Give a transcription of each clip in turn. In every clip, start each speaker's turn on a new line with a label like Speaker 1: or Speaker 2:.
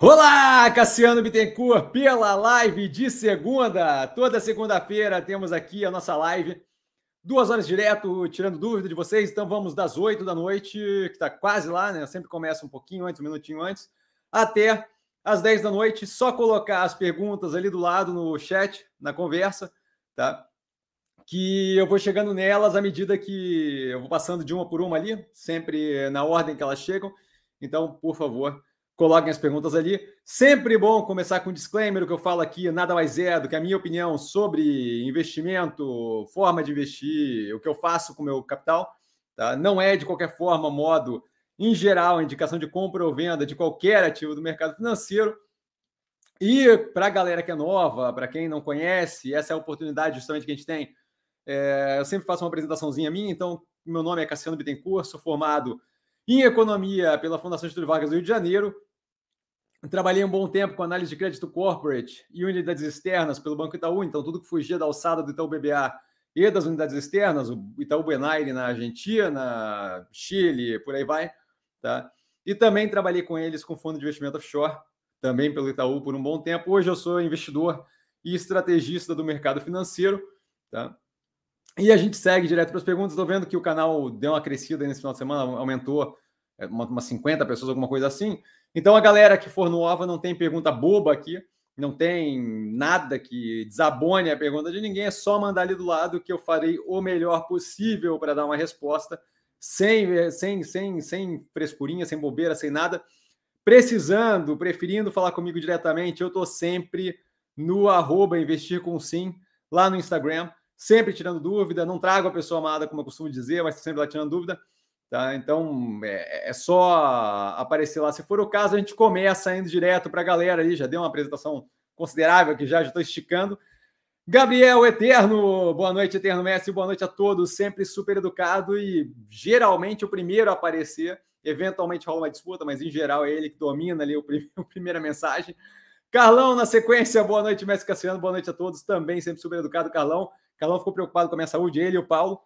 Speaker 1: Olá, Cassiano Bittencourt, pela live de segunda. Toda segunda-feira temos aqui a nossa live, duas horas direto, tirando dúvida de vocês. Então vamos das oito da noite, que está quase lá, né? Eu sempre começa um pouquinho antes, um minutinho antes, até às dez da noite. Só colocar as perguntas ali do lado no chat, na conversa, tá? Que eu vou chegando nelas à medida que eu vou passando de uma por uma ali, sempre na ordem que elas chegam. Então, por favor coloquem as perguntas ali. Sempre bom começar com um disclaimer, o que eu falo aqui nada mais é do que a minha opinião sobre investimento, forma de investir, o que eu faço com o meu capital. Tá? Não é de qualquer forma, modo, em geral, indicação de compra ou venda de qualquer ativo do mercado financeiro. E para a galera que é nova, para quem não conhece, essa é a oportunidade justamente que a gente tem. É, eu sempre faço uma apresentaçãozinha minha, então meu nome é Cassiano Bittencourt, sou formado em Economia pela Fundação Getúlio Vargas do Rio de Janeiro, Trabalhei um bom tempo com análise de crédito corporate e unidades externas pelo Banco Itaú, então tudo que fugia da alçada do Itaú BBA e das unidades externas, o Itaú Benaire na Argentina, Chile, por aí vai, tá? E também trabalhei com eles com fundo de investimento offshore, também pelo Itaú por um bom tempo. Hoje eu sou investidor e estrategista do mercado financeiro, tá? E a gente segue direto para as perguntas. Estou vendo que o canal deu uma crescida nesse final de semana, aumentou é, umas 50 pessoas, alguma coisa assim. Então, a galera que for nova não tem pergunta boba aqui, não tem nada que desabone a pergunta de ninguém, é só mandar ali do lado que eu farei o melhor possível para dar uma resposta, sem, sem, sem, sem frescurinha, sem bobeira, sem nada. Precisando, preferindo falar comigo diretamente, eu estou sempre no arroba investir com sim, lá no Instagram, sempre tirando dúvida, não trago a pessoa amada, como eu costumo dizer, mas sempre lá tirando dúvida. Tá? Então é, é, só aparecer lá. Se for o caso, a gente começa indo direto para a galera aí. Já deu uma apresentação considerável que já estou esticando. Gabriel Eterno, boa noite, Eterno Messi, boa noite a todos, sempre super educado e geralmente o primeiro a aparecer. Eventualmente rola uma disputa, mas em geral é ele que domina ali o a primeira mensagem. Carlão na sequência, boa noite, Messi Cassiano, boa noite a todos, também sempre super educado, Carlão. Carlão ficou preocupado com a minha saúde, ele e o Paulo.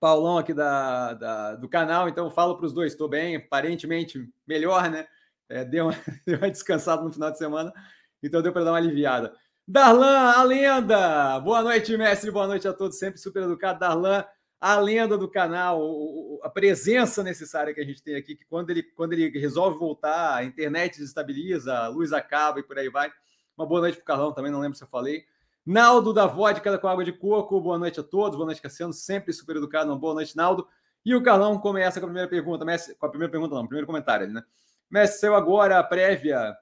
Speaker 1: Paulão aqui da, da do canal, então falo para os dois, estou bem, aparentemente melhor, né? É, deu, uma, deu uma descansada no final de semana, então deu para dar uma aliviada. Darlan, a lenda! Boa noite, mestre, boa noite a todos, sempre super educado. Darlan, a lenda do canal, a presença necessária que a gente tem aqui, que quando ele, quando ele resolve voltar, a internet desestabiliza, a luz acaba e por aí vai. Uma boa noite para o Carlão também, não lembro se eu falei. Naldo da Vodka com água de coco, boa noite a todos, boa noite, Cassiano, sempre super educado, boa noite, Naldo. E o Carlão começa com a primeira pergunta, Messi, com a primeira pergunta, não, primeiro comentário, né? Messi, saiu agora a prévia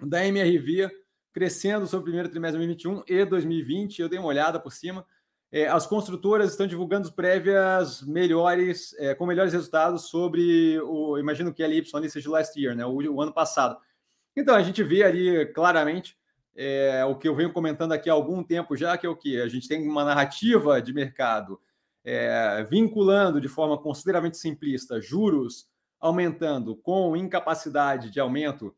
Speaker 1: da MRV, crescendo sobre o primeiro trimestre de 2021 e 2020, eu dei uma olhada por cima. É, as construtoras estão divulgando prévias melhores, é, com melhores resultados sobre o, imagino que a LY seja last year, né, o, o ano passado. Então, a gente vê ali claramente é, o que eu venho comentando aqui há algum tempo já, que é o que? A gente tem uma narrativa de mercado é, vinculando de forma consideravelmente simplista juros aumentando com incapacidade de aumento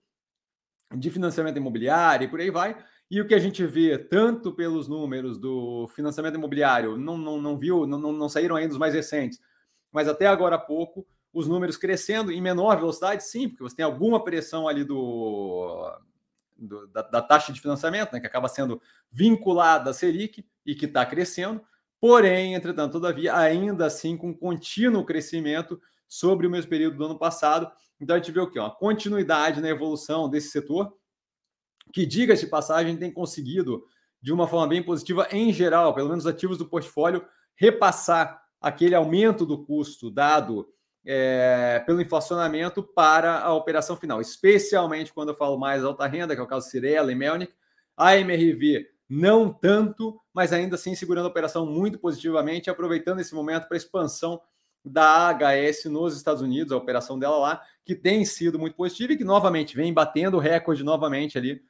Speaker 1: de financiamento imobiliário e por aí vai. E o que a gente vê, tanto pelos números do financiamento imobiliário, não, não, não viu, não, não saíram ainda os mais recentes, mas até agora há pouco, os números crescendo em menor velocidade, sim, porque você tem alguma pressão ali do, do, da, da, taxa de financiamento, né, que acaba sendo vinculada à Selic e que está crescendo, porém, entretanto, todavia, ainda assim com contínuo crescimento sobre o mesmo período do ano passado. Então a gente vê o que? Uma continuidade na evolução desse setor, que, diga-se de passagem, tem conseguido, de uma forma bem positiva, em geral, pelo menos ativos do portfólio, repassar aquele aumento do custo dado é, pelo inflacionamento para a operação final, especialmente quando eu falo mais alta renda, que é o caso Cirela e Melnick. A MRV não tanto, mas ainda assim segurando a operação muito positivamente, aproveitando esse momento para expansão da HS nos Estados Unidos, a operação dela lá, que tem sido muito positiva e que novamente vem batendo recorde novamente ali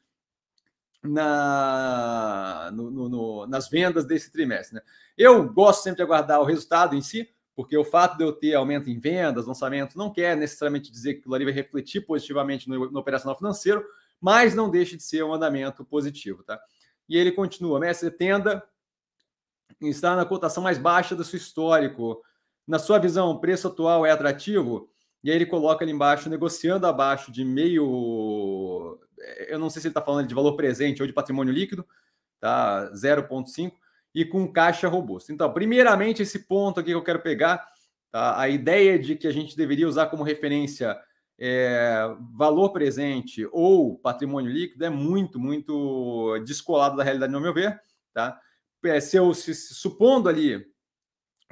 Speaker 1: na, no, no, no, nas vendas desse trimestre. Né? Eu gosto sempre de aguardar o resultado em si, porque o fato de eu ter aumento em vendas, lançamento, não quer necessariamente dizer que aquilo ali vai refletir positivamente no, no operacional financeiro, mas não deixa de ser um andamento positivo, tá? E ele continua, Mestre Tenda está na cotação mais baixa do seu histórico. Na sua visão, o preço atual é atrativo? e aí ele coloca ali embaixo, negociando abaixo de meio. Eh, eu não sei se ele está falando de valor presente ou de patrimônio líquido, tá? 0,5, e com caixa robusto. Então, primeiramente, esse ponto aqui que eu quero pegar, tá? a ideia de que a gente deveria usar como referência é, valor presente ou patrimônio líquido é muito, muito descolado da realidade, no meu ver. Tá? É, se eu se, supondo ali,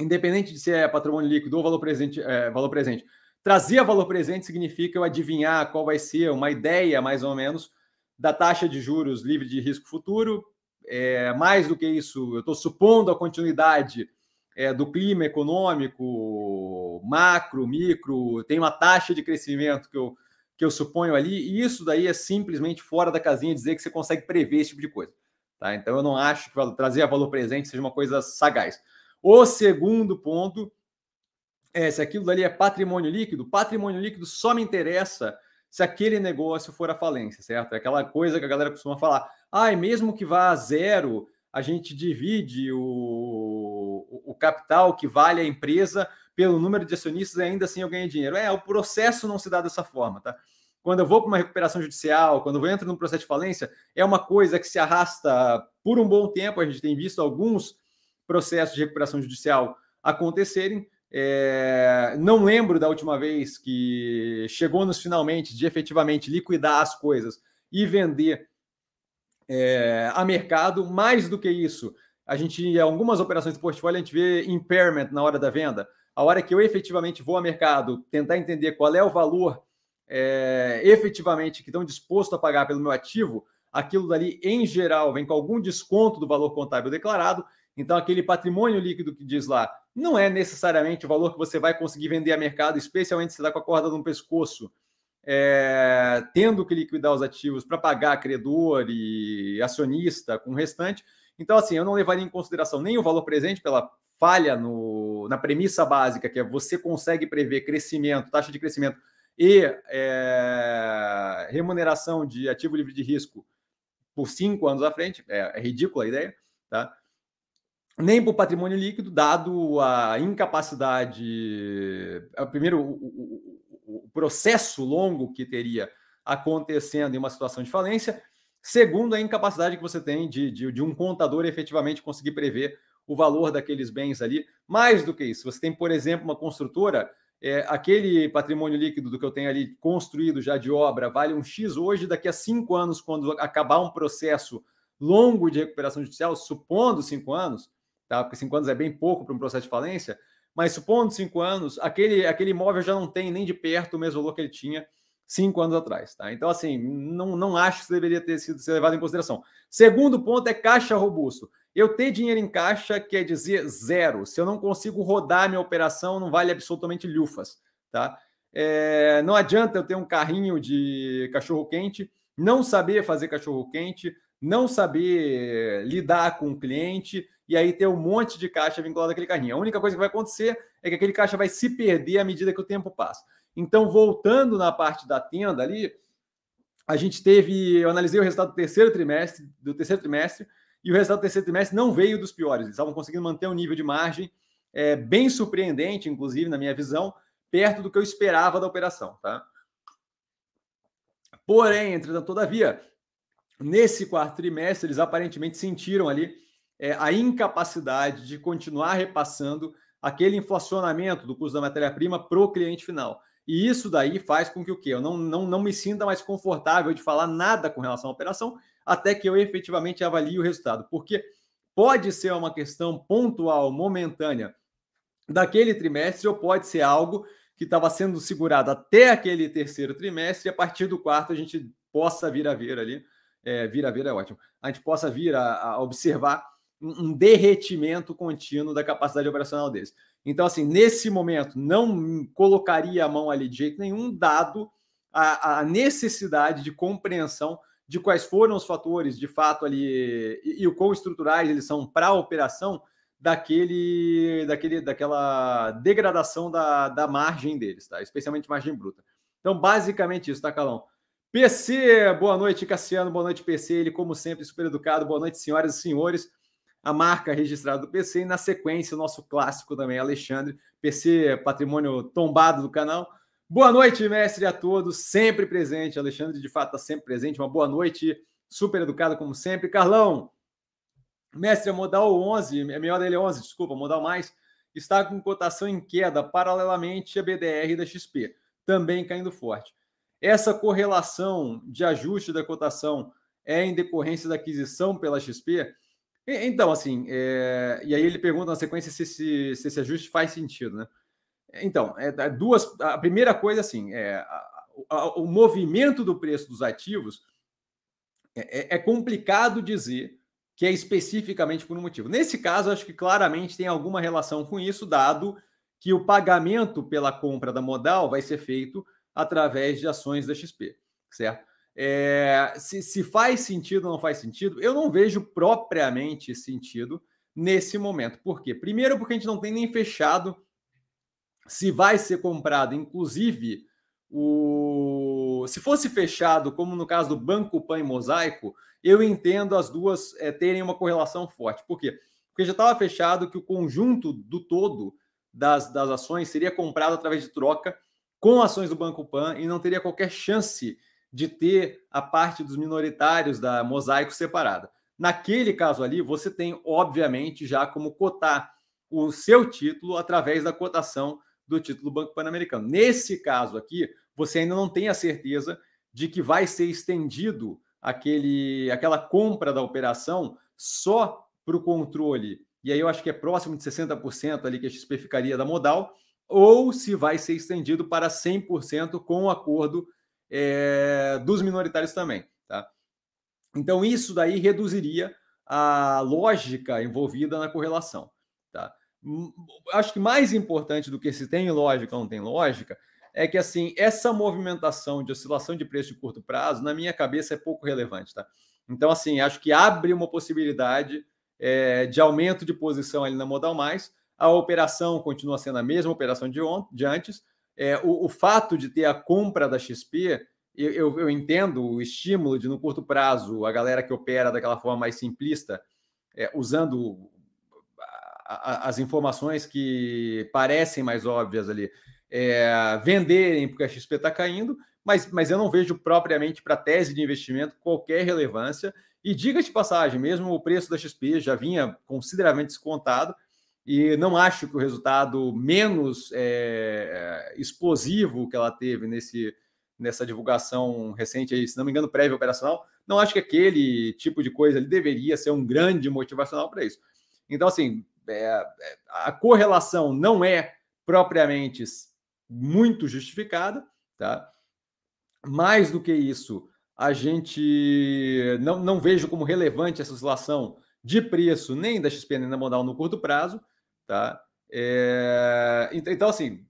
Speaker 1: independente de se é patrimônio líquido ou valor presente, é, valor presente, trazer valor presente significa eu adivinhar qual vai ser uma ideia, mais ou menos, da taxa de juros livre de risco futuro. É, mais do que isso, eu estou supondo a continuidade é, do clima econômico, macro, micro, tem uma taxa de crescimento que eu, que eu suponho ali, e isso daí é simplesmente fora da casinha dizer que você consegue prever esse tipo de coisa. Tá? Então eu não acho que trazer a valor presente seja uma coisa sagaz. O segundo ponto é se aquilo dali é patrimônio líquido, patrimônio líquido só me interessa se aquele negócio for a falência, certo? É aquela coisa que a galera costuma falar. Ah, mesmo que vá a zero, a gente divide o, o capital que vale a empresa pelo número de acionistas e ainda assim eu ganho dinheiro. É, o processo não se dá dessa forma, tá? Quando eu vou para uma recuperação judicial, quando eu entro num processo de falência, é uma coisa que se arrasta por um bom tempo. A gente tem visto alguns processos de recuperação judicial acontecerem. É, não lembro da última vez que chegou nos finalmente de efetivamente liquidar as coisas e vender é, a mercado. Mais do que isso, a gente, em algumas operações de portfólio, a gente vê impairment na hora da venda. A hora que eu efetivamente vou ao mercado tentar entender qual é o valor é, efetivamente que estão dispostos a pagar pelo meu ativo, aquilo dali, em geral, vem com algum desconto do valor contábil declarado. Então, aquele patrimônio líquido que diz lá não é necessariamente o valor que você vai conseguir vender a mercado, especialmente se dá com a corda no pescoço é, tendo que liquidar os ativos para pagar credor e acionista com o restante. Então, assim, eu não levaria em consideração nem o valor presente pela falha no, na premissa básica, que é você consegue prever crescimento, taxa de crescimento e é, remuneração de ativo livre de risco por cinco anos à frente. É, é ridícula a ideia, tá? Nem para o patrimônio líquido, dado a incapacidade. É, primeiro, o, processo longo que teria acontecendo em uma situação de falência. Segundo, a incapacidade que você tem de, de, de, um contador efetivamente conseguir prever o valor daqueles bens ali. Mais do que isso, você tem, por exemplo, uma construtora, é, aquele patrimônio líquido do que eu tenho ali construído já de obra vale um X hoje, daqui a cinco anos, quando acabar um processo longo de recuperação judicial, supondo cinco anos, tá? porque cinco anos é bem pouco para um processo de falência, mas supondo cinco anos, aquele, aquele imóvel já não tem nem de perto o mesmo valor que ele tinha cinco anos atrás. Tá? Então, assim, não, não acho que isso deveria ter sido levado em consideração. Segundo ponto é caixa robusto. Eu ter dinheiro em caixa quer dizer zero. Se eu não consigo rodar minha operação, não vale absolutamente lufas. Tá? É, não adianta eu ter um carrinho de cachorro quente, não saber fazer cachorro quente, não saber lidar com o cliente e aí ter um monte de caixa vinculado àquele carrinho. A única coisa que vai acontecer é que aquele caixa vai se perder à medida que o tempo passa. Então, voltando na parte da tenda ali, a gente teve, eu analisei o resultado do terceiro trimestre, do terceiro trimestre, e o resultado do terceiro trimestre não veio dos piores. Eles estavam conseguindo manter um nível de margem é, bem surpreendente, inclusive, na minha visão, perto do que eu esperava da operação, tá? Porém, entretanto, todavia, nesse quarto trimestre, eles aparentemente sentiram ali é, a incapacidade de continuar repassando aquele inflacionamento do custo da matéria-prima para o cliente final. E isso daí faz com que o quê? Eu não, não, não me sinta mais confortável de falar nada com relação à operação até que eu efetivamente avalie o resultado. Porque pode ser uma questão pontual, momentânea daquele trimestre, ou pode ser algo que estava sendo segurado até aquele terceiro trimestre, e a partir do quarto a gente possa vir a ver ali é, vir a ver é ótimo, a gente possa vir a, a observar um, derretimento contínuo da capacidade operacional deles. Então, assim, nesse momento, não colocaria a mão ali de jeito nenhum, dado a, a necessidade de compreensão de quais foram os fatores, de fato, ali, e, e o quão estruturais eles são para a operação daquele, daquele, daquela degradação da, da margem deles, tá? Especialmente margem bruta. Então, basicamente isso, tá, Calão? PC, boa noite, Cassiano, boa noite, PC. Ele, como sempre, super educado. Boa noite, senhoras e senhores. A marca registrada do PC e, na sequência, o nosso clássico também, Alexandre. PC, patrimônio tombado do canal. Boa noite, mestre, a todos, sempre presente. Alexandre, de fato, está sempre presente. Uma boa noite, super educado como sempre. Carlão, mestre, a modal 11, a melhor dele é 11, desculpa, modal mais, está com cotação em queda paralelamente à BDR da XP, também caindo forte. Essa correlação de ajuste da cotação é em decorrência da aquisição pela XP? Então, assim, é... e aí ele pergunta na sequência se, se, se esse ajuste faz sentido, né? Então, é, é, duas. A primeira coisa, assim, é a, a, o movimento do preço dos ativos é, é, é, complicado dizer que é especificamente por um motivo. Nesse caso, acho que claramente tem alguma relação com isso, dado que o pagamento pela compra da modal vai ser feito através de ações da XP, certo? É, se, se faz sentido ou não faz sentido, eu não vejo propriamente sentido nesse momento. Por quê? Primeiro, porque a gente não tem nem fechado se vai ser comprado, inclusive, o... se fosse fechado, como no caso do Banco Pan e Mosaico, eu entendo as duas é, terem uma correlação forte. Por quê? Porque já estava fechado que o conjunto do todo das, das ações seria comprado através de troca com ações do Banco Pan e não teria qualquer chance de ter a parte dos minoritários da Mosaico separada. Naquele caso ali, você tem, obviamente, já como cotar o seu título através da cotação do título Banco Pan-Americano. Nesse caso aqui, você ainda não tem a certeza de que vai ser estendido aquele, aquela compra da operação só para o controle, e aí eu acho que é próximo de 60% ali que a XP ficaria da modal, ou se vai ser estendido para 100% com o acordo é, dos minoritários também. Tá? Então, isso daí reduziria a lógica envolvida na correlação. Tá? acho que mais importante do que se tem lógica ou não tem lógica é que assim essa movimentação de oscilação de preço de curto prazo na minha cabeça é pouco relevante, tá? Então assim acho que abre uma possibilidade é, de aumento de posição ali na modal mais. A operação continua sendo a mesma operação de, de antes. É, o, o, fato de ter a compra da XP eu, eu, eu, entendo o estímulo de no curto prazo a galera que opera daquela forma mais simplista é, usando as informações que parecem mais óbvias ali é, venderem porque a XP está caindo, mas, mas eu não vejo propriamente para tese de investimento qualquer relevância. E diga de passagem, mesmo o preço da XP já vinha consideravelmente descontado, e não acho que o resultado menos é, explosivo que ela teve nesse, nessa divulgação recente, aí, se não me engano, prévia operacional, não acho que aquele tipo de coisa ali deveria ser um grande motivacional para isso. Então, assim, é, é, a correlação não é propriamente muito justificada, tá? Mais do que isso, a gente não, não vejo como relevante essa oscilação de preço nem da XP nem da modal no curto prazo, tá? É, então, assim,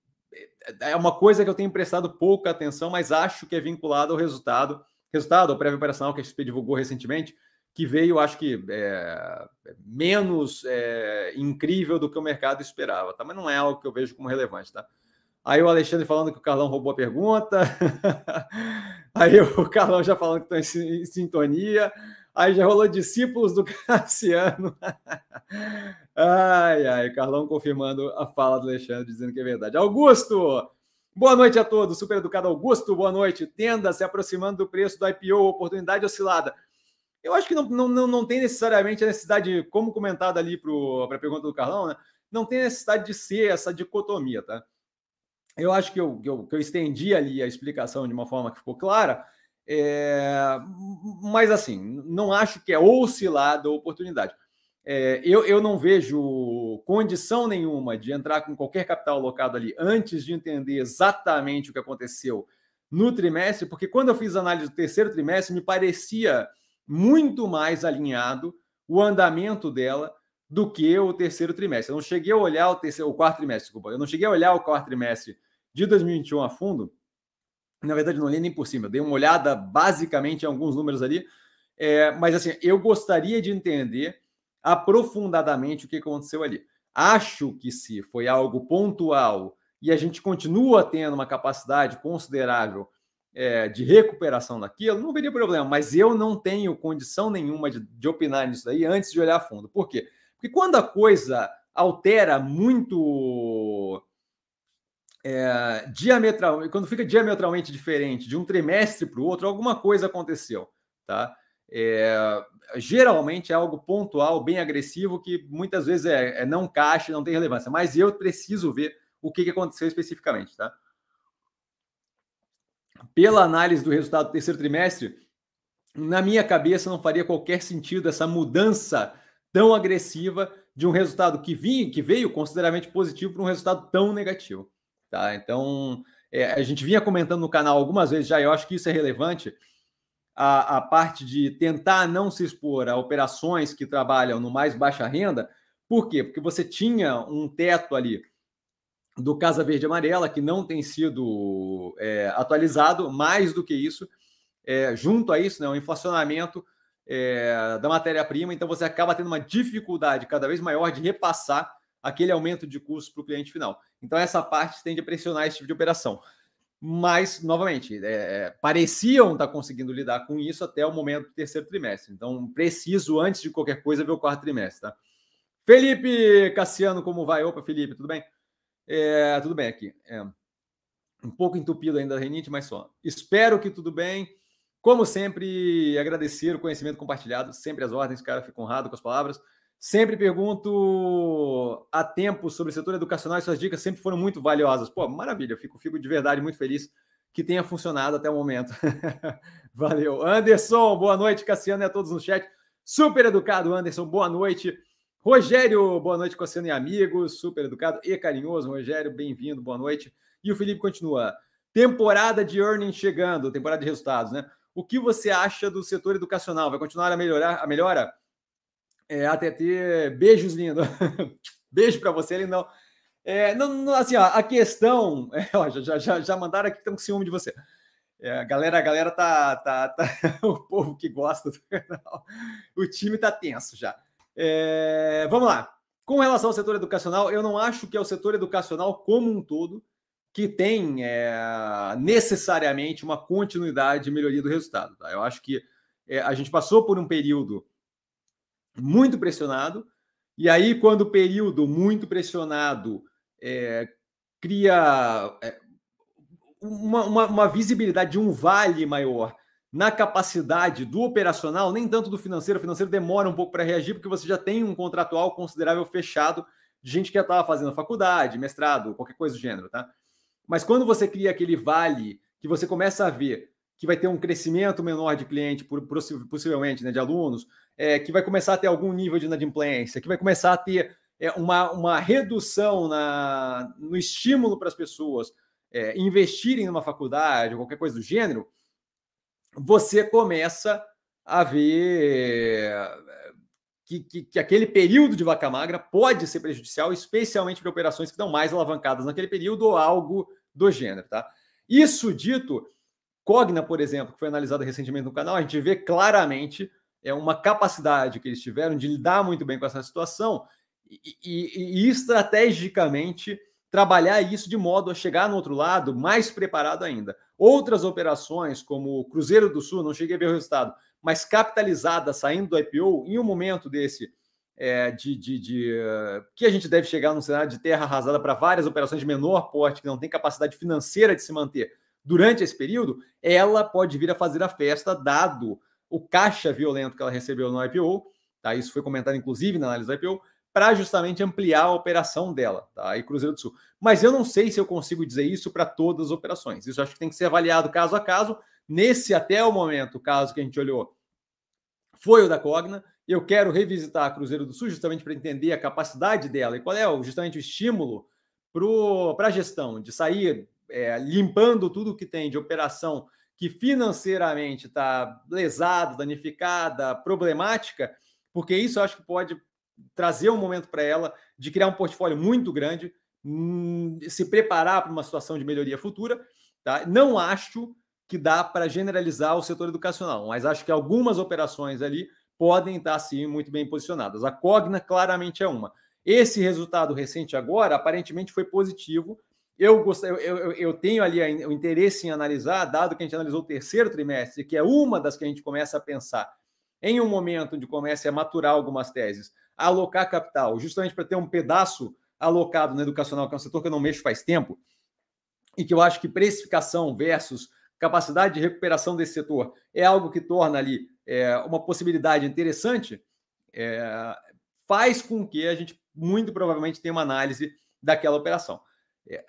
Speaker 1: é uma coisa que eu tenho prestado pouca atenção, mas acho que é vinculado ao resultado, resultado, ao prévio operacional que a XP divulgou recentemente, que veio, acho que, é, menos é, incrível do que o mercado esperava, tá? Mas não é algo que eu vejo como relevante, tá? Aí o Alexandre falando que o Carlão roubou a pergunta. Aí o Carlão já falando que está em, em sintonia. Aí já rolou discípulos do Cassiano. ai, ai, Carlão confirmando a fala do Alexandre, dizendo que é verdade. Augusto, boa noite a todos. Super educado Augusto, boa noite. Tenda se aproximando do preço do IPO, oportunidade oscilada. Eu acho que não, não, não tem necessariamente a necessidade, como comentado ali para a pergunta do Carlão, né? não tem necessidade de ser essa dicotomia, tá? Eu acho que eu, que eu, que eu estendi ali a explicação de uma forma que ficou clara, é... mas assim, não acho que é oscilada a oportunidade. É, eu, eu não vejo condição nenhuma de entrar com qualquer capital alocado ali antes de entender exatamente o que aconteceu no trimestre, porque quando eu fiz a análise do terceiro trimestre, me parecia muito mais alinhado o andamento dela do que o terceiro trimestre. Eu não cheguei a olhar o terceiro, o quarto trimestre, desculpa. Eu não cheguei a olhar o quarto trimestre de 2021 a fundo. Na verdade, não olhei nem por cima. Eu dei uma olhada basicamente em alguns números ali. É, mas assim, eu gostaria de entender aprofundadamente o que aconteceu ali. Acho que se foi algo pontual e a gente continua tendo uma capacidade considerável é, de recuperação daquilo, não veria problema. Mas eu não tenho condição nenhuma de, de opinar nisso daí antes de olhar a fundo. Por quê? Porque quando a coisa altera muito é, quando fica diametralmente diferente de um trimestre para o outro, alguma coisa aconteceu, tá? É, geralmente é algo pontual, bem agressivo, que muitas vezes é, é não caixa, não tem relevância. Mas eu preciso ver o que, que aconteceu especificamente, tá? Pela análise do resultado do terceiro trimestre, na minha cabeça não faria qualquer sentido essa mudança tão agressiva de um resultado que vinha, que veio consideravelmente positivo para um resultado tão negativo. Tá? Então, é, a gente vinha comentando no canal algumas vezes já, eu acho que isso é relevante, a, a parte de tentar não se expor a operações que trabalham no mais baixa renda. Por quê? Porque você tinha um teto ali do Casa Verde Amarela, que não tem sido é, atualizado, mais do que isso, é, junto a isso, né, o inflacionamento é, da matéria-prima, então você acaba tendo uma dificuldade cada vez maior de repassar aquele aumento de custo para o cliente final. Então, essa parte tende a pressionar esse tipo de operação. Mas, novamente, é, é, pareciam estar conseguindo lidar com isso até o momento do terceiro trimestre. Então, preciso, antes de qualquer coisa, ver o quarto trimestre. Tá? Felipe Cassiano, como vai? Opa, Felipe, tudo bem? É, tudo bem aqui. É, um pouco entupido ainda da renite, mas só. Espero que tudo bem. Como sempre, agradecer o conhecimento compartilhado, sempre as ordens, cara, fico honrado com as palavras. Sempre pergunto a tempo sobre o setor educacional e suas dicas sempre foram muito valiosas. Pô, maravilha, fico, fico de verdade muito feliz que tenha funcionado até o momento. Valeu. Anderson, boa noite. Cassiano e a todos no chat. Super educado, Anderson, boa noite. Rogério, boa noite, Cassiano e amigos. Super educado e carinhoso. Rogério, bem-vindo, boa noite. E o Felipe continua. Temporada de earnings chegando, temporada de resultados, né? O que você acha do setor educacional? Vai continuar a melhorar a melhora? É, ATT, beijos lindo. Beijo para você, lindão. É, não, não, assim, ó, a questão. É, ó, já, já, já mandaram aqui que estão com ciúme de você. É, a galera, a galera tá, tá, tá o povo que gosta do canal. O time tá tenso já. É, vamos lá. Com relação ao setor educacional, eu não acho que é o setor educacional como um todo que tem é, necessariamente uma continuidade de melhoria do resultado. Tá? Eu acho que é, a gente passou por um período muito pressionado, e aí, quando o período muito pressionado é, cria é, uma, uma, uma, visibilidade de um vale maior na capacidade do operacional, nem tanto do financeiro, o financeiro demora um pouco para reagir, porque você já tem um contratual considerável fechado de gente que já estava fazendo faculdade, mestrado, qualquer coisa do gênero, tá? Mas quando você cria aquele vale que você começa a ver que vai ter um crescimento menor de cliente, possivelmente, né, de alunos, é, que vai começar a ter algum nível de inadimplência, que vai começar a ter é, uma, uma redução na, no estímulo para as pessoas é, investirem numa faculdade ou qualquer coisa do gênero, você começa a ver que, que, que, aquele período de vaca magra pode ser prejudicial, especialmente para operações que estão mais alavancadas naquele período ou algo do gênero. Tá? Isso dito, Cogna, por exemplo, que foi analisada recentemente no canal, a gente vê claramente é uma capacidade que eles tiveram de lidar muito bem com essa situação e, e, e estrategicamente trabalhar isso de modo a chegar no outro lado mais preparado ainda. Outras operações, como o Cruzeiro do Sul, não cheguei a ver o resultado, mas capitalizada saindo do IPO, em um momento desse, é, de, de, de uh, que a gente deve chegar num cenário de terra arrasada para várias operações de menor porte, que não tem capacidade financeira de se manter durante esse período, ela pode vir a fazer a festa, dado o caixa violento que ela recebeu no IPO. Tá? Isso foi comentado, inclusive, na análise do IPO, para justamente ampliar a operação dela, tá? E Cruzeiro do Sul. Mas eu não sei se eu consigo dizer isso para todas as operações. Isso acho que tem que ser avaliado caso a caso. Nesse, até o momento, o caso que a gente olhou foi o da Cogna. Eu quero revisitar a Cruzeiro do Sul justamente para entender a capacidade dela e qual é justamente o estímulo para a gestão de sair é, limpando tudo que tem de operação que financeiramente está lesada, danificada, problemática, porque isso eu acho que pode trazer um momento para ela de criar um portfólio muito grande, hum, se preparar para uma situação de melhoria futura. Tá? Não acho que dá para generalizar o setor educacional, mas acho que algumas operações ali podem estar sim muito bem posicionadas. A Cogna claramente é uma. Esse resultado recente agora aparentemente foi positivo, eu, eu, eu, eu tenho ali o interesse em analisar, dado que a gente analisou o terceiro trimestre, que é uma das que a gente começa a pensar em um momento onde comece a maturar algumas teses, alocar capital, justamente para ter um pedaço alocado no educacional, que é um setor que eu não mexo faz tempo, e que eu acho que precificação versus capacidade de recuperação desse setor é algo que torna ali é, uma possibilidade interessante, é, faz com que a gente muito provavelmente tenha uma análise daquela operação. É,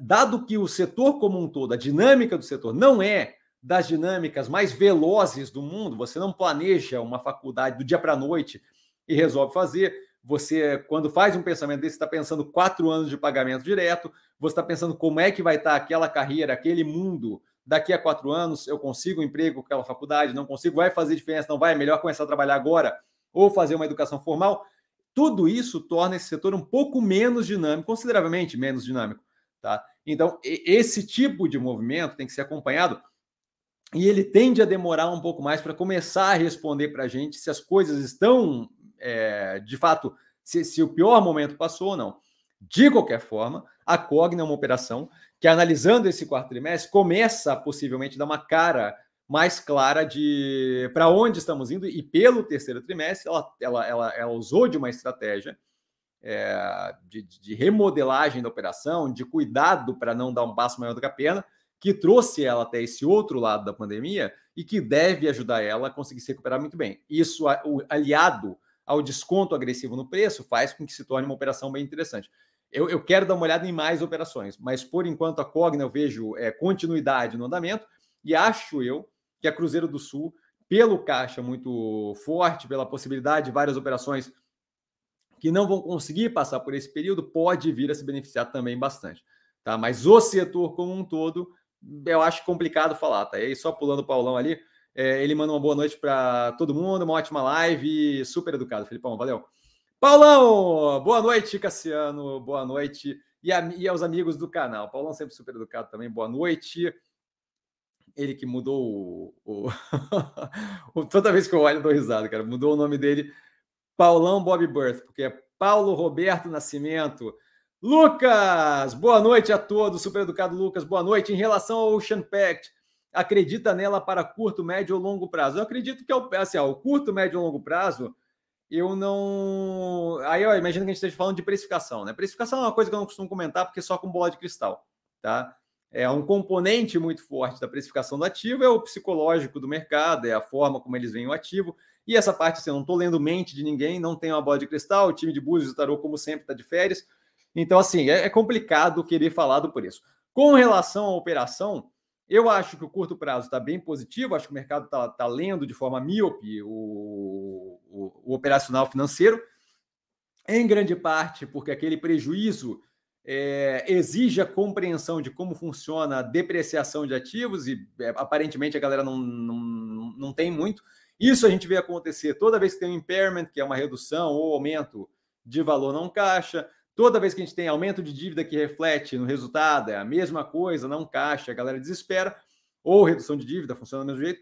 Speaker 1: dado que o setor como um todo, a dinâmica do setor não é das dinâmicas mais velozes do mundo, você não planeja uma faculdade do dia para a noite e resolve fazer. Você, quando faz um pensamento desse, está pensando quatro anos de pagamento direto, você está pensando como é que vai estar aquela carreira, aquele mundo daqui a quatro anos, eu consigo um emprego com aquela faculdade, não consigo, vai fazer diferença, não vai, é melhor começar a trabalhar agora ou fazer uma educação formal. Tudo isso torna esse setor um pouco menos dinâmico, consideravelmente menos dinâmico. Tá? Então, esse tipo de movimento tem que ser acompanhado e ele tende a demorar um pouco mais para começar a responder para a gente se as coisas estão, é, de fato, se, se, o pior momento passou ou não. De qualquer forma, a Cogna é uma operação que, analisando esse quarto trimestre, começa a possivelmente dar uma cara mais clara de para onde estamos indo, e pelo terceiro trimestre, ela, ela, ela, ela usou de uma estratégia é, de, de, remodelagem da operação, de cuidado para não dar um passo maior do que a pena, que trouxe ela até esse outro lado da pandemia e que deve ajudar ela a conseguir se recuperar muito bem. Isso, aliado ao desconto agressivo no preço, faz com que se torne uma operação bem interessante. Eu, eu quero dar uma olhada em mais operações, mas por enquanto a Cogna eu vejo é, continuidade no andamento e acho eu que a Cruzeiro do Sul, pelo caixa muito forte, pela possibilidade de várias operações que não vão conseguir passar por esse período, pode vir a se beneficiar também bastante. Tá? Mas o setor como um todo, eu acho complicado falar. Tá? E aí, só pulando o Paulão ali, é, ele manda uma boa noite para todo mundo, uma ótima live, super educado, Felipão, valeu. Paulão, boa noite, Cassiano, boa noite. E, a, e aos amigos do canal. Paulão sempre super educado também, boa noite ele que mudou o, o... Toda vez que eu olho, eu dou risada, cara. Mudou o nome dele. Paulão Bob Birth, porque é Paulo Roberto Nascimento. Lucas, boa noite a todos. Super educado Lucas, boa noite. Em relação ao Ocean Pact, acredita nela para curto, médio ou longo prazo? Eu acredito que é o, assim, o curto, médio ou longo prazo, eu não. Aí, ó, imagina que a gente esteja falando de precificação, né? Precificação é uma coisa que eu não costumo comentar, porque é só com bola de cristal, tá? É um componente muito forte da precificação do ativo é o psicológico do mercado, é a forma como eles veem o ativo. E essa parte, assim, eu não estou lendo mente de ninguém, não tenho uma bola de cristal, o time de Búzios e Tarô, como sempre, está de férias. Então, assim, é, é complicado querer falar do preço. Com relação à operação, eu acho que o curto prazo está bem positivo, acho que o mercado está tá lendo de forma míope o, o, o operacional financeiro, em grande parte porque aquele prejuízo é, exige a compreensão de como funciona a depreciação de ativos, e é, aparentemente a galera não, não, não tem muito. Isso a gente vê acontecer toda vez que tem um impairment, que é uma redução ou aumento de valor não caixa, toda vez que a gente tem aumento de dívida que reflete no resultado, é a mesma coisa, não caixa, a galera desespera, ou redução de dívida, funciona do mesmo jeito.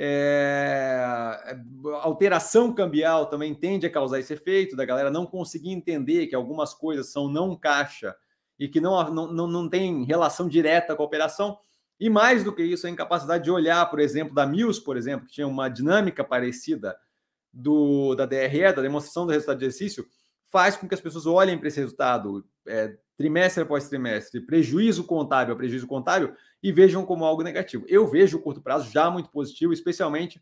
Speaker 1: É, alteração cambial também tende a causar esse efeito da galera não conseguir entender que algumas coisas são não caixa e que não, não, não, não tem relação direta com a operação. E mais do que isso, a incapacidade de olhar, por exemplo, da Mills, por exemplo, que tinha uma dinâmica parecida do da DRE, da demonstração do resultado de exercício, faz com que as pessoas olhem para esse resultado é, trimestre após trimestre, prejuízo contábil a prejuízo contábil, e vejam como algo negativo. Eu vejo o curto prazo já muito positivo, especialmente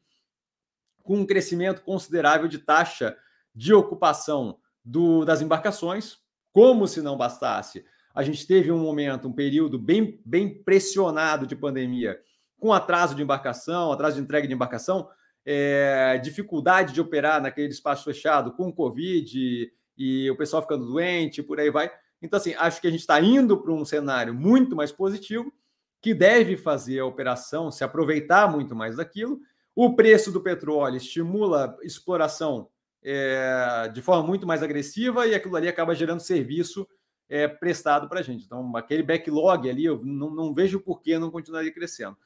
Speaker 1: com um crescimento considerável de taxa de ocupação do, das embarcações, como se não bastasse. A gente teve um momento, um período bem, bem pressionado de pandemia, com atraso de embarcação, atraso de entrega de embarcação, é, dificuldade de operar naquele espaço fechado com Covid e, e o pessoal ficando doente, por aí vai. Então, assim, acho que a gente está indo para um cenário muito mais positivo que deve fazer a operação se aproveitar muito mais daquilo. O preço do petróleo estimula exploração é, de forma muito mais agressiva e aquilo ali acaba gerando serviço é, prestado para a gente. Então, aquele backlog ali, eu não, não vejo por que não continuaria crescendo.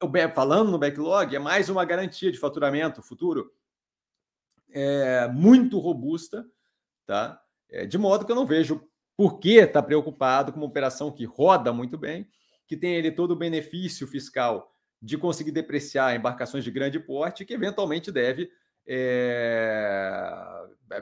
Speaker 1: Eu, falando no backlog, é mais uma garantia de faturamento futuro é, muito robusta, tá? É, de modo que eu não vejo por que estar tá preocupado com uma operação que roda muito bem que tem ele todo o benefício fiscal de conseguir depreciar embarcações de grande porte, que eventualmente deve, é,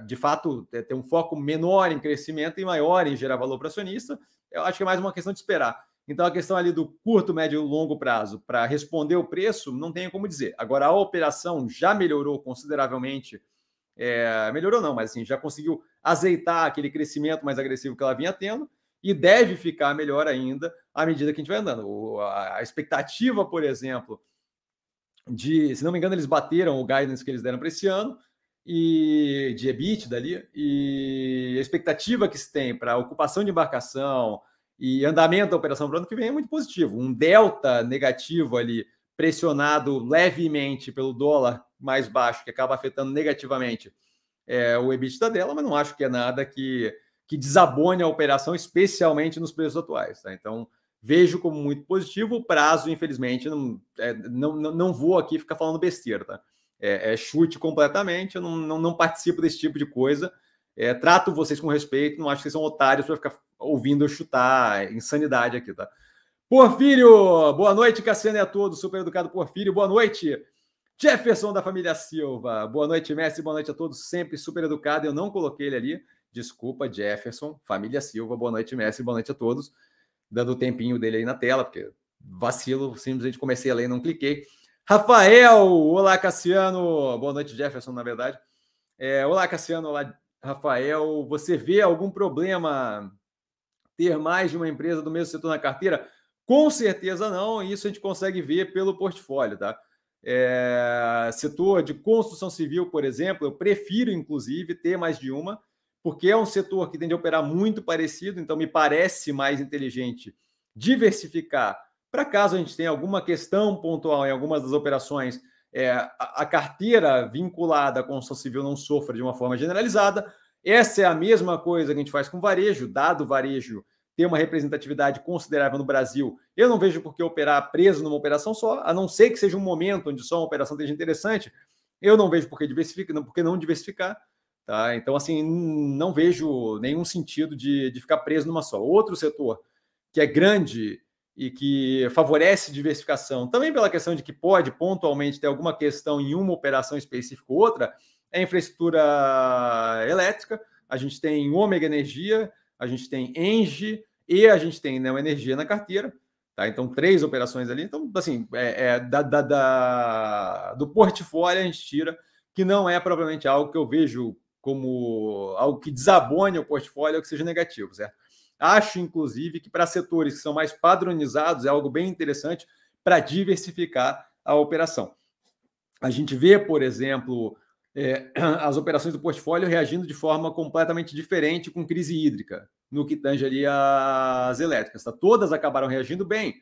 Speaker 1: de fato, ter um foco menor em crescimento e maior em gerar valor para acionista. Eu acho que é mais uma questão de esperar. Então, a questão ali do curto, médio e longo prazo, para responder o preço, não tenho como dizer. Agora, a operação já melhorou consideravelmente. É, melhorou não, mas assim, já conseguiu azeitar aquele crescimento mais agressivo que ela vinha tendo e deve ficar melhor ainda à medida que a gente vai andando. O, a, expectativa, por exemplo, de, se não me engano, eles bateram o guidance que eles deram para esse ano e de EBIT dali e a expectativa que se tem para ocupação de embarcação, e andamento da operação para o ano que vem é muito positivo. Um delta negativo ali, pressionado levemente pelo dólar mais baixo, que acaba afetando negativamente é, o EBITDA dela, mas não acho que é nada que, que desabone a operação, especialmente nos preços atuais. Tá? Então, vejo como muito positivo. O prazo, infelizmente, não, é, não, não, vou aqui ficar falando besteira. Tá? É, é chute completamente, eu não, não, não participo desse tipo de coisa. É, trato vocês com respeito, não acho que vocês são otários para ficar ouvindo eu chutar insanidade aqui, tá? Porfírio, boa noite, Cassiano e a todos, super educado Porfírio, boa noite. Jefferson da família Silva, boa noite, mestre, boa noite a todos, sempre super educado. Eu não coloquei ele ali, desculpa, Jefferson, família Silva, boa noite, mestre, boa noite a todos. Dando o tempinho dele aí na tela, porque vacilo, simplesmente comecei a ler e não cliquei. Rafael, olá, Cassiano, boa noite, Jefferson, na verdade. É, olá, Cassiano, olá, Rafael. Você vê algum problema ter mais de uma empresa do mesmo setor na carteira? Com certeza não, isso a gente consegue ver pelo portfólio, tá? É, setor de construção civil, por exemplo, eu prefiro, inclusive, ter mais de uma, porque é um setor que tende a operar muito parecido, então me parece mais inteligente diversificar. Para caso a gente tenha alguma questão pontual em algumas das operações, é, a, a, carteira vinculada à construção civil não sofra de uma forma generalizada, essa é a mesma coisa que a gente faz com varejo, dado varejo ter uma representatividade considerável no Brasil. Eu não vejo por que operar preso numa operação só, a não ser que seja um momento onde só uma operação seja interessante. Eu não vejo por que diversificar, por que não diversificar. Tá? Então, assim, não vejo nenhum sentido de, de ficar preso numa só. Outro setor que é grande e que favorece diversificação, também pela questão de que pode pontualmente ter alguma questão em uma operação específica ou outra, é infraestrutura elétrica. A gente tem Ômega Energia, a gente tem Engie e a gente tem Neo Energia na carteira. Tá? Então, três operações ali. Então, assim, é, é da, da, da, do portfólio a gente tira, que não é propriamente algo que eu vejo como algo que desabone o portfólio ou que seja negativo, certo? Acho, inclusive, que para setores que são mais padronizados é algo bem interessante para diversificar a operação. A gente vê, por exemplo, é, as operações do portfólio reagindo de forma completamente diferente com crise hídrica, no que tange ali as elétricas. Tá? Todas acabaram reagindo bem,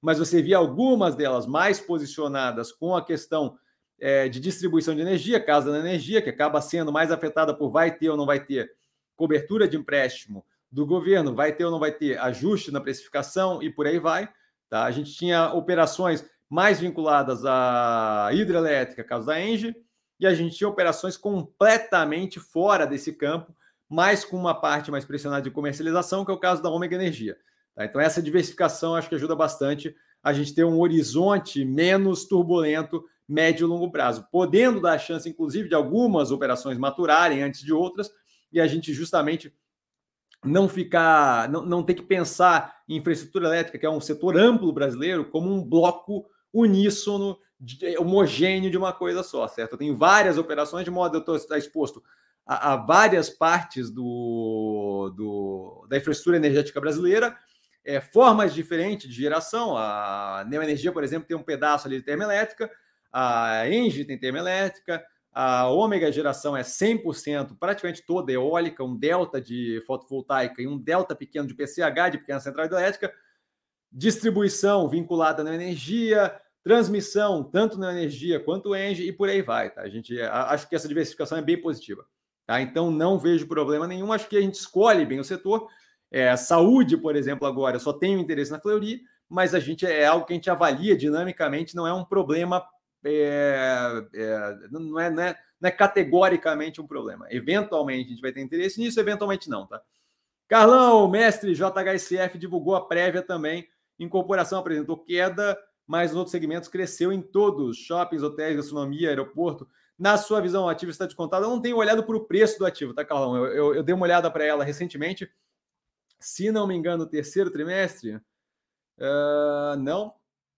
Speaker 1: mas você via algumas delas mais posicionadas com a questão é, de distribuição de energia, casa da energia, que acaba sendo mais afetada por vai ter ou não vai ter cobertura de empréstimo do governo, vai ter ou não vai ter ajuste na precificação e por aí vai. Tá? A gente tinha operações mais vinculadas à hidrelétrica, caso da Engie, e a gente tinha operações completamente fora desse campo, mas com uma parte mais pressionada de comercialização, que é o caso da Ômega Energia. Tá? Então, essa diversificação acho que ajuda bastante a gente ter um horizonte menos turbulento, médio e longo prazo, podendo dar chance, inclusive, de algumas operações maturarem antes de outras, e a gente justamente não ficar, não, não ter que pensar em infraestrutura elétrica, que é um setor amplo brasileiro, como um bloco uníssono de, homogêneo de uma coisa só, certo? Eu tenho várias operações de modo eu estou exposto a, a, várias partes do, do, da infraestrutura energética brasileira, é, formas diferentes de geração. A Neoenergia, por exemplo, tem um pedaço ali de termoelétrica, a Engie tem termoelétrica, a Ômega Geração é 100%, praticamente toda eólica, um delta de fotovoltaica e um delta pequeno de PCH, de pequena central hidrelétrica, distribuição vinculada na energia, transmissão, tanto na energia quanto Engie e por aí vai, tá? A gente acho que essa diversificação é bem positiva, tá? Então não vejo problema nenhum, acho que a gente escolhe bem o setor. É, saúde, por exemplo, agora, só tenho interesse na Fleury, mas a gente é algo que a gente avalia dinamicamente, não é um problema, é, é, não, é, não, é, não é categoricamente um problema. Eventualmente a gente vai ter interesse nisso, eventualmente não, tá? Carlão, mestre JHSF divulgou a prévia também. Incorporação apresentou queda mas nos outros segmentos cresceu em todos: shoppings, hotéis, gastronomia, aeroporto. Na sua visão, o ativo está descontado? Eu não tenho olhado para o preço do ativo, tá, Carlão? Eu, eu, eu dei uma olhada para ela recentemente. Se não me engano, terceiro trimestre, Uh, não.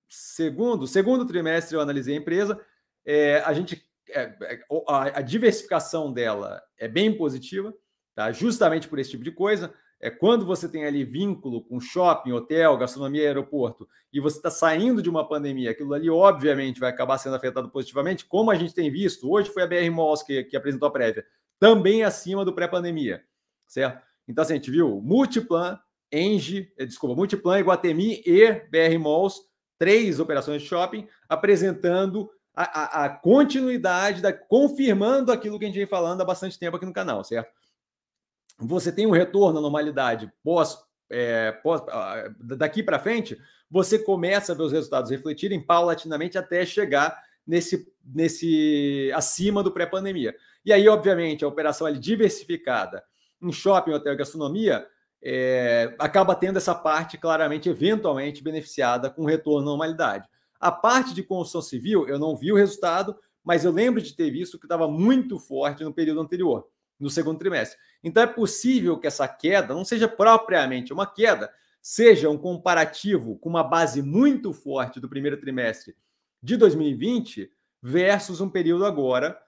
Speaker 1: Segundo, segundo trimestre eu analisei a empresa. É, a gente é, é a, diversificação dela é bem positiva, tá? Justamente por esse tipo de coisa. É quando você tem ali vínculo com shopping, hotel, gastronomia, aeroporto, e você está saindo de uma pandemia, aquilo ali obviamente vai acabar sendo afetado positivamente, como a gente tem visto. Hoje foi a BR Malls que, que apresentou a prévia, também acima do pré-pandemia, certo? Então, assim, a gente viu Multiplan, Engie, eh, desculpa, Multiplan, Iguatemi e BR Malls, três operações de shopping, apresentando a, a, a, continuidade, da, confirmando aquilo que a gente vem falando há bastante tempo aqui no canal, certo? Você tem um retorno à normalidade pós, é, pós daqui para frente, você começa a ver os resultados refletirem paulatinamente até chegar nesse, nesse acima do pré-pandemia. E aí, obviamente, a operação é diversificada em shopping, hotel e gastronomia, é, acaba tendo essa parte claramente, eventualmente, beneficiada com retorno à normalidade. A parte de construção civil, eu não vi o resultado, mas eu lembro de ter visto que estava muito forte no período anterior, no segundo trimestre. Então é possível que essa queda não seja propriamente uma queda, seja um comparativo com uma base muito forte do primeiro trimestre de 2020 versus um período agora.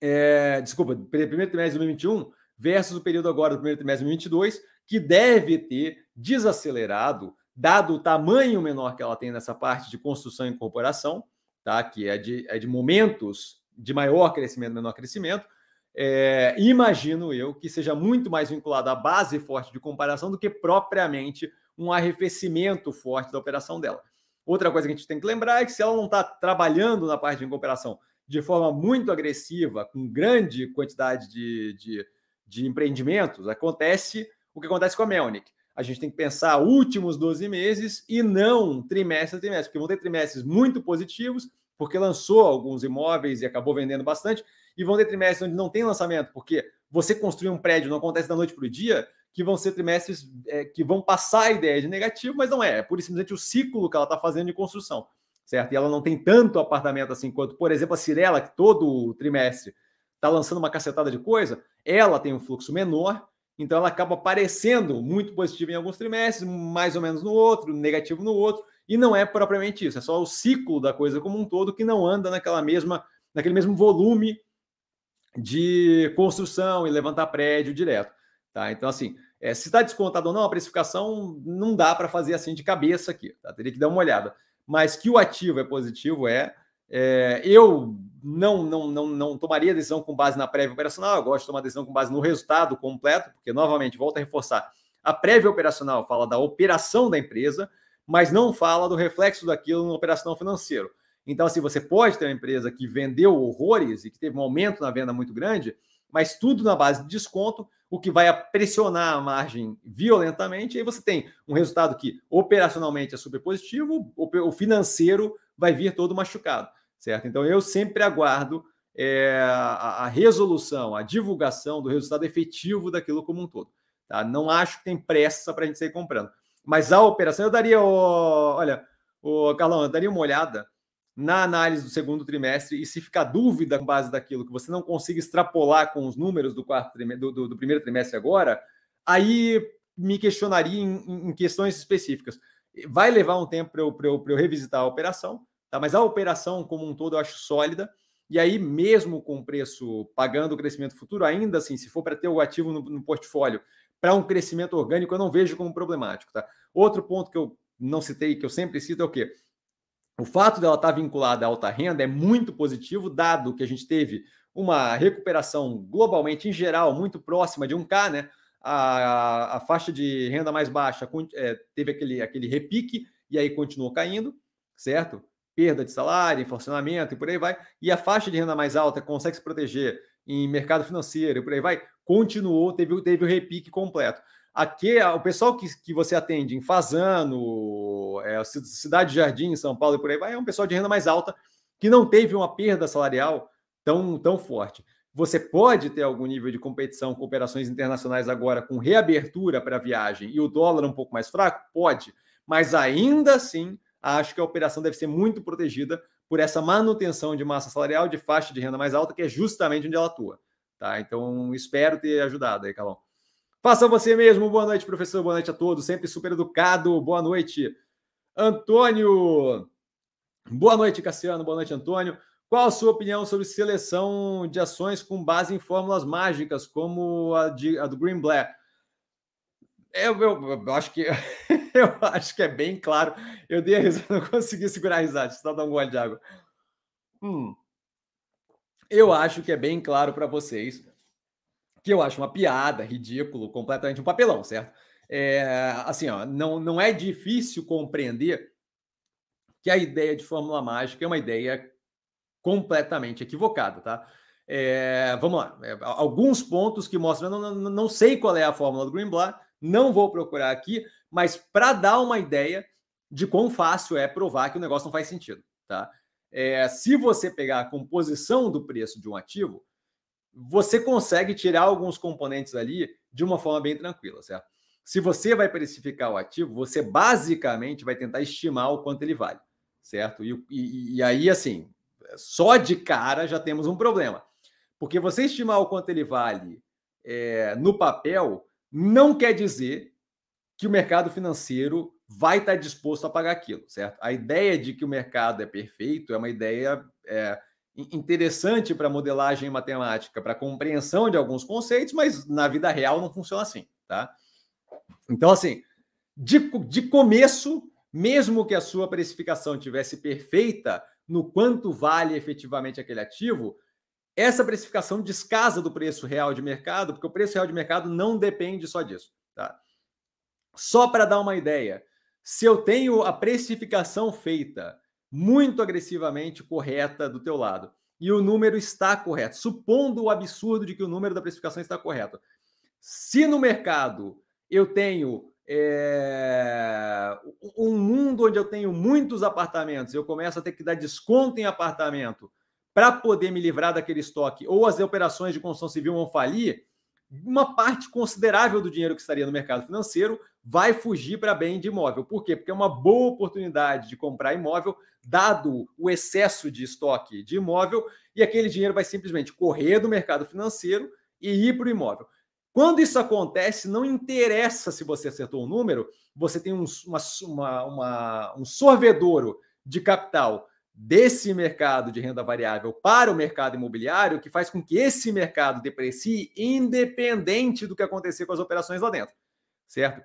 Speaker 1: É, desculpa, primeiro trimestre de 2021 versus o período agora do primeiro trimestre de 2022, que deve ter desacelerado, dado o tamanho menor que ela tem nessa parte de construção e incorporação, tá? que é de, é de momentos de maior crescimento, menor crescimento. É, imagino eu que seja muito mais vinculado à base forte de comparação do que propriamente um arrefecimento forte da operação dela. Outra coisa que a gente tem que lembrar é que se ela não está trabalhando na parte de incorporação de forma muito agressiva, com grande quantidade de, de de empreendimentos, acontece o que acontece com a Melnick. A gente tem que pensar últimos 12 meses e não trimestre a trimestre, porque vão ter trimestres muito positivos, porque lançou alguns imóveis e acabou vendendo bastante, e vão ter trimestres onde não tem lançamento, porque você construir um prédio não acontece da noite para o dia, que vão ser trimestres é, que vão passar a ideia de negativo, mas não é. É pura e simplesmente o ciclo que ela está fazendo de construção, certo? E ela não tem tanto apartamento assim quanto, por exemplo, a Cirela, que todo trimestre está lançando uma cacetada de coisa, ela tem um fluxo menor, então ela acaba aparecendo muito positiva em alguns trimestres, mais ou menos no outro, negativo no outro, e não é propriamente isso, é só o ciclo da coisa como um todo que não anda naquela mesma, naquele mesmo volume de construção e levantar prédio direto. Tá? Então, assim, é, se está descontado ou não, a precificação não dá para fazer assim de cabeça aqui, tá? teria que dar uma olhada. Mas que o ativo é positivo é. É, eu não, não, não, não tomaria decisão com base na prévia operacional, eu gosto de tomar decisão com base no resultado completo, porque, novamente, volto a reforçar, a prévia operacional fala da operação da empresa, mas não fala do reflexo daquilo no operacional financeiro. Então, assim, você pode ter uma empresa que vendeu horrores e que teve um aumento na venda muito grande, mas tudo na base de desconto, o que vai pressionar a margem violentamente, e aí você tem um resultado que operacionalmente é super positivo, o financeiro vai vir todo machucado, certo? Então eu sempre aguardo é, a, resolução, a divulgação do resultado efetivo daquilo como um todo. Tá? Não acho que tem pressa para a gente sair comprando. Mas a operação, eu daria, olha, o Carlão, eu daria uma olhada na análise do segundo trimestre e se ficar dúvida com base daquilo que você não consiga extrapolar com os números do quarto do, do, do primeiro trimestre agora, aí me questionaria em, em questões específicas. Vai levar um tempo para eu, eu, eu revisitar a operação, tá? mas a operação como um todo eu acho sólida. E aí, mesmo com o preço pagando o crescimento futuro, ainda assim, se for para ter o ativo no, no portfólio para um crescimento orgânico, eu não vejo como problemático. Tá? Outro ponto que eu não citei, que eu sempre cito, é o quê? O fato dela estar tá vinculada à alta renda é muito positivo, dado que a gente teve uma recuperação globalmente, em geral, muito próxima de 1K, né? a, a faixa de renda mais baixa é, teve aquele, aquele repique e aí continuou caindo, certo? Perda de salário, inflacionamento e por aí vai. E a faixa de renda mais alta consegue se proteger em mercado financeiro e por aí vai, continuou, teve, teve o repique completo. Aqui, o pessoal que, que você atende em Fazano, é, Cidade Jardim, São Paulo e por aí vai, é um pessoal de renda mais alta que não teve uma perda salarial tão, tão forte. Você pode ter algum nível de competição com operações internacionais agora com reabertura para viagem e o dólar um pouco mais fraco? Pode. Mas ainda assim, acho que a operação deve ser muito protegida por essa manutenção de massa salarial de faixa de renda mais alta, que é justamente onde ela atua. Tá? Então, espero ter ajudado aí, Calão. Faça você mesmo. Boa noite, professor. Boa noite a todos. Sempre super educado. Boa noite, Antônio. Boa noite, Cassiano. Boa noite, Antônio. Qual a sua opinião sobre seleção de ações com base em fórmulas mágicas, como a, de, a do Green Black? Eu, eu, eu, acho que eu acho que é bem claro. Eu dei a risada, não consegui segurar a risada, só dar um gole de água. Hum. Eu acho que é bem claro para vocês que eu acho uma piada, ridículo, completamente um papelão, certo? É, assim, ó, não, não é difícil compreender que a ideia de fórmula mágica é uma ideia completamente equivocada, tá? É, vamos lá, é, alguns pontos que mostram, não, não, não sei qual é a fórmula do Greenblatt, não vou procurar aqui, mas para dar uma ideia de quão fácil é provar que o negócio não faz sentido, tá? É, se você pegar a composição do preço de um ativo, você consegue tirar alguns componentes ali de uma forma bem tranquila, certo? Se você vai precificar o ativo, você basicamente vai tentar estimar o quanto ele vale, certo? E, e, e aí, assim, só de cara já temos um problema. Porque você estimar o quanto ele vale é, no papel não quer dizer que o mercado financeiro vai estar disposto a pagar aquilo, certo? A ideia de que o mercado é perfeito é uma ideia é, interessante para modelagem matemática, para compreensão de alguns conceitos, mas na vida real não funciona assim, tá? Então, assim, de, de começo, mesmo que a sua precificação tivesse perfeita no quanto vale efetivamente aquele ativo, essa precificação descasa do preço real de mercado, porque o preço real de mercado não depende só disso, tá? Só para dar uma ideia, se eu tenho a precificação feita muito agressivamente correta do teu lado. E o número está correto, supondo o absurdo de que o número da precificação está correto. Se no mercado eu tenho é, um mundo onde eu tenho muitos apartamentos, eu começo a ter que dar desconto em apartamento para poder me livrar daquele estoque, ou as operações de construção civil vão falir, uma parte considerável do dinheiro que estaria no mercado financeiro vai fugir para bem de imóvel. Por quê? Porque é uma boa oportunidade de comprar imóvel, dado o excesso de estoque de imóvel, e aquele dinheiro vai simplesmente correr do mercado financeiro e ir para o imóvel. Quando isso acontece, não interessa se você acertou o um número, você tem um, uma, uma, uma, um sorvedouro de capital desse mercado de renda variável para o mercado imobiliário, que faz com que esse mercado deprecie independente do que acontecer com as operações lá dentro, certo?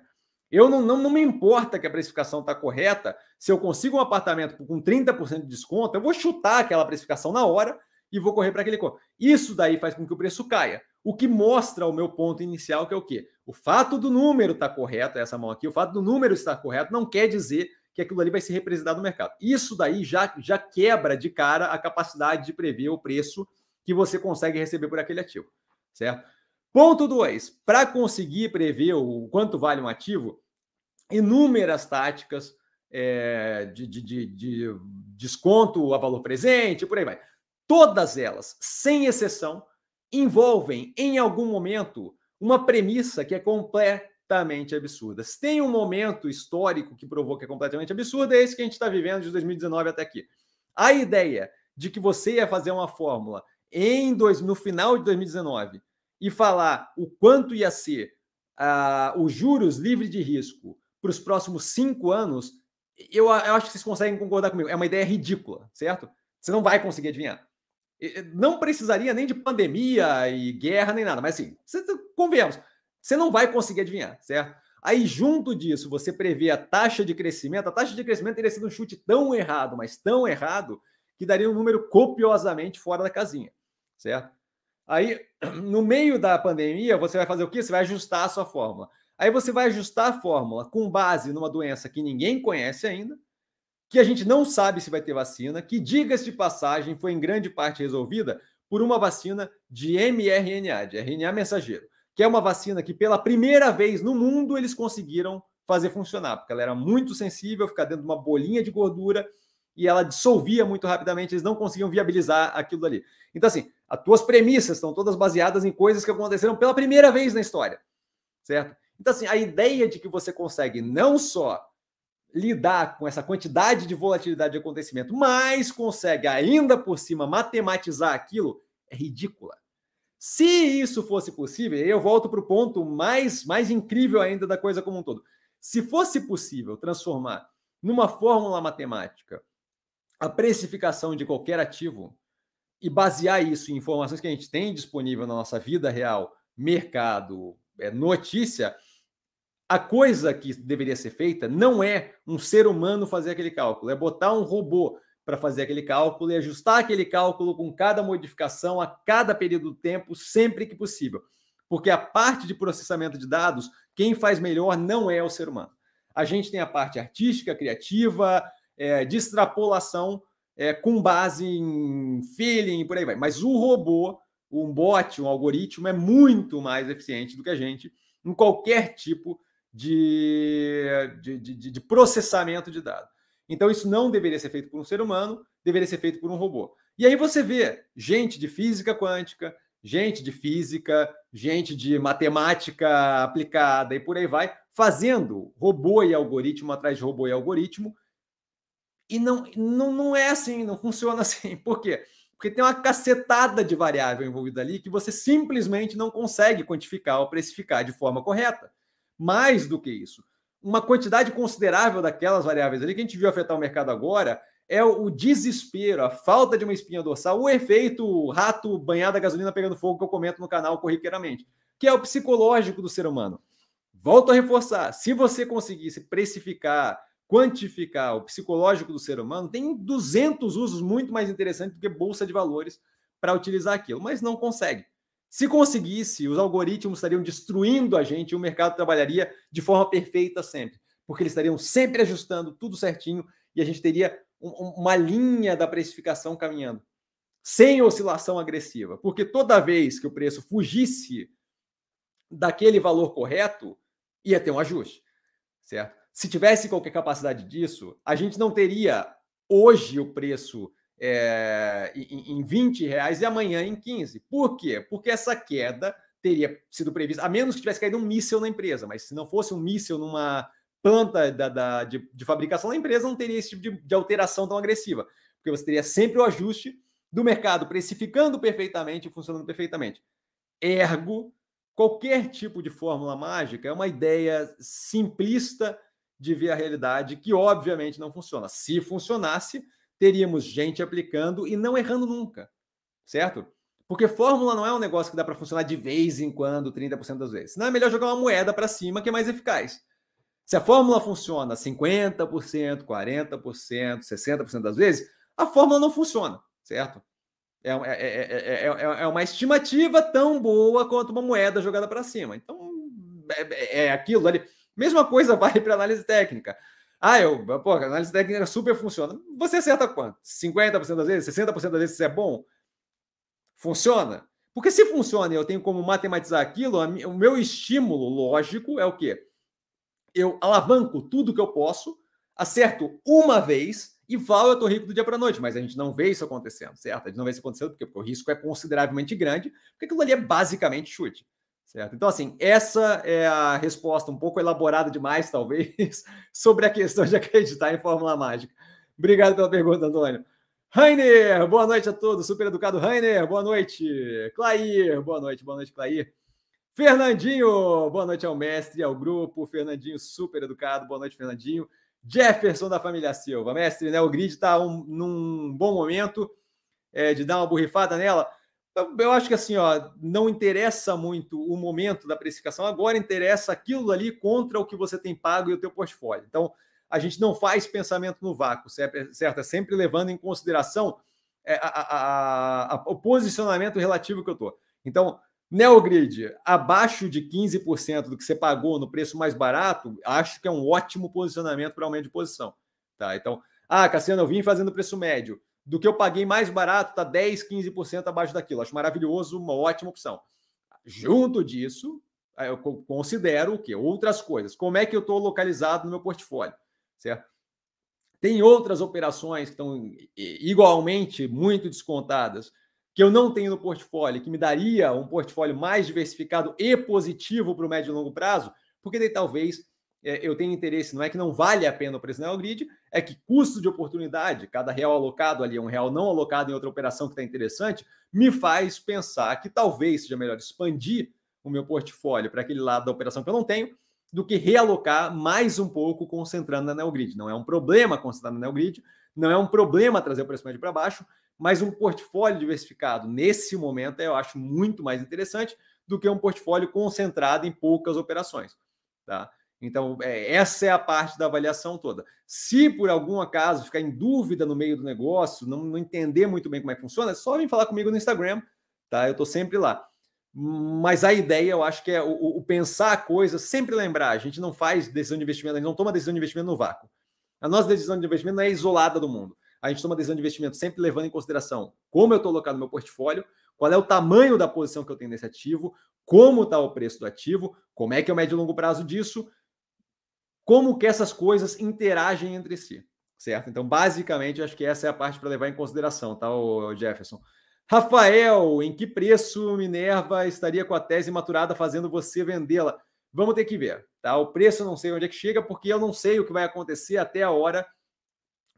Speaker 1: Eu não, não, não me importa que a precificação está correta. Se eu consigo um apartamento com 30% de desconto, eu vou chutar aquela precificação na hora e vou correr para aquele. Isso daí faz com que o preço caia. O que mostra o meu ponto inicial, que é o quê? O fato do número estar tá correto, essa mão aqui, o fato do número estar correto não quer dizer que aquilo ali vai ser representado no mercado. Isso daí já, já quebra de cara a capacidade de prever o preço que você consegue receber por aquele ativo, certo? Ponto 2. Para conseguir prever o quanto vale um ativo, inúmeras táticas é, de, de, de, de desconto a valor presente, por aí vai. Todas elas, sem exceção, envolvem em algum momento uma premissa que é completamente absurda. Se tem um momento histórico que provou que é completamente absurdo, é esse que a gente está vivendo de 2019 até aqui. A ideia de que você ia fazer uma fórmula em dois, no final de 2019 e falar o quanto ia ser uh, os juros livres de risco para os próximos cinco anos, eu, eu, acho que vocês conseguem concordar comigo. É uma ideia ridícula, certo? Você não vai conseguir adivinhar. Não precisaria nem de pandemia e guerra, nem nada, mas assim, convenhamos, você não vai conseguir adivinhar, certo? Aí, junto disso, você prevê a taxa de crescimento. A taxa de crescimento teria sido um chute tão errado, mas tão errado, que daria um número copiosamente fora da casinha, certo? Aí, no meio da pandemia, você vai fazer o quê? Você vai ajustar a sua fórmula. Aí você vai ajustar a fórmula com base numa doença que ninguém conhece ainda, que a gente não sabe se vai ter vacina, que, diga-se de passagem, foi em grande parte resolvida por uma vacina de mRNA, de RNA mensageiro, que é uma vacina que, pela primeira vez no mundo, eles conseguiram fazer funcionar, porque ela era muito sensível, ficar dentro de uma bolinha de gordura e ela dissolvia muito rapidamente, eles não conseguiam viabilizar aquilo ali. Então, assim, as tuas premissas estão todas baseadas em coisas que aconteceram pela primeira vez na história, certo? Então, assim, a ideia de que você consegue não só lidar com essa quantidade de volatilidade de acontecimento, mas consegue ainda por cima matematizar aquilo, é ridícula. Se isso fosse possível, eu volto para o ponto mais, mais incrível ainda da coisa como um todo. Se fosse possível transformar numa fórmula matemática a precificação de qualquer ativo e basear isso em informações que a gente tem disponível na nossa vida real, mercado, notícia, a coisa que deveria ser feita não é um ser humano fazer aquele cálculo, é botar um robô para fazer aquele cálculo e ajustar aquele cálculo com cada modificação a cada período do tempo, sempre que possível. Porque a parte de processamento de dados, quem faz melhor não é o ser humano. A gente tem a parte artística, criativa, é, de extrapolação, é, com base em feeling e por aí vai. Mas o robô, um bot, um algoritmo, é muito mais eficiente do que a gente em qualquer tipo de, de, de, de processamento de dados. Então, isso não deveria ser feito por um ser humano, deveria ser feito por um robô. E aí você vê gente de física quântica, gente de física, gente de matemática aplicada e por aí vai, fazendo robô e algoritmo atrás de robô e algoritmo. E não, não, não é assim, não funciona assim. Por quê? Porque tem uma cacetada de variável envolvida ali que você simplesmente não consegue quantificar ou precificar de forma correta. Mais do que isso, uma quantidade considerável daquelas variáveis ali que a gente viu afetar o mercado agora é o desespero, a falta de uma espinha dorsal, o efeito rato banhado a gasolina pegando fogo que eu comento no canal corriqueiramente, que é o psicológico do ser humano. Volto a reforçar, se você conseguisse precificar, quantificar o psicológico do ser humano, tem 200 usos muito mais interessantes do que bolsa de valores para utilizar aquilo, mas não consegue. Se conseguisse, os algoritmos estariam destruindo a gente e o mercado trabalharia de forma perfeita sempre, porque eles estariam sempre ajustando tudo certinho e a gente teria um, uma linha da precificação caminhando, sem oscilação agressiva, porque toda vez que o preço fugisse daquele valor correto, ia ter um ajuste, certo? Se tivesse qualquer capacidade disso, a gente não teria hoje o preço é, em, em 20 reais e amanhã em 15. Por quê? Porque essa queda teria sido prevista, a menos que tivesse caído um míssil na empresa, mas se não fosse um míssil numa planta da, da de, de, fabricação da empresa, não teria esse tipo de, de alteração tão agressiva, porque você teria sempre o ajuste do mercado precificando perfeitamente e funcionando perfeitamente. Ergo, qualquer tipo de fórmula mágica é uma ideia simplista de ver a realidade que, obviamente, não funciona. Se funcionasse, teríamos gente aplicando e não errando nunca, certo? Porque fórmula não é um negócio que dá para funcionar de vez em quando, 30% das vezes. Não é melhor jogar uma moeda para cima que é mais eficaz. Se a fórmula funciona 50%, 40%, 60% das vezes, a fórmula não funciona, certo? É, é, é, é, uma estimativa tão boa quanto uma moeda jogada para cima. Então, é, aquilo ali. Mesma coisa vale para análise técnica. Ah, eu, pô, análise técnica super funciona. Você acerta quanto? 50% das vezes? 60% das vezes isso é bom? Funciona? Porque se funciona e eu tenho como matematizar aquilo, o meu estímulo lógico é o quê? Eu alavanco tudo que eu posso, acerto uma vez e falo eu tô rico do dia para noite, mas a gente não vê isso acontecendo, certo? A gente não vê isso acontecendo porque, porque o risco é consideravelmente grande, porque aquilo ali é basicamente chute. Certo? Então, assim, essa é a resposta um pouco elaborada demais, talvez, sobre a questão de acreditar em Fórmula Mágica. Obrigado pela pergunta, Antônio. Rainer, boa noite a todos. Super educado Rainer, boa noite. Clair, boa noite, boa noite, Clair. Fernandinho, boa noite ao mestre, ao grupo. Fernandinho, super educado, boa noite, Fernandinho. Jefferson da família Silva, mestre, né? O grid está um, num bom momento é, de dar uma borrifada nela. Eu acho que assim, ó, não interessa muito o momento da precificação, agora interessa aquilo ali contra o que você tem pago e o teu portfólio. Então, a gente não faz pensamento no vácuo, certo? É sempre levando em consideração é, a, a, a, o posicionamento relativo que eu estou. Então, Neogrid, abaixo de 15% do que você pagou no preço mais barato, acho que é um ótimo posicionamento para aumento de posição. Tá? Então, ah, Cassiano, eu vim fazendo preço médio do que eu paguei mais barato, está 10, 15% abaixo daquilo. Acho maravilhoso, uma ótima opção. Junto disso, eu considero o quê? Outras coisas. Como é que eu estou localizado no meu portfólio? Certo? Tem outras operações que estão igualmente muito descontadas, que eu não tenho no portfólio, que me daria um portfólio mais diversificado e positivo para o médio e longo prazo, porque daí talvez é, eu tenho interesse, não é que não vale a pena o preço na grid, é que custo de oportunidade, cada real alocado ali um real não alocado em outra operação que está interessante, me faz pensar que talvez seja melhor expandir o meu portfólio para aquele lado da operação que eu não tenho, do que realocar mais um pouco concentrando na Neogrid. Não é um problema concentrar na Neogrid, não é um problema trazer o preço médio para baixo, mas um portfólio diversificado nesse momento eu acho muito mais interessante do que um portfólio concentrado em poucas operações. Tá? Então, é, essa é a parte da avaliação toda. Se por algum acaso ficar em dúvida no meio do negócio, não, não entender muito bem como é que funciona, é só vir falar comigo no Instagram, tá? Eu estou sempre lá. Mas a ideia, eu acho que é o, o, pensar a coisa, sempre lembrar, a gente não faz decisão de investimento, a gente não toma decisão de investimento no vácuo. A nossa decisão de investimento não é isolada do mundo. A gente toma decisão de investimento sempre levando em consideração como eu estou alocado no meu portfólio, qual é o tamanho da posição que eu tenho nesse ativo, como está o preço do ativo, como é que é o médio e longo prazo disso, como que essas coisas interagem entre si, certo? Então, basicamente, acho que essa é a parte para levar em consideração, tá, Jefferson? Rafael, em que preço Minerva estaria com a tese maturada fazendo você vendê-la? Vamos ter que ver, tá? O preço eu não sei onde é que chega, porque eu não sei o que vai acontecer até a hora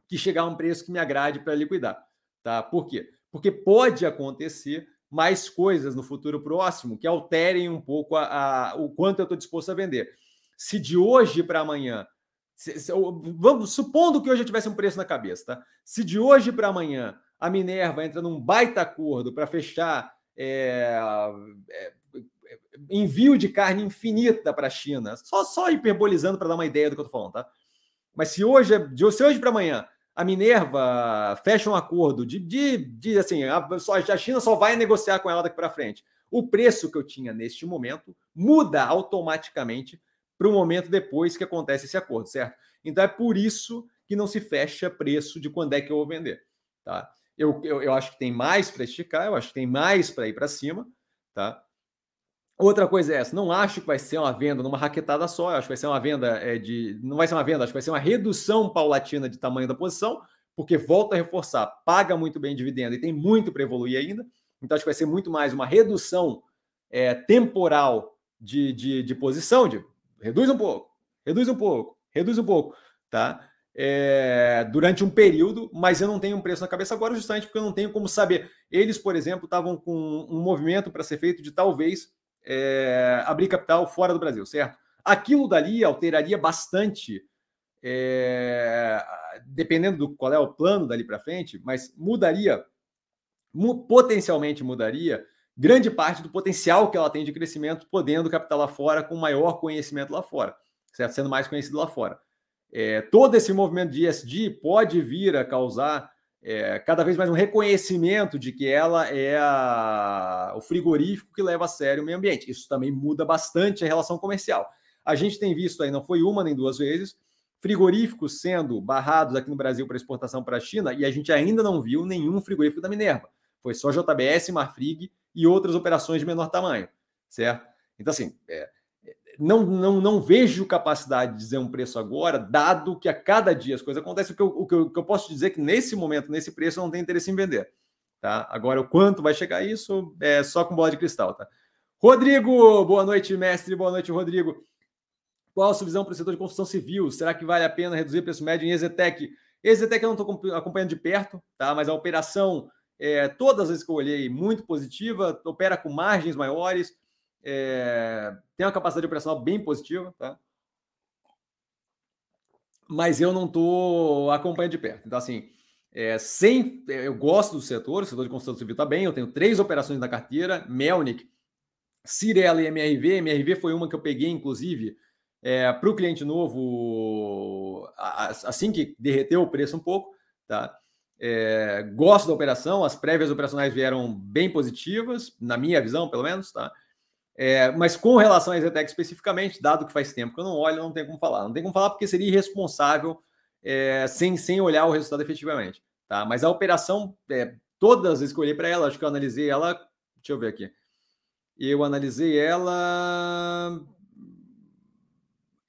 Speaker 1: que chegar um preço que me agrade para liquidar, tá? Por quê? Porque pode acontecer mais coisas no futuro próximo que alterem um pouco a, a o quanto eu estou disposto a vender se de hoje para amanhã, se, se, vamos supondo que hoje eu tivesse um preço na cabeça, tá? Se de hoje para amanhã a Minerva entra num baita acordo para fechar é, é, envio de carne infinita para a China, só, só hiperbolizando para dar uma ideia do que eu estou falando, tá? Mas se hoje, de, se hoje para amanhã a Minerva fecha um acordo de, de, de assim, a, a China só vai negociar com ela daqui para frente. O preço que eu tinha neste momento muda automaticamente para o momento depois que acontece esse acordo, certo? Então é por isso que não se fecha preço de quando é que eu vou vender, tá? Eu, eu, eu acho que tem mais para esticar, eu acho que tem mais para ir para cima, tá? Outra coisa é essa, não acho que vai ser uma venda numa raquetada só, acho que vai ser uma venda é, de. Não vai ser uma venda, acho que vai ser uma redução paulatina de tamanho da posição, porque volta a reforçar, paga muito bem dividendo e tem muito para evoluir ainda. Então, acho que vai ser muito mais uma redução é, temporal de, de, de posição, de reduz um pouco, reduz um pouco, reduz um pouco, tá? É, durante um período, mas eu não tenho um preço na cabeça agora, justamente porque eu não tenho como saber. Eles, por exemplo, estavam com um movimento para ser feito de talvez é, abrir capital fora do Brasil, certo? Aquilo dali alteraria bastante, é, dependendo do qual é o plano dali para frente, mas mudaria, mu potencialmente mudaria grande parte do potencial que ela tem de crescimento, podendo captar lá fora com maior conhecimento lá fora, certo? Sendo mais conhecido lá fora. É, todo esse movimento de ESG pode vir a causar é, cada vez mais um reconhecimento de que ela é a, o frigorífico que leva a sério o meio ambiente. Isso também muda bastante a relação comercial. A gente tem visto aí, não foi uma nem duas vezes, frigoríficos sendo barrados aqui no Brasil para exportação para a China, e a gente ainda não viu nenhum frigorífico da Minerva. Foi só JBS, Marfrig e outras operações de menor tamanho, certo? Então, assim, é, não, não, não vejo capacidade de dizer um preço agora, dado que a cada dia as coisas acontecem. O que eu, o que eu, o que eu posso dizer é que nesse momento, nesse preço, não tenho interesse em vender. Tá? Agora, o quanto vai chegar isso é só com bola de cristal. Tá? Rodrigo, boa noite, mestre. Boa noite, Rodrigo. Qual a sua visão para o setor de construção civil? Será que vale a pena reduzir o preço médio em Exetec? Exetec eu não estou acompanhando de perto, tá? mas a operação é, todas as que eu olhei, muito positiva, opera com margens maiores, é, tem uma capacidade operacional bem positiva, tá? Mas eu não estou acompanhando de perto. Então, assim, é, sem, eu gosto do setor, o setor de construção civil está bem, eu tenho três operações na carteira, Melnick, Cirela e MRV. MRV foi uma que eu peguei, inclusive, é, para o cliente novo, assim que derreteu o preço um pouco, tá? É, gosto da operação, as prévias operacionais vieram bem positivas, na minha visão, pelo menos, tá? É, mas com relação à Zetec especificamente, dado que faz tempo que eu não olho, não tem como falar. Não tem como falar porque seria irresponsável é, sem, sem olhar o resultado efetivamente. Tá? Mas a operação, é, todas eu olhei para ela, acho que eu analisei ela. Deixa eu ver aqui. Eu analisei ela.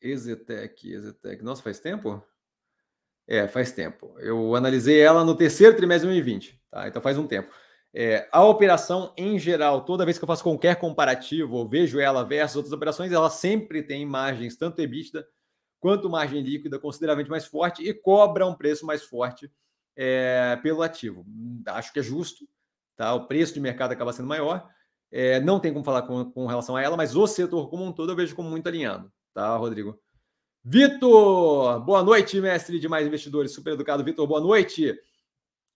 Speaker 1: Exetec, Exetec. Nossa, faz tempo? É, faz tempo. Eu analisei ela no terceiro trimestre de 2020, tá? Então faz um tempo. É, a operação em geral, toda vez que eu faço qualquer comparativo, ou vejo ela versus outras operações, ela sempre tem margens, tanto EBITDA quanto margem líquida consideravelmente mais forte e cobra um preço mais forte é, pelo ativo. Acho que é justo, tá? O preço de mercado acaba sendo maior. É, não tem como falar com, com, relação a ela, mas o setor como um todo eu vejo como muito alinhado, tá, Rodrigo? Vitor, boa noite, mestre de mais investidores, super educado. Vitor, boa noite.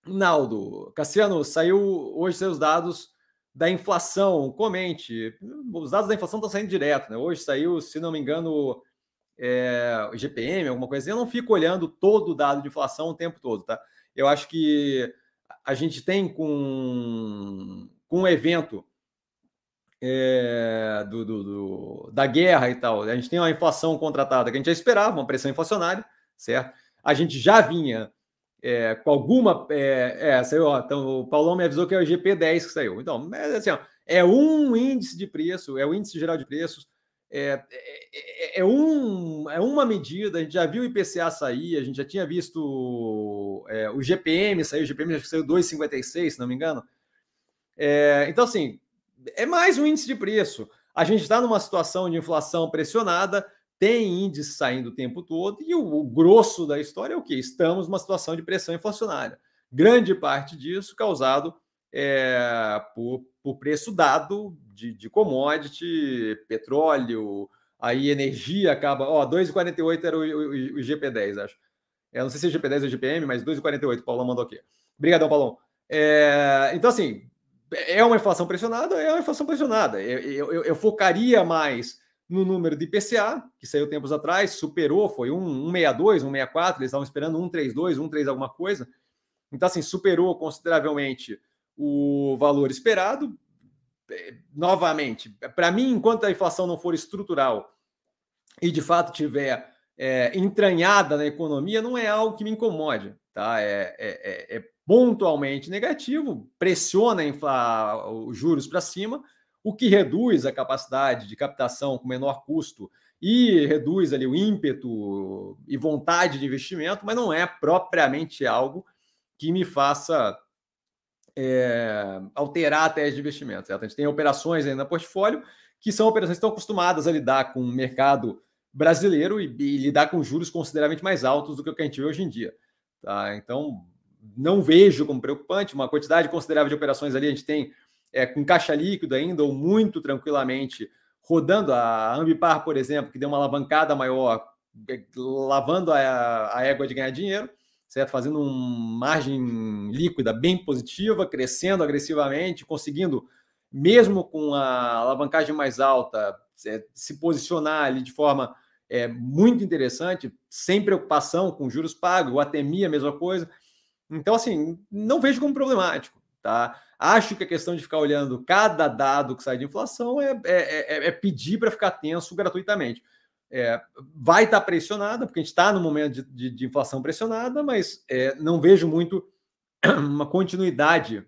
Speaker 1: Naldo, Cassiano, saiu hoje seus dados da inflação. Comente. Os dados da inflação estão saindo direto, né? Hoje saiu, se não me engano, é, GPM, alguma coisa assim. Eu não fico olhando todo o dado de inflação o tempo todo, tá? Eu acho que a gente tem com, com um evento é, do, do, do, da guerra e tal, a gente tem uma inflação contratada que a gente já esperava, uma pressão inflacionária, certo? A gente já vinha é, com alguma. É, é, saiu, ó, então, o Paulão me avisou que é o GP10 que saiu. Então, é, assim, ó, é um índice de preço, é o índice geral de preços, é, é, é, é um, é uma medida. A gente já viu o IPCA sair, a gente já tinha visto é, o GPM sair, o GPM já saiu 2,56, se não me engano. É, então, assim, é mais um índice de preço. A gente está numa situação de inflação pressionada, tem índice saindo o tempo todo, e o, o, grosso da história é o que? Estamos numa situação de pressão inflacionária. Grande parte disso causado é, por, por, preço dado de, de, commodity, petróleo, aí energia acaba. Ó, 2,48 era o, o, o, GP10, acho. Eu não sei se é GP10 ou GPM, mas 2,48, o Paulão mandou aqui. Obrigadão, Paulão. É, então, assim, é uma inflação pressionada? É uma inflação pressionada. Eu, eu, eu, focaria mais no número de IPCA, que saiu tempos atrás, superou, foi 162, 164, eles estavam esperando 132, 132 alguma coisa. Então, assim, superou consideravelmente o valor esperado. É, novamente, para mim, enquanto a inflação não for estrutural e de fato tiver é, entranhada na economia, não é algo que me incomode. Tá? É, é, é, é pontualmente negativo, pressiona inflar os juros para cima, o que reduz a capacidade de captação com menor custo e reduz ali o ímpeto e vontade de investimento, mas não é propriamente algo que me faça é, alterar a tese de investimento. Certo? A gente tem operações ainda no portfólio que são operações que estão acostumadas a lidar com o mercado brasileiro e, e lidar com juros consideravelmente mais altos do que o que a gente vê hoje em dia. Tá? Então, não vejo como preocupante, uma quantidade considerável de operações ali a gente tem é, com caixa líquido ainda, ou muito tranquilamente, rodando a Ambipar, por exemplo, que deu uma alavancada maior, é, lavando a, a égua de ganhar dinheiro, certo? Fazendo uma margem líquida bem positiva, crescendo agressivamente, conseguindo, mesmo com a alavancagem mais alta, é, se posicionar ali de forma é, muito interessante, sem preocupação com juros pagos, o ATMI a mesma coisa. Então, assim, não vejo como problemático, tá? Acho que a questão de ficar olhando cada dado que sai de inflação é, é, é, é pedir para ficar tenso gratuitamente. É, vai estar tá pressionada, porque a gente está no momento de, de, de, inflação pressionada, mas é, não vejo muito uma continuidade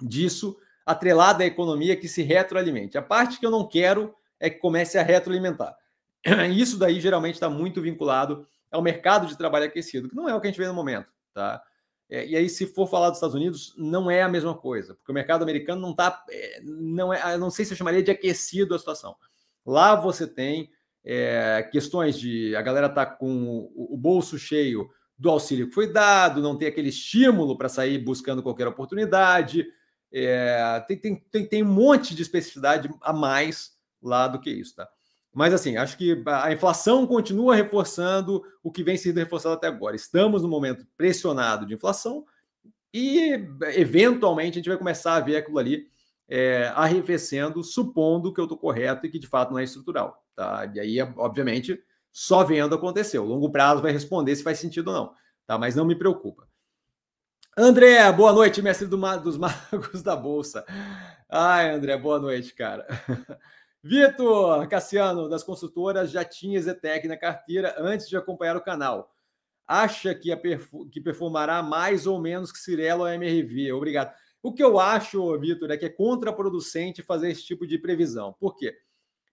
Speaker 1: disso atrelada à economia que se retroalimente. A parte que eu não quero é que comece a retroalimentar. Isso daí geralmente está muito vinculado ao mercado de trabalho aquecido, que não é o que a gente vê no momento, tá? É, e aí, se for falar dos Estados Unidos, não é a mesma coisa, porque o mercado americano não está. É, não, é, não sei se eu chamaria de aquecido a situação. Lá você tem é, questões de a galera tá com o, o, bolso cheio do auxílio que foi dado, não tem aquele estímulo para sair buscando qualquer oportunidade. É, tem, tem, tem, tem um monte de especificidade a mais lá do que isso, tá? Mas, assim, acho que a inflação continua reforçando o que vem sendo reforçado até agora. Estamos no momento pressionado de inflação e, eventualmente, a gente vai começar a ver aquilo ali é, arrefecendo, supondo que eu estou correto e que, de fato, não é estrutural. Tá? E aí, obviamente, só vendo acontecer. O longo prazo vai responder se faz sentido ou não. Tá? Mas não me preocupa. André, boa noite, mestre do, dos magos da Bolsa. Ai, André, boa noite, cara. Vitor Cassiano, das consultoras, já tinha Zetec na carteira antes de acompanhar o canal. Acha que, perfu que performará mais ou menos que Cirelo ou MRV? Obrigado. O que eu acho, Vitor, é que é contraproducente fazer esse tipo de previsão. Por quê?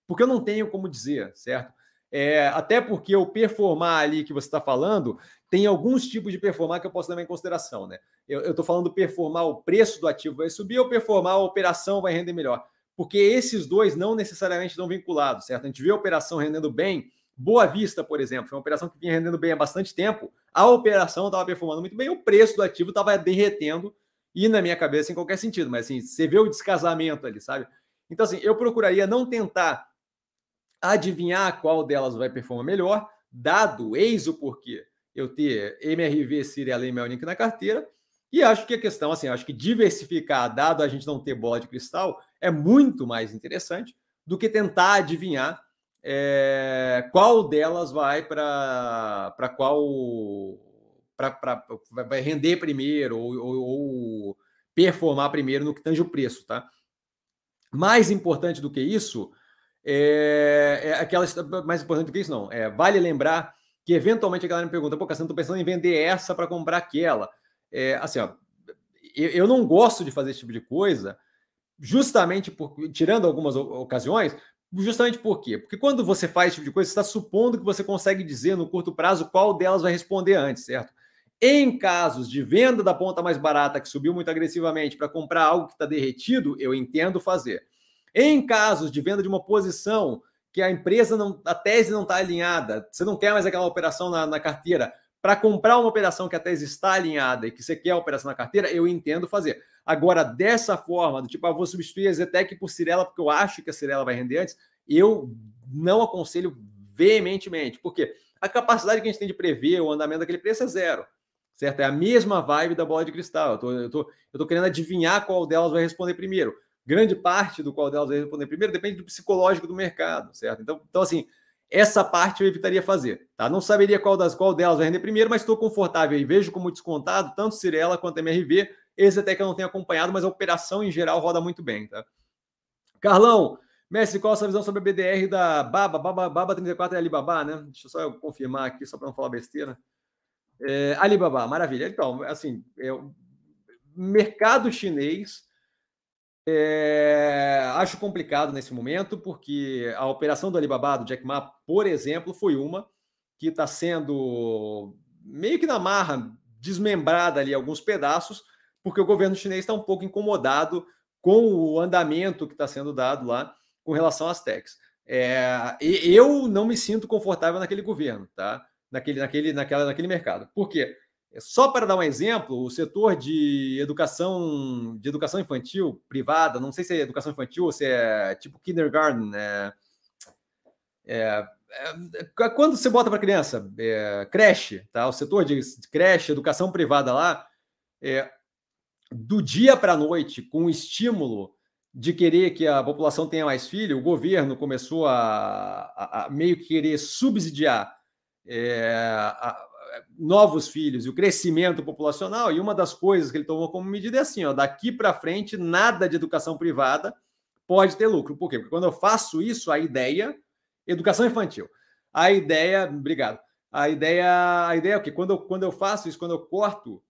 Speaker 1: Porque eu não tenho como dizer, certo? É, até porque o performar ali que você está falando, tem alguns tipos de performar que eu posso levar em consideração, né? Eu estou falando performar o preço do ativo vai subir ou performar a operação vai render melhor porque esses dois não necessariamente estão vinculados, certo? A gente vê a operação rendendo bem, Boa Vista, por exemplo, foi uma operação que vinha rendendo bem há bastante tempo. A operação estava performando muito bem, o preço do ativo estava derretendo e na minha cabeça em qualquer sentido, mas assim, você vê o descasamento ali, sabe? Então, assim, eu procuraria não tentar adivinhar qual delas vai performar melhor, dado, eis o porquê eu ter MRV, Cirela e Melnick na carteira, e acho que a questão, assim, acho que diversificar, dado a gente não ter bola de cristal, é muito mais interessante do que tentar adivinhar é, qual delas vai para qual pra, pra, vai render primeiro ou, ou, ou, performar primeiro no que tange o preço, tá? Mais importante do que isso é, é aquela mais importante do que isso não é vale lembrar que eventualmente a galera me pergunta, pô, não tô pensando em vender essa para comprar aquela? É, assim, ó, eu, eu não gosto de fazer esse tipo de coisa, justamente por tirando algumas ocasiões, justamente por quê? Porque quando você faz esse tipo de coisa, você está supondo que você consegue dizer no curto prazo qual delas vai responder antes, certo? Em casos de venda da ponta mais barata que subiu muito agressivamente para comprar algo que está derretido, eu entendo fazer. Em casos de venda de uma posição que a empresa não, a tese não está alinhada, você não quer mais aquela operação na, na carteira, para comprar uma operação que a tese está alinhada e que você quer a operação na carteira, eu entendo fazer. Agora, dessa forma, do tipo, ah, vou substituir a Zetec por Cirela porque eu acho que a Cirela vai render antes, eu não aconselho veementemente. porque A capacidade que a gente tem de prever o andamento daquele preço é zero. Certo? É a mesma vibe da bola de cristal. Eu tô, eu tô, eu tô querendo adivinhar qual delas vai responder primeiro. Grande parte do qual delas vai responder primeiro depende do psicológico do mercado, certo? Então, então assim, essa parte eu evitaria fazer. Tá? Não saberia qual das qual delas vai render primeiro, mas estou confortável e vejo como descontado tanto Cirela quanto MRV. Esse até que eu não tenho acompanhado, mas a operação em geral roda muito bem. Tá? Carlão, Mestre, qual a sua visão sobre a BDR da Baba? Baba, Baba 34 é Alibaba, né? Deixa eu só confirmar aqui, só para não falar besteira. É, Alibaba, maravilha. Então, assim, é, mercado chinês é, acho complicado nesse momento, porque a operação do Alibaba, do Jack Ma, por exemplo, foi uma que está sendo meio que na marra, desmembrada ali alguns pedaços, porque o governo chinês está um pouco incomodado com o andamento que está sendo dado lá com relação às techs. É, eu não me sinto confortável naquele governo, tá? Naquele, naquele, naquela, naquele mercado. Por quê? Só para dar um exemplo, o setor de educação de educação infantil privada, não sei se é educação infantil ou se é tipo kindergarten, é, é, é quando você bota para criança, é, creche, tá? O setor de creche, educação privada lá, é, do dia para a noite, com o estímulo de querer que a população tenha mais filho, o governo começou a, a, a meio que querer subsidiar é, a, novos filhos e o crescimento populacional, e uma das coisas que ele tomou como medida é assim: ó, daqui para frente, nada de educação privada pode ter lucro. Por quê? Porque quando eu faço isso, a ideia, educação infantil, a ideia, obrigado, a ideia, a ideia é o quê? Quando eu, quando eu faço isso, quando eu corto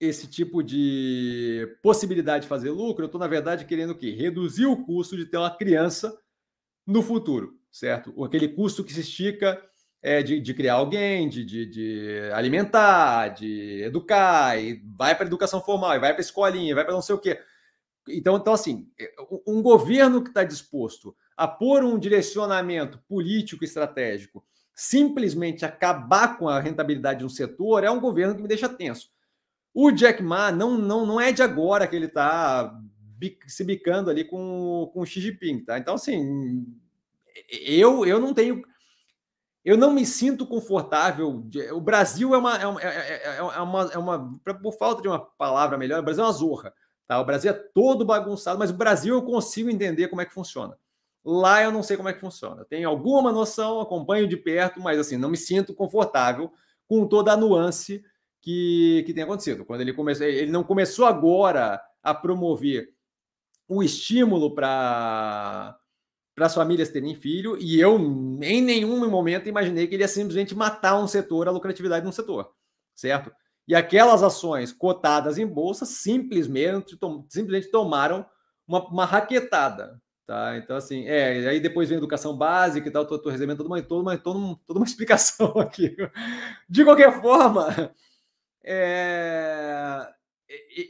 Speaker 1: esse tipo de possibilidade de fazer lucro, eu estou, na verdade, querendo o quê? Reduzir o custo de ter uma criança no futuro, certo? Aquele custo que se estica é, de, de, criar alguém, de, de, de, alimentar, de educar, e vai para a educação formal, e vai para a escolinha, vai para não sei o quê. Então, então, assim, é, um governo que está disposto a pôr um direcionamento político estratégico, simplesmente acabar com a rentabilidade de um setor, é um governo que me deixa tenso. O Jack Ma não, não, não é de agora que ele está se bicando ali com, com o Xi Jinping, tá? Então, assim, eu, eu não tenho eu não me sinto confortável. O Brasil é uma, é uma, é, é, é, é uma, é uma, por falta de uma palavra melhor, o Brasil é uma zorra. Tá? O Brasil é todo bagunçado, mas o Brasil eu consigo entender como é que funciona. Lá eu não sei como é que funciona. tenho alguma noção, acompanho de perto, mas assim, não me sinto confortável com toda a nuance que, que tem acontecido. Quando ele começou, ele não começou agora a promover o estímulo para para as famílias terem filho, e eu em nenhum momento imaginei que ele ia simplesmente matar um setor, a lucratividade de um setor, certo? E aquelas ações cotadas em bolsa simplesmente, tom, simplesmente tomaram uma, uma, raquetada, tá? Então, assim, é, aí depois vem educação básica e tal, estou recebendo toda uma, toda, uma, toda, uma, toda uma explicação aqui. De qualquer forma, é,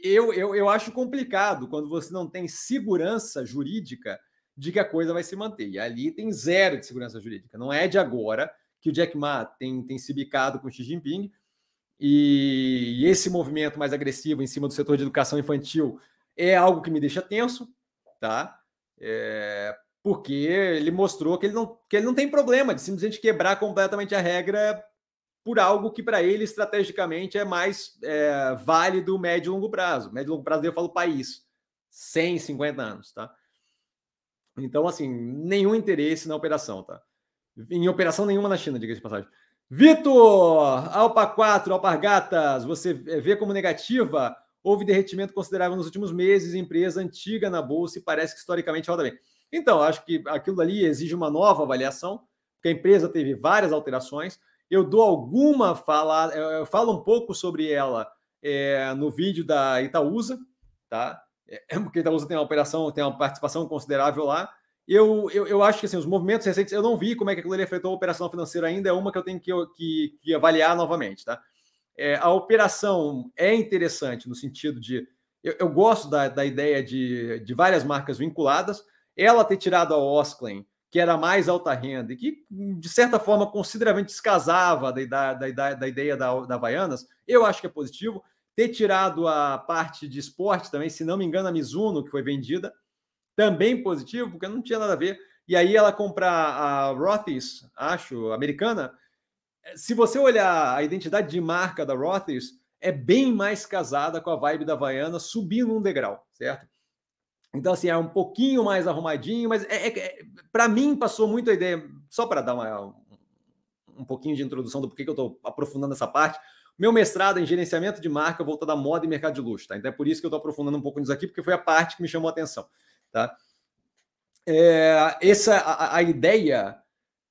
Speaker 1: eu, eu, eu acho complicado quando você não tem segurança jurídica de que a coisa vai se manter. E ali tem zero de segurança jurídica. Não é de agora que o Jack Ma tem, tem se bicado com o Xi Jinping e, esse movimento mais agressivo em cima do setor de educação infantil é algo que me deixa tenso, tá? É, porque ele mostrou que ele, não, que ele não tem problema de simplesmente quebrar completamente a regra por algo que para ele estrategicamente é mais é, válido médio e longo prazo. Médio e longo prazo eu falo país, 150 anos, tá? Então, assim, nenhum interesse na operação, tá? Em operação nenhuma na China, diga de passagem. Vitor, Alpa 4, Alpargatas, você vê como negativa? Houve derretimento considerável nos últimos meses, empresa antiga na bolsa e parece que historicamente roda bem. Então, acho que aquilo ali exige uma nova avaliação, porque a empresa teve várias alterações. Eu dou alguma fala, eu falo um pouco sobre ela é, no vídeo da Itaúsa, tá? É, porque a Itaúsa tem uma operação, tem uma participação considerável lá. Eu, eu, eu acho que assim, os movimentos recentes, eu não vi como é que aquilo ali afetou a operação financeira ainda, é uma que eu tenho que, que, que avaliar novamente, tá? É, a operação é interessante no sentido de. Eu, eu gosto da, da ideia de, de várias marcas vinculadas. Ela ter tirado a Osclen, que era mais alta renda e que, de certa forma, consideravelmente descasava da, da, da, da ideia da, da Havaianas, eu acho que é positivo. Ter tirado a parte de esporte também, se não me engano, a Mizuno, que foi vendida, também positivo, porque não tinha nada a ver. E aí ela comprar a Rothy's, acho, americana. Se você olhar a identidade de marca da Rothy's, é bem mais casada com a vibe da Havaiana, subindo um degrau, certo? Então, assim, é um pouquinho mais arrumadinho, mas é, é, é para mim passou muito a ideia, só para dar uma, um pouquinho de introdução do porquê que eu estou aprofundando essa parte. Meu mestrado em gerenciamento de marca voltado à moda e mercado de luxo, tá? Então é por isso que eu estou aprofundando um pouco nisso aqui, porque foi a parte que me chamou a atenção. Tá? É, essa a, a, ideia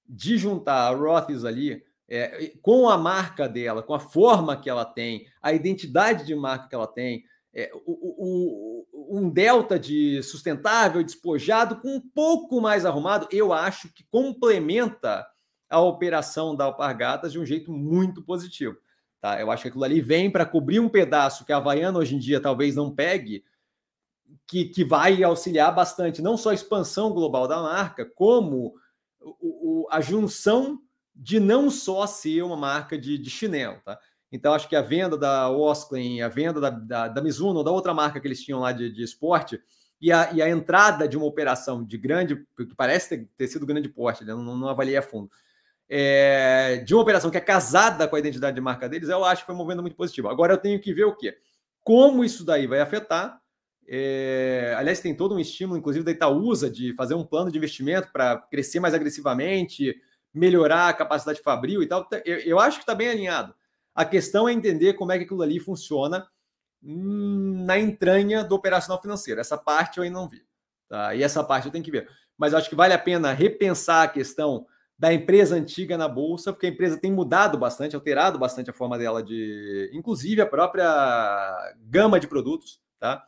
Speaker 1: de juntar a Roths ali é, com a marca dela, com a forma que ela tem, a identidade de marca que ela tem, é, o, o, um delta de sustentável, despojado, com um pouco mais arrumado, eu acho que complementa a operação da Alpargatas de um jeito muito positivo. Tá? Eu acho que aquilo ali vem para cobrir um pedaço que a Havaiana hoje em dia talvez não pegue, que, que vai auxiliar bastante, não só a expansão global da marca, como o, o, a junção de não só ser uma marca de, de chinelo, tá? Então, acho que a venda da Osklen, a venda da, da, da Mizuno, da outra marca que eles tinham lá de, de esporte, e a, e a, entrada de uma operação de grande, que parece ter, ter sido grande porte, né? não, não avaliei a fundo, é, de uma operação que é casada com a identidade de marca deles, eu acho que foi um movimento muito positivo. Agora eu tenho que ver o quê? Como isso daí vai afetar é, aliás, tem todo um estímulo, inclusive, da Itaúsa, de fazer um plano de investimento para crescer mais agressivamente, melhorar a capacidade fabril e tal. Eu, eu acho que está bem alinhado. A questão é entender como é que aquilo ali funciona hum, na entranha do operacional financeiro. Essa parte eu ainda não vi. Tá? E essa parte eu tenho que ver. Mas acho que vale a pena repensar a questão da empresa antiga na bolsa, porque a empresa tem mudado bastante, alterado bastante a forma dela de, inclusive a própria gama de produtos, tá?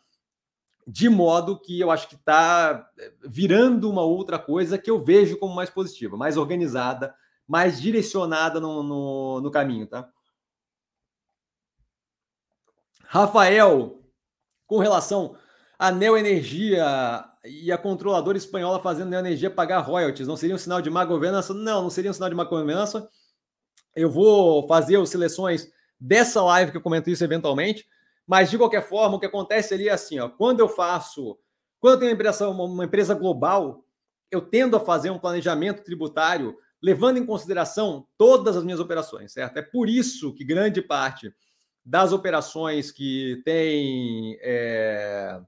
Speaker 1: de modo que eu acho que está eh, virando uma outra coisa que eu vejo como mais positiva, mais organizada, mais direcionada no, no, no caminho, tá? Rafael, com relação à Neoenergia e a controladora espanhola fazendo Neoenergia pagar royalties, não seria um sinal de má governança? Não, não seria um sinal de má governança. Eu vou fazer as seleções dessa live que eu comento isso eventualmente, mas, de qualquer forma, o que acontece ali é assim: ó, quando eu faço, quando eu tenho uma empresa, uma empresa global, eu tendo a fazer um planejamento tributário levando em consideração todas as minhas operações, certo? É por isso que grande parte das operações que tem é,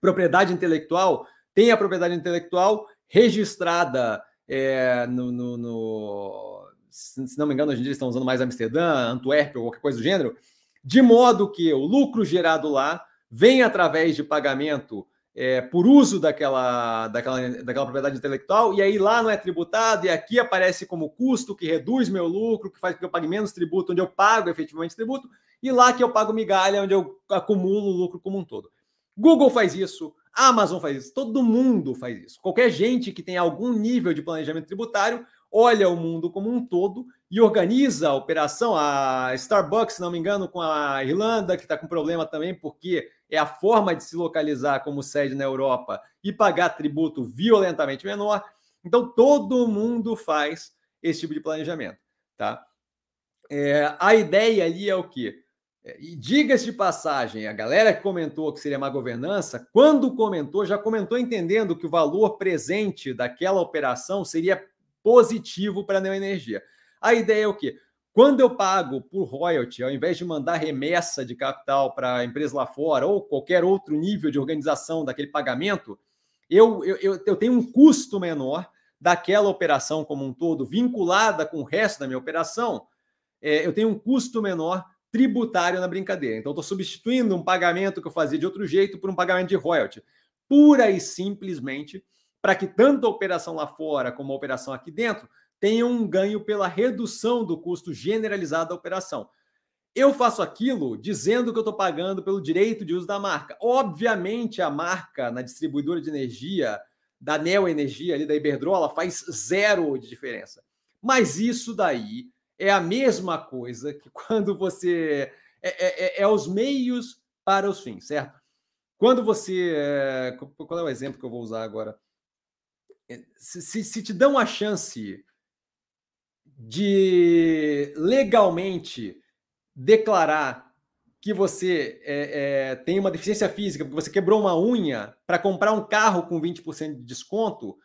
Speaker 1: propriedade intelectual tem a propriedade intelectual registrada é, no, no, no, se não me engano, hoje em dia estão usando mais Amsterdã, Antuérpia ou qualquer coisa do gênero, de modo que o lucro gerado lá vem através de pagamento é, por uso daquela, daquela, daquela propriedade intelectual, e aí lá não é tributado, e aqui aparece como custo que reduz meu lucro, que faz com que eu pague menos tributo, onde eu pago efetivamente tributo, e lá que eu pago migalha, onde eu acumulo o lucro como um todo. Google faz isso, Amazon faz isso, todo mundo faz isso. Qualquer gente que tem algum nível de planejamento tributário olha o mundo como um todo e organiza a operação. A Starbucks, se não me engano, com a Irlanda, que está com problema também, porque é a forma de se localizar como sede na Europa e pagar tributo violentamente menor. Então, todo mundo faz esse tipo de planejamento, tá? É, a ideia ali é o quê? É, e diga-se de passagem, a galera que comentou que seria má governança, quando comentou, já comentou entendendo que o valor presente daquela operação seria positivo para a neoenergia. A ideia é o quê? Quando eu pago por royalty, ao invés de mandar remessa de capital para a empresa lá fora ou qualquer outro nível de organização daquele pagamento, eu, eu, eu tenho um custo menor daquela operação como um todo, vinculada com o resto da minha operação, é, eu tenho um custo menor tributário na brincadeira. Então, estou substituindo um pagamento que eu fazia de outro jeito por um pagamento de royalty, pura e simplesmente para que tanto a operação lá fora como a operação aqui dentro tenham um ganho pela redução do custo generalizado da operação. Eu faço aquilo dizendo que eu estou pagando pelo direito de uso da marca. Obviamente, a marca na distribuidora de energia da Neo Energia, ali da Iberdrola, faz zero de diferença. Mas isso daí é a mesma coisa que quando você. É, é, é os meios para os fins, certo? Quando você. É, qual é o exemplo que eu vou usar agora? É, se, se, se te dão a chance de legalmente declarar que você é, é, tem uma deficiência física, porque você quebrou uma unha para comprar um carro com 20% de desconto,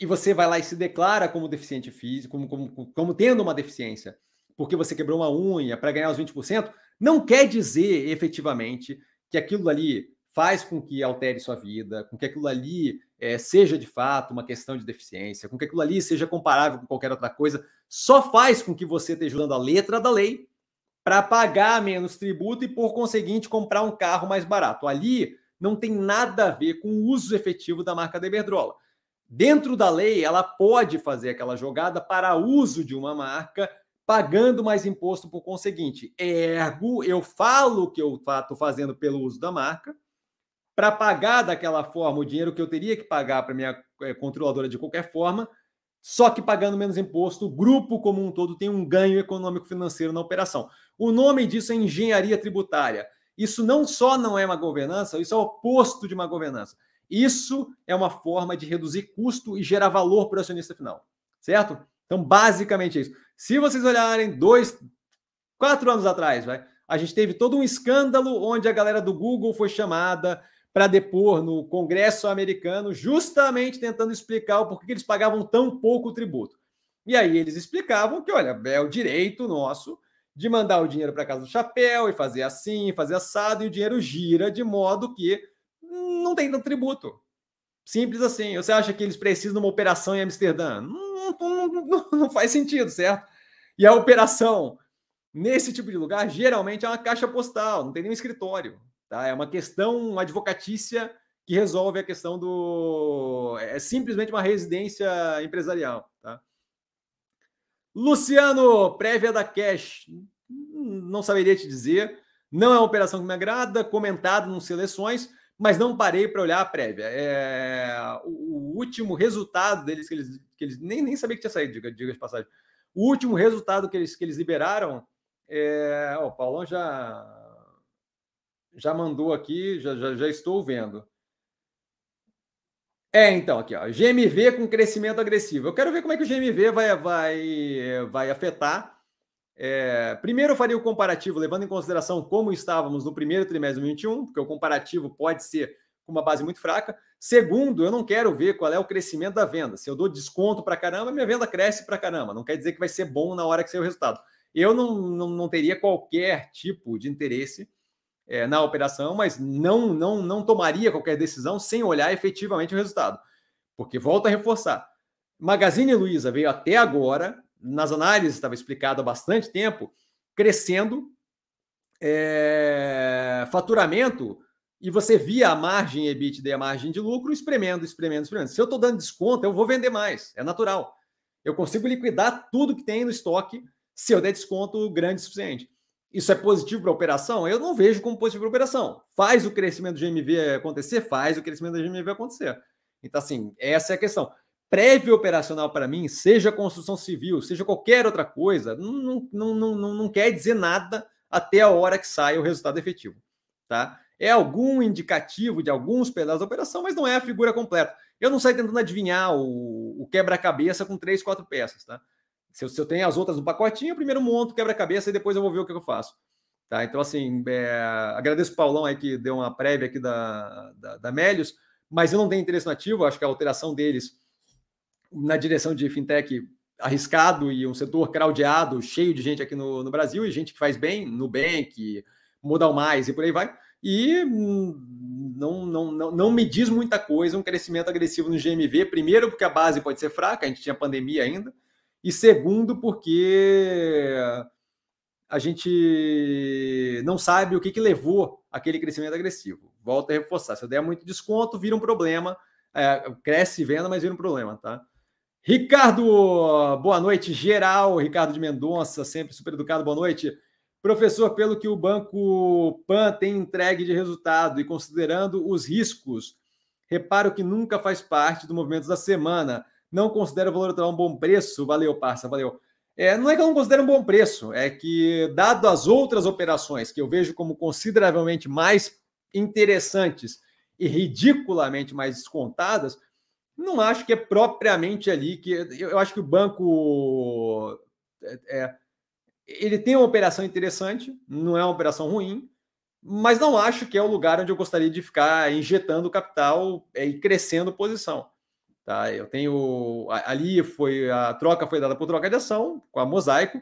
Speaker 1: e você vai lá e se declara como deficiente físico, como, como, como tendo uma deficiência, porque você quebrou uma unha para ganhar os 20%, não quer dizer efetivamente que aquilo ali faz com que altere sua vida, com que aquilo ali é, seja de fato uma questão de deficiência, com que aquilo ali seja comparável com qualquer outra coisa, só faz com que você esteja usando a letra da lei para pagar menos tributo e, por conseguinte, comprar um carro mais barato. Ali não tem nada a ver com o uso efetivo da marca da Iberdrola. Dentro da lei, ela pode fazer aquela jogada para uso de uma marca, pagando mais imposto por conseguinte. Ergo, eu falo que eu estou fazendo pelo uso da marca, para pagar daquela forma o dinheiro que eu teria que pagar para minha é, controladora de qualquer forma, só que pagando menos imposto, o grupo como um todo tem um ganho econômico financeiro na operação. O nome disso é engenharia tributária. Isso não só não é uma governança, isso é o oposto de uma governança. Isso é uma forma de reduzir custo e gerar valor para o acionista final, certo? Então, basicamente é isso. Se vocês olharem dois, quatro anos atrás, vai, a gente teve todo um escândalo onde a galera do Google foi chamada para depor no Congresso americano, justamente tentando explicar o porquê eles pagavam tão pouco tributo. E aí eles explicavam que, olha, é o direito nosso de mandar o dinheiro para casa do chapéu e fazer assim, fazer assado, e o dinheiro gira de modo que não tem tributo. Simples assim. Você acha que eles precisam de uma operação em Amsterdã? Não, não, não, não faz sentido, certo? E a operação nesse tipo de lugar geralmente é uma caixa postal, não tem nenhum escritório. Tá? É uma questão advocatícia que resolve a questão do. É simplesmente uma residência empresarial. Tá? Luciano, prévia da Cash. Não saberia te dizer. Não é uma operação que me agrada, comentado em seleções mas não parei para olhar a prévia. É, o, o, último resultado deles, que eles, que eles nem, nem sabia que tinha saído, diga, diga de passagem. O último resultado que eles, que eles liberaram, é, ó, o Paulão já, já mandou aqui, já, já, já estou vendo. É, então, aqui, ó, GMV com crescimento agressivo. Eu quero ver como é que o GMV vai, vai, vai afetar é, primeiro, eu faria o comparativo, levando em consideração como estávamos no primeiro trimestre de 2021, porque o comparativo pode ser com uma base muito fraca. Segundo, eu não quero ver qual é o crescimento da venda. Se eu dou desconto para caramba, minha venda cresce para caramba. Não quer dizer que vai ser bom na hora que sair o resultado. Eu não, não, não teria qualquer tipo de interesse é, na operação, mas não, não, não tomaria qualquer decisão sem olhar efetivamente o resultado. Porque, volto a reforçar, Magazine Luiza veio até agora nas análises estava explicado há bastante tempo, crescendo é, faturamento e você via a margem EBITDA e a margem de lucro espremendo, espremendo, espremendo. Se eu estou dando desconto, eu vou vender mais, é natural. Eu consigo liquidar tudo que tem no estoque se eu der desconto grande o suficiente. Isso é positivo para a operação? Eu não vejo como positivo para a operação. Faz o crescimento do GMV acontecer? Faz o crescimento do GMV acontecer. Então, assim, essa é a questão prévio operacional para mim, seja construção civil, seja qualquer outra coisa, não, não, não, não, não quer dizer nada até a hora que sai o resultado efetivo. Tá? é algum indicativo de alguns pedaços da operação, mas não é a figura completa. Eu não saio tentando adivinhar o, o quebra-cabeça com três, quatro peças, tá? Se eu, se eu, tenho as outras no pacotinho, eu primeiro monto quebra-cabeça e depois eu vou ver o que eu faço. Tá? Então, assim, é, agradeço o Paulão aí que deu uma prévia aqui da, da, da Melios, mas eu não tenho interesse no ativo, acho que a alteração deles na direção de fintech arriscado e um setor craudiado, cheio de gente aqui no, no Brasil e gente que faz bem, Nubank, Modal Mais e por aí vai. E hum, não, não, não, não me diz muita coisa um crescimento agressivo no GMV. Primeiro, porque a base pode ser fraca, a gente tinha pandemia ainda. E segundo, porque a gente não sabe o que, que levou aquele crescimento agressivo. Volto a reforçar. Se eu der muito desconto, vira um problema. É, cresce venda, mas vira um problema, tá? Ricardo, boa noite, geral. Ricardo de Mendonça, sempre super educado, boa noite. Professor, pelo que o Banco Pan tem entregue de resultado e considerando os riscos, reparo que nunca faz parte do movimento da semana. Não considero o valor atual um bom preço. Valeu, parça, valeu. É, não é que eu não considero um bom preço, é que, dado as outras operações que eu vejo como consideravelmente mais interessantes e ridiculamente mais descontadas, não acho que é propriamente ali que eu acho que o banco é, é, ele tem uma operação interessante, não é uma operação ruim, mas não acho que é o lugar onde eu gostaria de ficar injetando capital é, e crescendo posição. Tá? Eu tenho ali foi a troca foi dada por troca de ação com a Mosaico,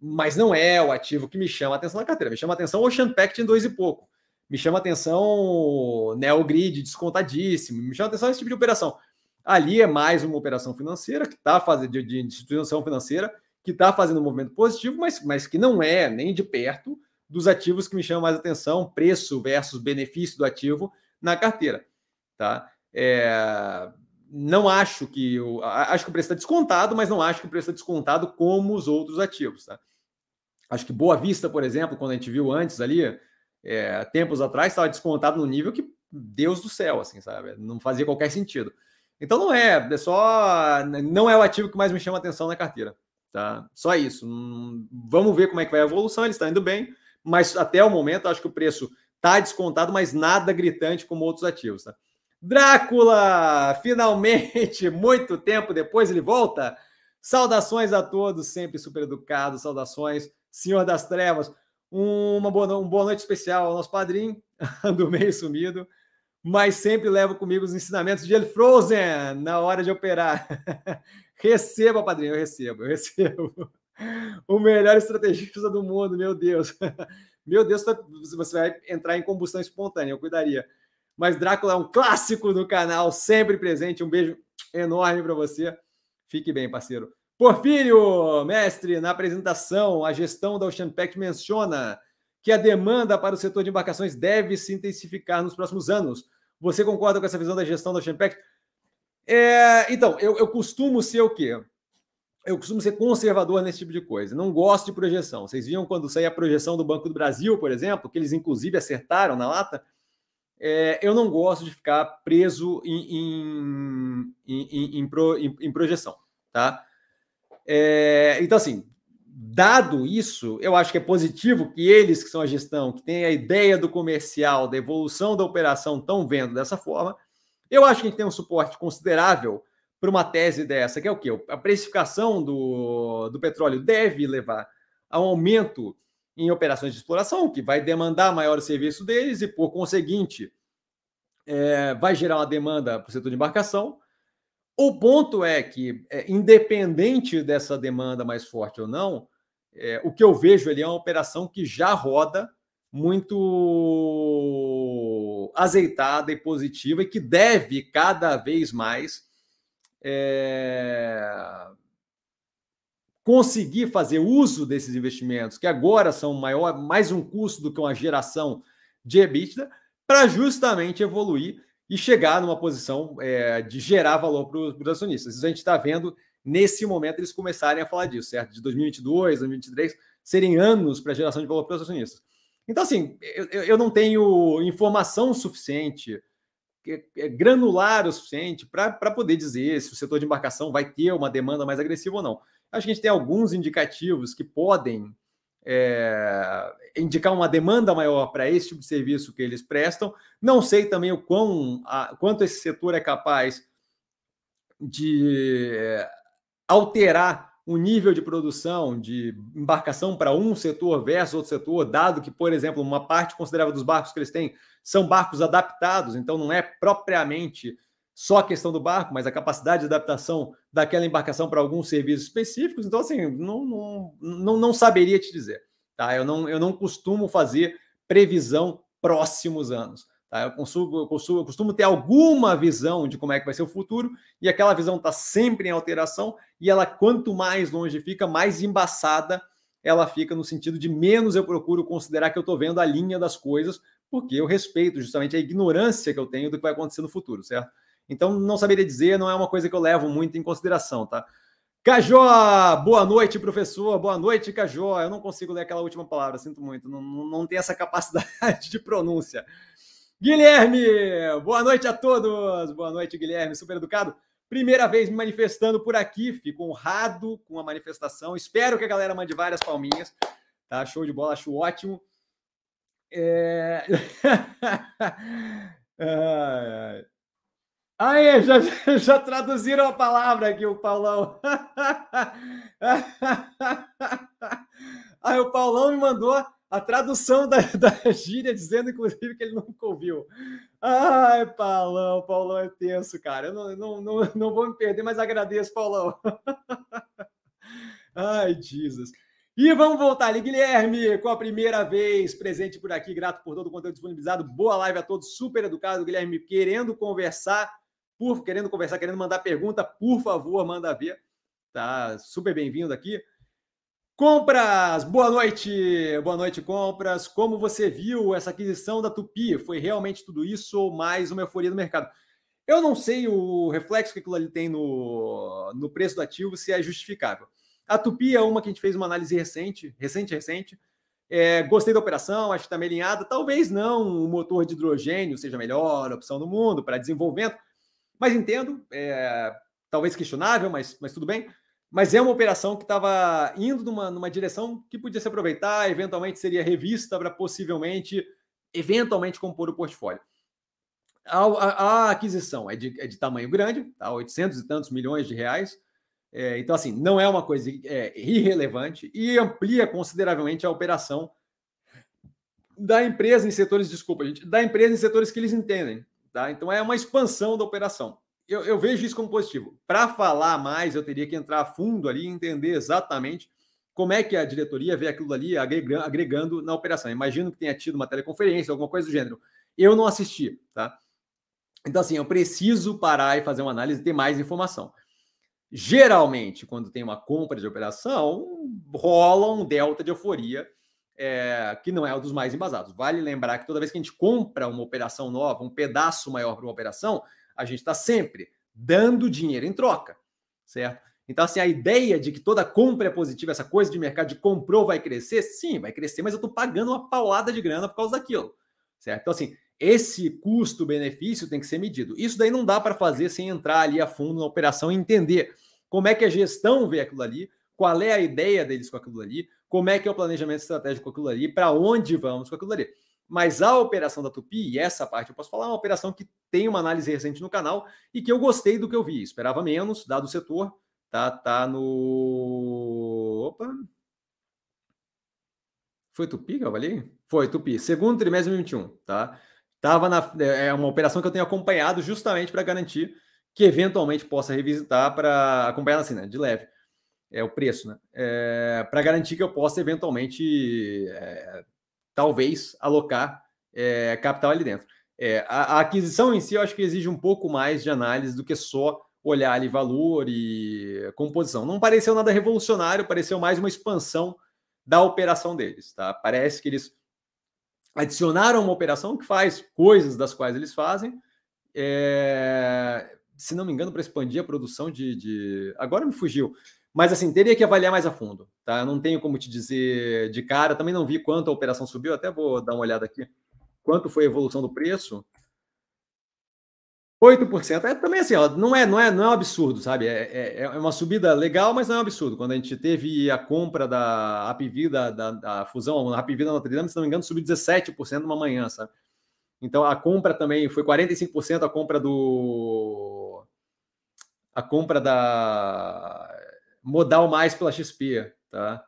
Speaker 1: mas não é o ativo que me chama a atenção na carteira. Me chama a atenção o Ocean Pact em dois e pouco. Me chama a atenção Neogrid descontadíssimo. Me chama a atenção esse tipo de operação. Ali é mais uma operação financeira que está fazendo de, de, instituição financeira que está fazendo um movimento positivo, mas, mas que não é nem de perto dos ativos que me chamam mais atenção, preço versus benefício do ativo na carteira. Tá? É, não acho que o, acho que o preço está descontado, mas não acho que o preço está descontado como os outros ativos. Tá? Acho que Boa Vista, por exemplo, quando a gente viu antes ali, é, tempos atrás, estava descontado no nível que Deus do céu, assim, sabe? Não fazia qualquer sentido. Então não é, é só não é o ativo que mais me chama atenção na carteira, tá? Só isso. Hum, vamos ver como é que vai a evolução, ele está indo bem, mas até o momento acho que o preço está descontado, mas nada gritante como outros ativos, tá? Drácula, finalmente, muito tempo depois ele volta. Saudações a todos, sempre super educado. Saudações, Senhor das Trevas. Uma boa, uma boa noite especial ao nosso padrinho, do meio sumido mas sempre levo comigo os ensinamentos de Frozen na hora de operar. receba, padrinho, eu recebo, eu recebo. O melhor estrategista do mundo, meu Deus. Meu Deus, você vai entrar em combustão espontânea, eu cuidaria. Mas Drácula é um clássico do canal, sempre presente. Um beijo enorme para você. Fique bem, parceiro. Porfírio, mestre, na apresentação, a gestão da Ocean Pact menciona que a demanda para o setor de embarcações deve se intensificar nos próximos anos. Você concorda com essa visão da gestão da Champact? É, então, eu, eu costumo ser o quê? Eu costumo ser conservador nesse tipo de coisa. Não gosto de projeção. Vocês viam quando saiu a projeção do Banco do Brasil, por exemplo, que eles inclusive acertaram na lata? É, eu não gosto de ficar preso em, em, em, em, pro, projeção, tá? É, então, assim, dado isso, eu acho que é positivo que eles, que são a gestão, que têm a ideia do comercial, da evolução da operação, estão vendo dessa forma. Eu acho que a gente tem um suporte considerável para uma tese dessa, que é o quê? A precificação do, do petróleo deve levar a um aumento em operações de exploração, que vai demandar maior serviço deles e, por conseguinte, é, vai gerar uma demanda para o setor de embarcação. O ponto é que, é, independente dessa demanda mais forte ou não, é, o que eu vejo ali é uma operação que já roda muito azeitada e positiva e que deve cada vez mais é, conseguir fazer uso desses investimentos, que agora são maior, mais um custo do que uma geração de EBITDA, para justamente evoluir e chegar numa posição é, de gerar valor para os acionistas. Isso a gente está vendo nesse momento eles começarem a falar disso, certo? De 2022, 2023 serem anos para geração de valor para os acionistas. Então, assim, eu, eu não tenho informação suficiente, é, granular o suficiente para poder dizer se o setor de embarcação vai ter uma demanda mais agressiva ou não. Acho que a gente tem alguns indicativos que podem é, indicar uma demanda maior para esse tipo de serviço que eles prestam. Não sei também o quão, a, quanto esse setor é capaz de alterar o nível de produção de embarcação para um setor versus outro setor, dado que, por exemplo, uma parte considerável dos barcos que eles têm são barcos adaptados, então não é propriamente só a questão do barco, mas a capacidade de adaptação daquela embarcação para alguns serviços específicos. Então, assim, não, não, não, não saberia te dizer. Tá? Eu, não, eu não costumo fazer previsão próximos anos. Tá? Eu, consumo, eu, costumo, eu costumo ter alguma visão de como é que vai ser o futuro, e aquela visão está sempre em alteração, e ela, quanto mais longe fica, mais embaçada ela fica no sentido de menos eu procuro considerar que eu estou vendo a linha das coisas, porque eu respeito justamente a ignorância que eu tenho do que vai acontecer no futuro, certo? Então, não saberia dizer, não é uma coisa que eu levo muito em consideração, tá? Cajó, boa noite, professor. Boa noite, Cajó. Eu não consigo ler aquela última palavra, sinto muito. Não, não tem essa capacidade de pronúncia. Guilherme, boa noite a todos. Boa noite, Guilherme, super educado. Primeira vez me manifestando por aqui, fico honrado com a manifestação. Espero que a galera mande várias palminhas. Tá show de bola, acho ótimo. É... ai, ai. Aí, já, já traduziram a palavra aqui, o Paulão. Aí o Paulão me mandou a tradução da, da gíria, dizendo, inclusive, que ele nunca ouviu. Ai, Paulão, Paulão é tenso, cara. Eu não, não, não, não vou me perder, mas agradeço, Paulão. Ai, Jesus. E vamos voltar ali, Guilherme, com a primeira vez presente por aqui, grato por todo o conteúdo disponibilizado. Boa live a todos, super educado, Guilherme, querendo conversar por querendo conversar, querendo mandar pergunta, por favor, manda ver. Tá super bem-vindo aqui. Compras, boa noite, boa noite, compras. Como você viu essa aquisição da Tupi? Foi realmente tudo isso ou mais uma euforia do mercado? Eu não sei o reflexo que aquilo ali tem no, no preço do ativo, se é justificável. A Tupi é uma que a gente fez uma análise recente, recente, recente. É, gostei da operação, acho que está meio alinhada. Talvez não o motor de hidrogênio seja a melhor opção do mundo para desenvolvimento, mas entendo, é, talvez questionável, mas, mas tudo bem. Mas é uma operação que estava indo numa, numa direção que podia se aproveitar, eventualmente seria revista para possivelmente, eventualmente, compor o portfólio. A, a, a aquisição é de, é de, tamanho grande, tá? 800 e tantos milhões de reais. É, então, assim, não é uma coisa é, irrelevante e amplia consideravelmente a operação da empresa em setores, desculpa, gente, da empresa em setores que eles entendem. Tá? Então é uma expansão da operação. Eu, eu vejo isso como positivo. Para falar mais, eu teria que entrar a fundo ali e entender exatamente como é que a diretoria vê aquilo ali agregando, na operação. Imagino que tenha tido uma teleconferência, alguma coisa do gênero. Eu não assisti, tá? Então, assim, eu preciso parar e fazer uma análise e ter mais informação. Geralmente, quando tem uma compra de operação, rola um delta de euforia é, que não é um dos mais embasados. Vale lembrar que toda vez que a gente compra uma operação nova, um pedaço maior para uma operação, a gente está sempre dando dinheiro em troca, certo? Então, assim, a ideia de que toda compra é positiva, essa coisa de mercado de comprou vai crescer, sim, vai crescer, mas eu estou pagando uma paulada de grana por causa daquilo, certo? Então, assim, esse custo-benefício tem que ser medido. Isso daí não dá para fazer sem entrar ali a fundo na operação e entender como é que a gestão vê aquilo ali, qual é a ideia deles com aquilo ali, como é que é o planejamento estratégico com aquilo ali, para onde vamos com aquilo ali. Mas a operação da Tupi, e essa parte eu posso falar, é uma operação que tem uma análise recente no canal e que eu gostei do que eu vi. Esperava menos, dado o setor. Tá, tá no. Opa! Foi Tupi que eu avaliei? Foi Tupi. Segundo trimestre de 2021, tá? Tava na. É uma operação que eu tenho acompanhado justamente para garantir que eventualmente possa revisitar para acompanhar assim, né? De leve é o preço, né? É, para garantir que eu possa eventualmente, é, talvez, alocar é, capital ali dentro. É, a, a, aquisição em si, eu acho que exige um pouco mais de análise do que só olhar ali valor e composição. Não pareceu nada revolucionário, pareceu mais uma expansão da operação deles, tá? Parece que eles adicionaram uma operação que faz coisas das quais eles fazem, é, se não me engano, para expandir a produção de, de, Agora me fugiu. Mas assim, teria que avaliar mais a fundo, tá? Eu não tenho como te dizer de cara, também não vi quanto a operação subiu, até vou dar uma olhada aqui. Quanto foi a evolução do preço? 8%. É também assim, ó, não, é, não, é, não é um absurdo, sabe? É, é, é, uma subida legal, mas não é um absurdo. Quando a gente teve a compra da APV, da, da, da fusão, a APV da Notre Dame, se não me engano, subiu 17% numa manhã, sabe? Então a compra também foi 45% a compra do. A compra da Modal Mais pela XP, tá?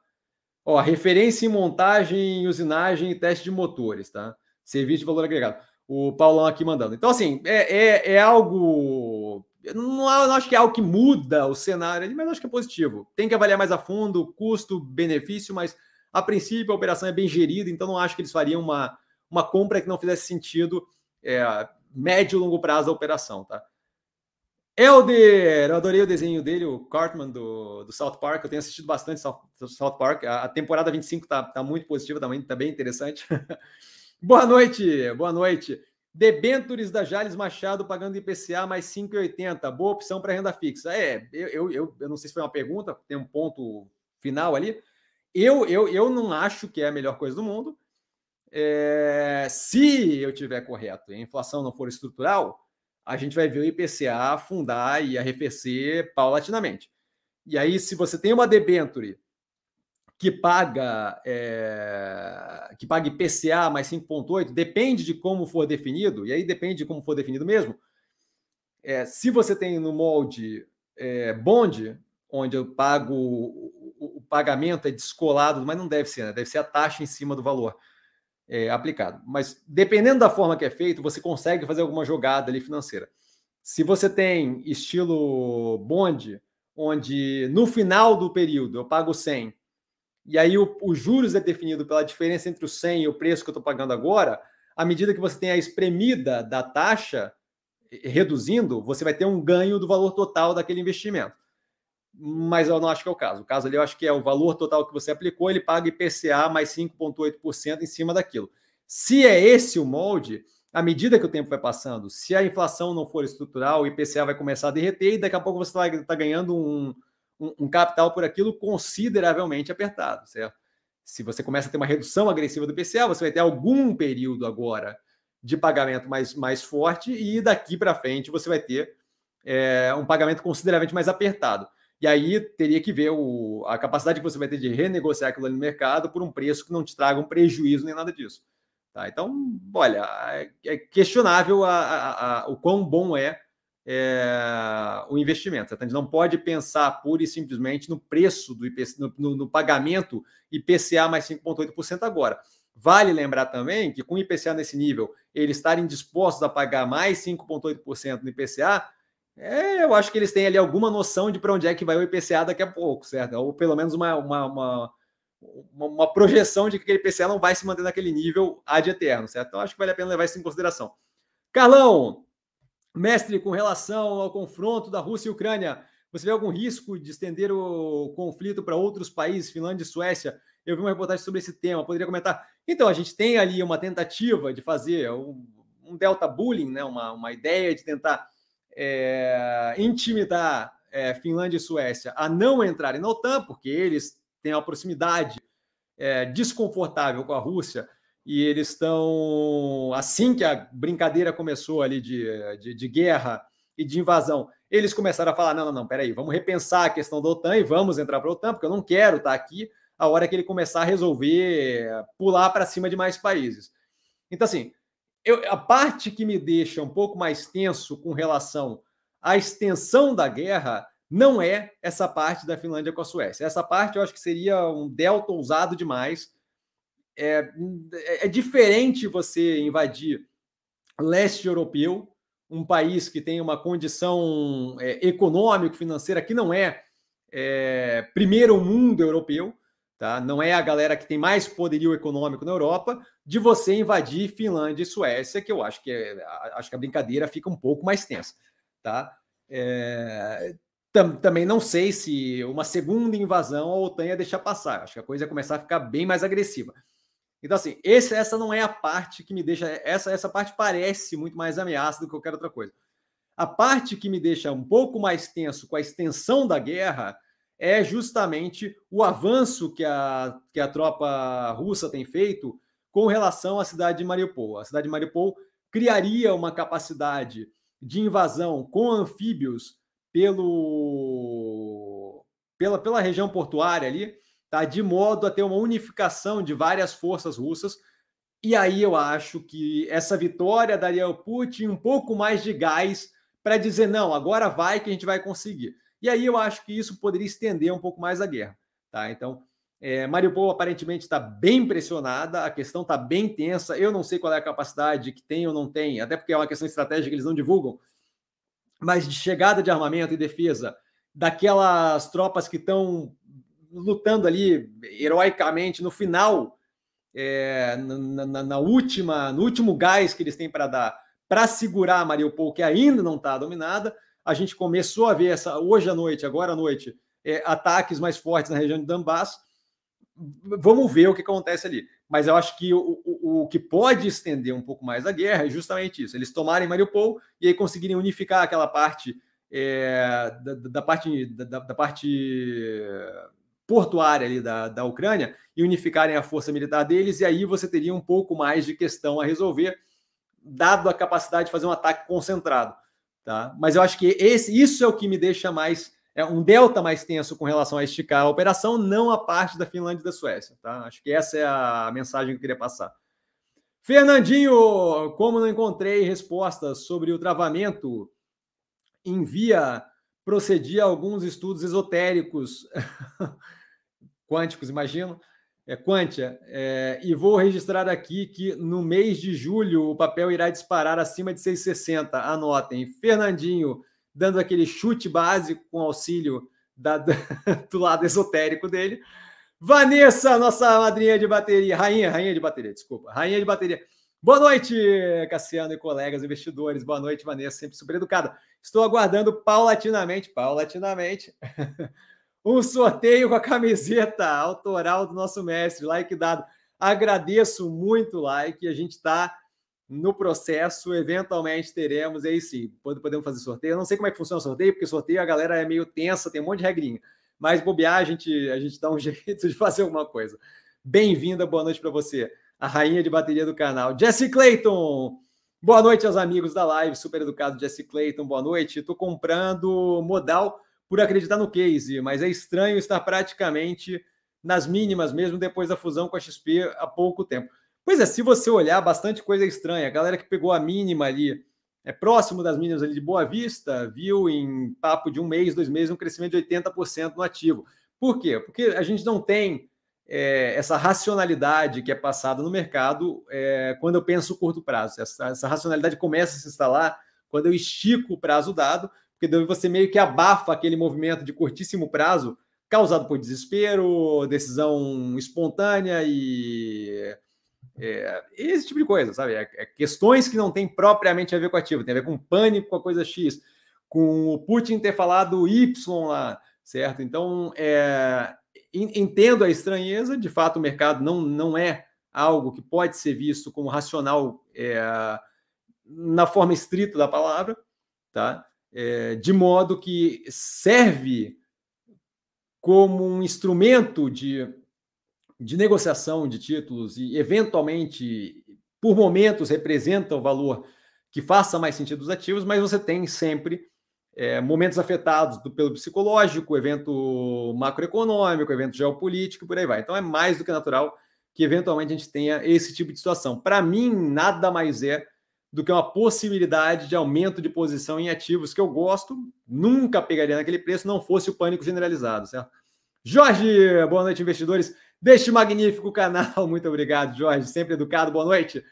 Speaker 1: Ó, referência em montagem, usinagem e teste de motores, tá? Serviço de valor agregado. O Paulão aqui mandando. Então, assim, é, é, é algo. Eu não, não, acho que é algo que muda o cenário, mas acho que é positivo. Tem que avaliar mais a fundo custo, benefício, mas a princípio a operação é bem gerida, então não acho que eles fariam uma, uma compra que não fizesse sentido é, médio e longo prazo da operação, tá? Elder, eu adorei o desenho dele, o Cartman do, do South Park. Eu tenho assistido bastante South, South Park. A, a, temporada 25 tá, tá muito positiva também, tá bem interessante. boa noite, boa noite. Debentures da Jales Machado pagando IPCA mais 5,80. Boa opção para renda fixa. É, eu, eu, eu, eu, não sei se foi uma pergunta, tem um ponto final ali. Eu, eu, eu não acho que é a melhor coisa do mundo. É, se eu tiver correto e a inflação não for estrutural, a gente vai ver o IPCA afundar e arrefecer paulatinamente. E aí, se você tem uma debenture que paga é, que paga IPCA mais 5,8, depende de como for definido, e aí depende de como for definido mesmo. É, se você tem no molde é, bond, onde eu pago o, o, o, pagamento é descolado, mas não deve ser, né? deve ser a taxa em cima do valor é, aplicado. Mas dependendo da forma que é feito, você consegue fazer alguma jogada ali financeira. Se você tem estilo bond, onde no final do período eu pago 100 e aí o, o juros é definido pela diferença entre o 100 e o preço que eu estou pagando agora, à medida que você tem a espremida da taxa reduzindo, você vai ter um ganho do valor total daquele investimento mas eu não acho que é o caso. O caso ali eu acho que é o valor total que você aplicou, ele paga IPCA mais 5,8% em cima daquilo. Se é esse o molde, à medida que o tempo vai passando, se a inflação não for estrutural, o IPCA vai começar a derreter e daqui a pouco você vai estar tá ganhando um, um, um, capital por aquilo consideravelmente apertado, certo? Se você começa a ter uma redução agressiva do IPCA, você vai ter algum período agora de pagamento mais, mais forte e daqui para frente você vai ter é, um pagamento consideravelmente mais apertado. E aí teria que ver o, a capacidade que você vai ter de renegociar aquilo ali no mercado por um preço que não te traga um prejuízo nem nada disso. Tá? Então, olha, é questionável a, a, a, o quão bom é, é o investimento. A gente não pode pensar pura e simplesmente no preço do IPC, no, no, no pagamento IPCA mais 5,8% agora. Vale lembrar também que com o IPCA nesse nível, eles estarem dispostos a pagar mais 5,8% no IPCA é, eu acho que eles têm ali alguma noção de para onde é que vai o IPCA daqui a pouco, certo? Ou pelo menos uma, uma, uma, uma, projeção de que aquele IPCA não vai se manter naquele nível ad eterno, certo? Então acho que vale a pena levar isso em consideração. Carlão, mestre, com relação ao confronto da Rússia e Ucrânia, você vê algum risco de estender o conflito para outros países, Finlândia e Suécia? Eu vi uma reportagem sobre esse tema, poderia comentar. Então, a gente tem ali uma tentativa de fazer um, um delta bullying, né? uma, uma ideia de tentar é, intimidar é, Finlândia e Suécia a não entrarem na OTAN, porque eles têm uma proximidade é, desconfortável com a Rússia e eles estão, assim que a brincadeira começou ali de, de, de, guerra e de invasão, eles começaram a falar: não, não, não, peraí, vamos repensar a questão da OTAN e vamos entrar para a OTAN, porque eu não quero estar aqui a hora que ele começar a resolver pular para cima de mais países. Então, assim, eu, a parte que me deixa um pouco mais tenso com relação à extensão da guerra não é essa parte da Finlândia com a Suécia. Essa parte eu acho que seria um delta ousado demais. É, é diferente você invadir leste europeu, um país que tem uma condição é, econômico-financeira que não é, é primeiro mundo europeu, tá? não é a galera que tem mais poderio econômico na Europa, de você invadir Finlândia e Suécia, que eu acho que, é, acho que a brincadeira fica um pouco mais tensa. Tá? É, tam, também não sei se uma segunda invasão a OTAN ia deixar passar. Acho que a coisa ia começar a ficar bem mais agressiva. Então, assim, esse, essa não é a parte que me deixa. Essa, essa parte parece muito mais ameaça do que qualquer outra coisa. A parte que me deixa um pouco mais tenso com a extensão da guerra é justamente o avanço que a, que a tropa russa tem feito com relação à cidade de Mariupol. A cidade de Mariupol criaria uma capacidade de invasão com anfíbios pelo, pela, pela região portuária ali, tá? de modo a ter uma unificação de várias forças russas. E aí eu acho que essa vitória daria ao Putin um pouco mais de gás para dizer: não, agora vai que a gente vai conseguir. E aí eu acho que isso poderia estender um pouco mais a guerra. Tá? Então, é, Mariupol aparentemente está bem pressionada, a questão está bem tensa. Eu não sei qual é a capacidade que tem ou não tem, até porque é uma questão estratégica que eles não divulgam, mas de chegada de armamento e defesa daquelas tropas que estão lutando ali heroicamente no final, é, na, na, na, última, no último gás que eles têm para dar para segurar Mariupol, que ainda não está dominada. A gente começou a ver essa hoje à noite, agora à noite, é, ataques mais fortes na região de Donbass vamos ver o que acontece ali. Mas eu acho que o, o, o, que pode estender um pouco mais a guerra é justamente isso: eles tomarem Mariupol e aí conseguirem unificar aquela parte é, da, da, parte da, da, parte portuária ali da, da Ucrânia e unificarem a força militar deles, e aí você teria um pouco mais de questão a resolver, dado a capacidade de fazer um ataque concentrado. Tá? Mas eu acho que esse, isso é o que me deixa mais é um delta mais tenso com relação a esticar a operação, não a parte da Finlândia e da Suécia. Tá? Acho que essa é a mensagem que eu queria passar. Fernandinho, como não encontrei respostas sobre o travamento, envia, procedi a alguns estudos esotéricos, quânticos, imagino, é Quantia, é, e vou registrar aqui que no mês de julho o papel irá disparar acima de 6,60. Anotem. Fernandinho, dando aquele chute básico com auxílio da, do lado esotérico dele. Vanessa, nossa madrinha de bateria, rainha, rainha de bateria, desculpa, rainha de bateria. Boa noite, Cassiano e colegas investidores. Boa noite, Vanessa, sempre super educada. Estou aguardando paulatinamente, paulatinamente, um sorteio com a camiseta autoral do nosso mestre, like dado. Agradeço muito o like, a gente está no processo, eventualmente teremos, aí sim, podemos fazer sorteio. Eu não sei como é que funciona o sorteio, porque sorteio a galera é meio tensa, tem um monte de regrinha. Mas bobear, a gente, a gente dá um jeito de fazer alguma coisa. Bem-vinda, boa noite para você, a rainha de bateria do canal, Jesse Clayton. Boa noite aos amigos da live, super educado Jesse Clayton, boa noite. Estou comprando modal por acreditar no case, mas é estranho estar praticamente nas mínimas mesmo depois da fusão com a XP há pouco tempo. Pois é, se você olhar, bastante coisa estranha. A galera que pegou a mínima ali, é próximo das mínimas ali de Boa Vista, viu em papo de um mês, dois meses, um crescimento de 80% no ativo. Por quê? Porque a gente não tem é, essa racionalidade que é passada no mercado é, quando eu penso curto prazo. Essa, essa, racionalidade começa a se instalar quando eu estico o prazo dado, porque você meio que abafa aquele movimento de curtíssimo prazo causado por desespero, decisão espontânea e é, esse tipo de coisa, sabe? É, é questões que não tem propriamente a ver com ativo, tem a ver com pânico com a coisa X, com o Putin ter falado Y lá, certo? Então, é, entendo a estranheza, de fato, o mercado não, não é algo que pode ser visto como racional é, na forma estrita da palavra, tá? É, de modo que serve como um instrumento de de negociação de títulos e, eventualmente, por momentos, representa o valor que faça mais sentido dos ativos, mas você tem sempre é, momentos afetados do, pelo psicológico, evento macroeconômico, evento geopolítico, por aí vai. Então é mais do que natural que eventualmente a gente tenha esse tipo de situação. Para mim, nada mais é do que uma possibilidade de aumento de posição em ativos que eu gosto, nunca pegaria naquele preço, não fosse o pânico generalizado, certo? Jorge, boa noite, investidores deste magnífico canal. Muito obrigado, Jorge, sempre educado. Boa noite.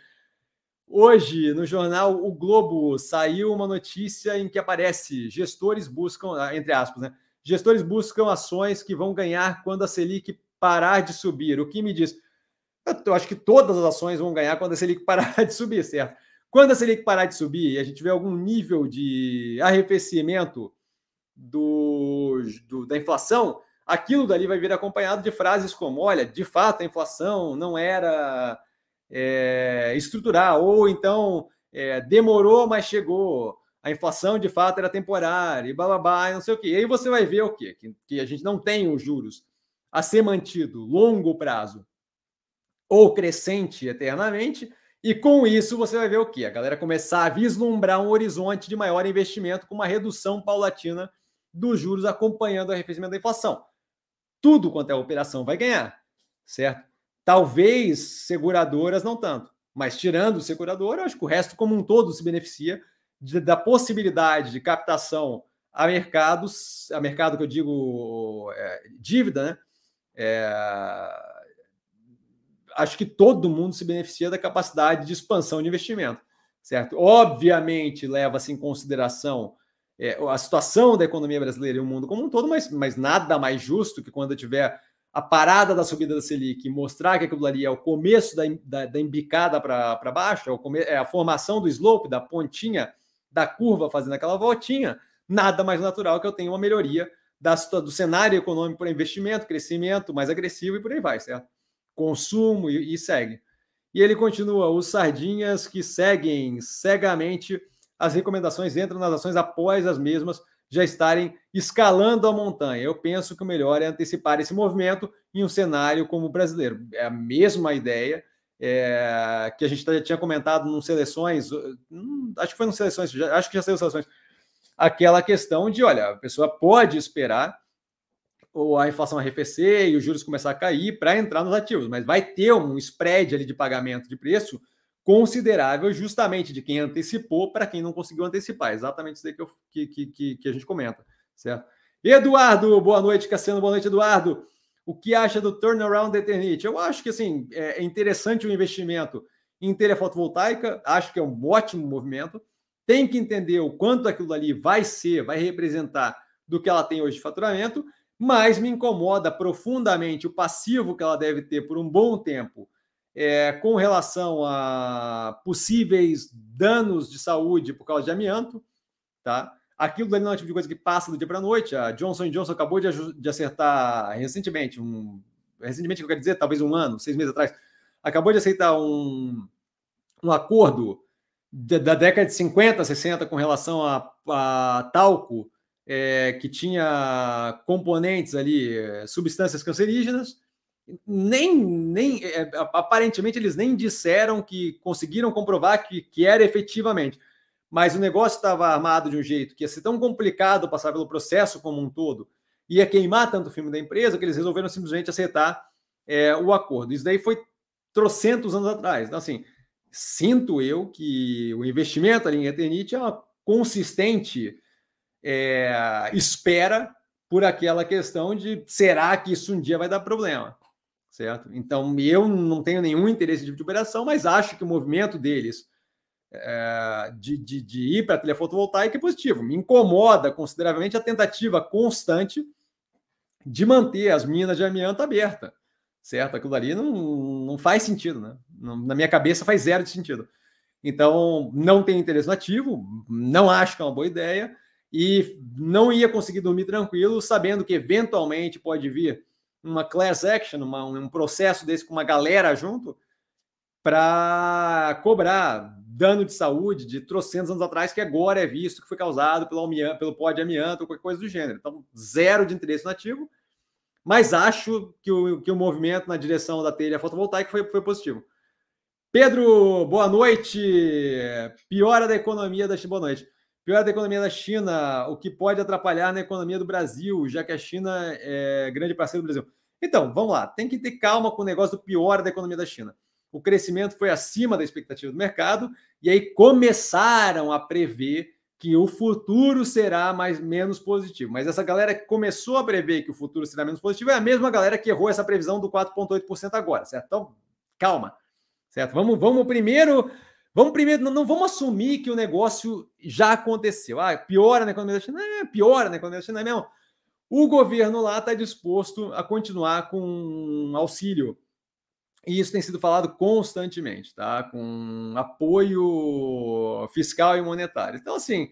Speaker 1: Hoje, no jornal O Globo, saiu uma notícia em que aparece gestores buscam, ah, entre aspas, né? Gestores buscam ações que vão ganhar quando a Selic parar de subir. O que me diz? Eu acho que todas as ações vão ganhar quando a Selic parar de subir, certo? Quando a Selic parar de subir e a gente vê algum nível de arrefecimento do, do da inflação, aquilo dali vai vir acompanhado de frases como: olha, de fato a inflação não era é, estrutural, ou então é, demorou, mas chegou. A inflação de fato era temporária, e blá, não sei o quê. E aí você vai ver o quê? Que, que a gente não tem os juros a ser mantido longo prazo ou crescente eternamente, E com isso você vai ver o quê? A galera começar a vislumbrar um horizonte de maior investimento com uma redução paulatina dos juros acompanhando o arrefecimento da inflação. Tudo quanto é operação vai ganhar, certo? Talvez seguradoras não tanto, mas tirando seguradora, acho que o resto como um todo se beneficia de, da possibilidade de captação a mercados, a mercado que eu digo é, dívida, né? É, acho que todo mundo se beneficia da capacidade de expansão de investimento, certo? Obviamente, leva-se em consideração é, a situação da economia brasileira e o mundo como um todo, mas, mas nada mais justo que quando tiver a parada da subida da Selic mostrar que aquilo ali é o começo da, da, da embicada para baixo, é, come, é, a formação do slope, da pontinha da curva fazendo aquela voltinha, nada mais natural que eu tenha uma melhoria da, do cenário econômico para investimento, crescimento mais agressivo e por aí vai, certo? consumo e, e segue. E ele continua: os sardinhas que seguem cegamente as recomendações entram nas ações após as mesmas já estarem escalando a montanha. Eu penso que o melhor é antecipar esse movimento em um cenário como o brasileiro. É a mesma ideia é, que a gente já tinha comentado em seleções, acho que foi em seleções, já, acho que já saiu seleções, aquela questão de, olha, a pessoa pode esperar ou a inflação arrefecer e os juros começar a cair para entrar nos ativos, mas vai ter um spread ali de pagamento de preço considerável justamente de quem antecipou para quem não conseguiu antecipar. Exatamente isso aí que, eu, que, que, que, a gente comenta, certo? Eduardo, boa noite, Cassiano, boa noite, Eduardo. O que acha do turnaround da Eternit? Eu acho que assim, é, é interessante o investimento em telha fotovoltaica, acho que é um ótimo movimento. Tem que entender o quanto aquilo ali vai ser, vai representar do que ela tem hoje de faturamento mas me incomoda profundamente o passivo que ela deve ter por um bom tempo é, com relação a possíveis danos de saúde por causa de amianto, tá? Aquilo não é o tipo de coisa que passa do dia para a noite. A Johnson Johnson acabou de, de acertar recentemente, um, recentemente, eu quero dizer, talvez um ano, seis meses atrás, acabou de aceitar um, um acordo da, da década de 50, 60 com relação a, a talco é, que tinha componentes ali, é, substâncias cancerígenas, nem, nem é, aparentemente eles nem disseram que conseguiram comprovar que, que era efetivamente, mas o negócio estava armado de um jeito que ia ser tão complicado passar pelo processo como um todo, ia queimar tanto o filme da empresa que eles resolveram simplesmente aceitar é, o acordo. Isso daí foi trocentos anos atrás. Então, assim, sinto eu que o investimento ali em Eternit é uma consistente é, espera por aquela questão de será que isso um dia vai dar problema, certo? Então eu não tenho nenhum interesse de operação, mas acho que o movimento deles é, de, de, de, ir para a trilha fotovoltaica é positivo. Me incomoda consideravelmente a tentativa constante de manter as minas de amianto abertas, certo? Aquilo ali não, não faz sentido, né? Na minha cabeça faz zero de sentido. Então, não tenho interesse no ativo, não acho que é uma boa ideia e não ia conseguir dormir tranquilo, sabendo que eventualmente pode vir uma class action, uma, um processo desse com uma galera junto, para cobrar dano de saúde de trocentos anos atrás, que agora é visto que foi causado pelo, amianto, pelo pó de amianto ou qualquer coisa do gênero. Então, zero de interesse nativo, mas acho que o, que o movimento na direção da telha fotovoltaica foi, foi positivo. Pedro, boa noite. Piora da economia da boa noite. Pior da economia da China, o que pode atrapalhar na economia do Brasil, já que a China é grande parceiro do Brasil. Então, vamos lá, tem que ter calma com o negócio do pior da economia da China. O crescimento foi acima da expectativa do mercado, e aí começaram a prever que o futuro será mais menos positivo. Mas essa galera que começou a prever que o futuro será menos positivo é a mesma galera que errou essa previsão do 4,8% agora, certo? Então, calma, certo? Vamos, vamos primeiro Vamos primeiro, não, não, vamos assumir que o negócio já aconteceu. Ah, piora na economia da China? É, piora na economia da China é mesmo. O governo lá está disposto a continuar com auxílio. E isso tem sido falado constantemente, tá? Com apoio fiscal e monetário. Então, assim,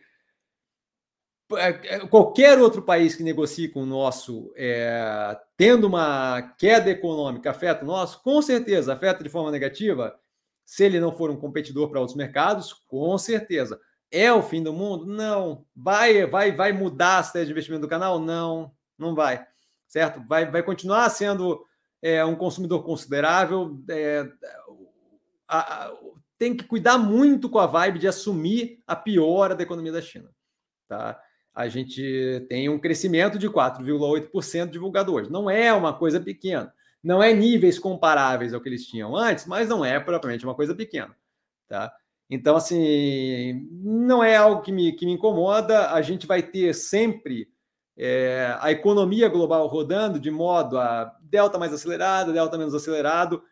Speaker 1: é, é, qualquer outro país que negocie com o nosso, é, tendo uma queda econômica, afeta o nosso, com certeza afeta de forma negativa se ele não for um competidor para outros mercados, com certeza. É o fim do mundo? Não. Vai, vai, vai mudar a estratégia de investimento do canal? Não, não vai. Certo? Vai, vai continuar sendo é, um consumidor considerável. É, a, a, tem que cuidar muito com a vibe de assumir a piora da economia da China. Tá? A gente tem um crescimento de 4,8% divulgado hoje. Não é uma coisa pequena. Não é níveis comparáveis ao que eles tinham antes, mas não é propriamente uma coisa pequena. Tá? Então, assim, não é algo que me, que me incomoda. A gente vai ter sempre é, a economia global rodando de modo a delta mais acelerado, delta menos acelerado.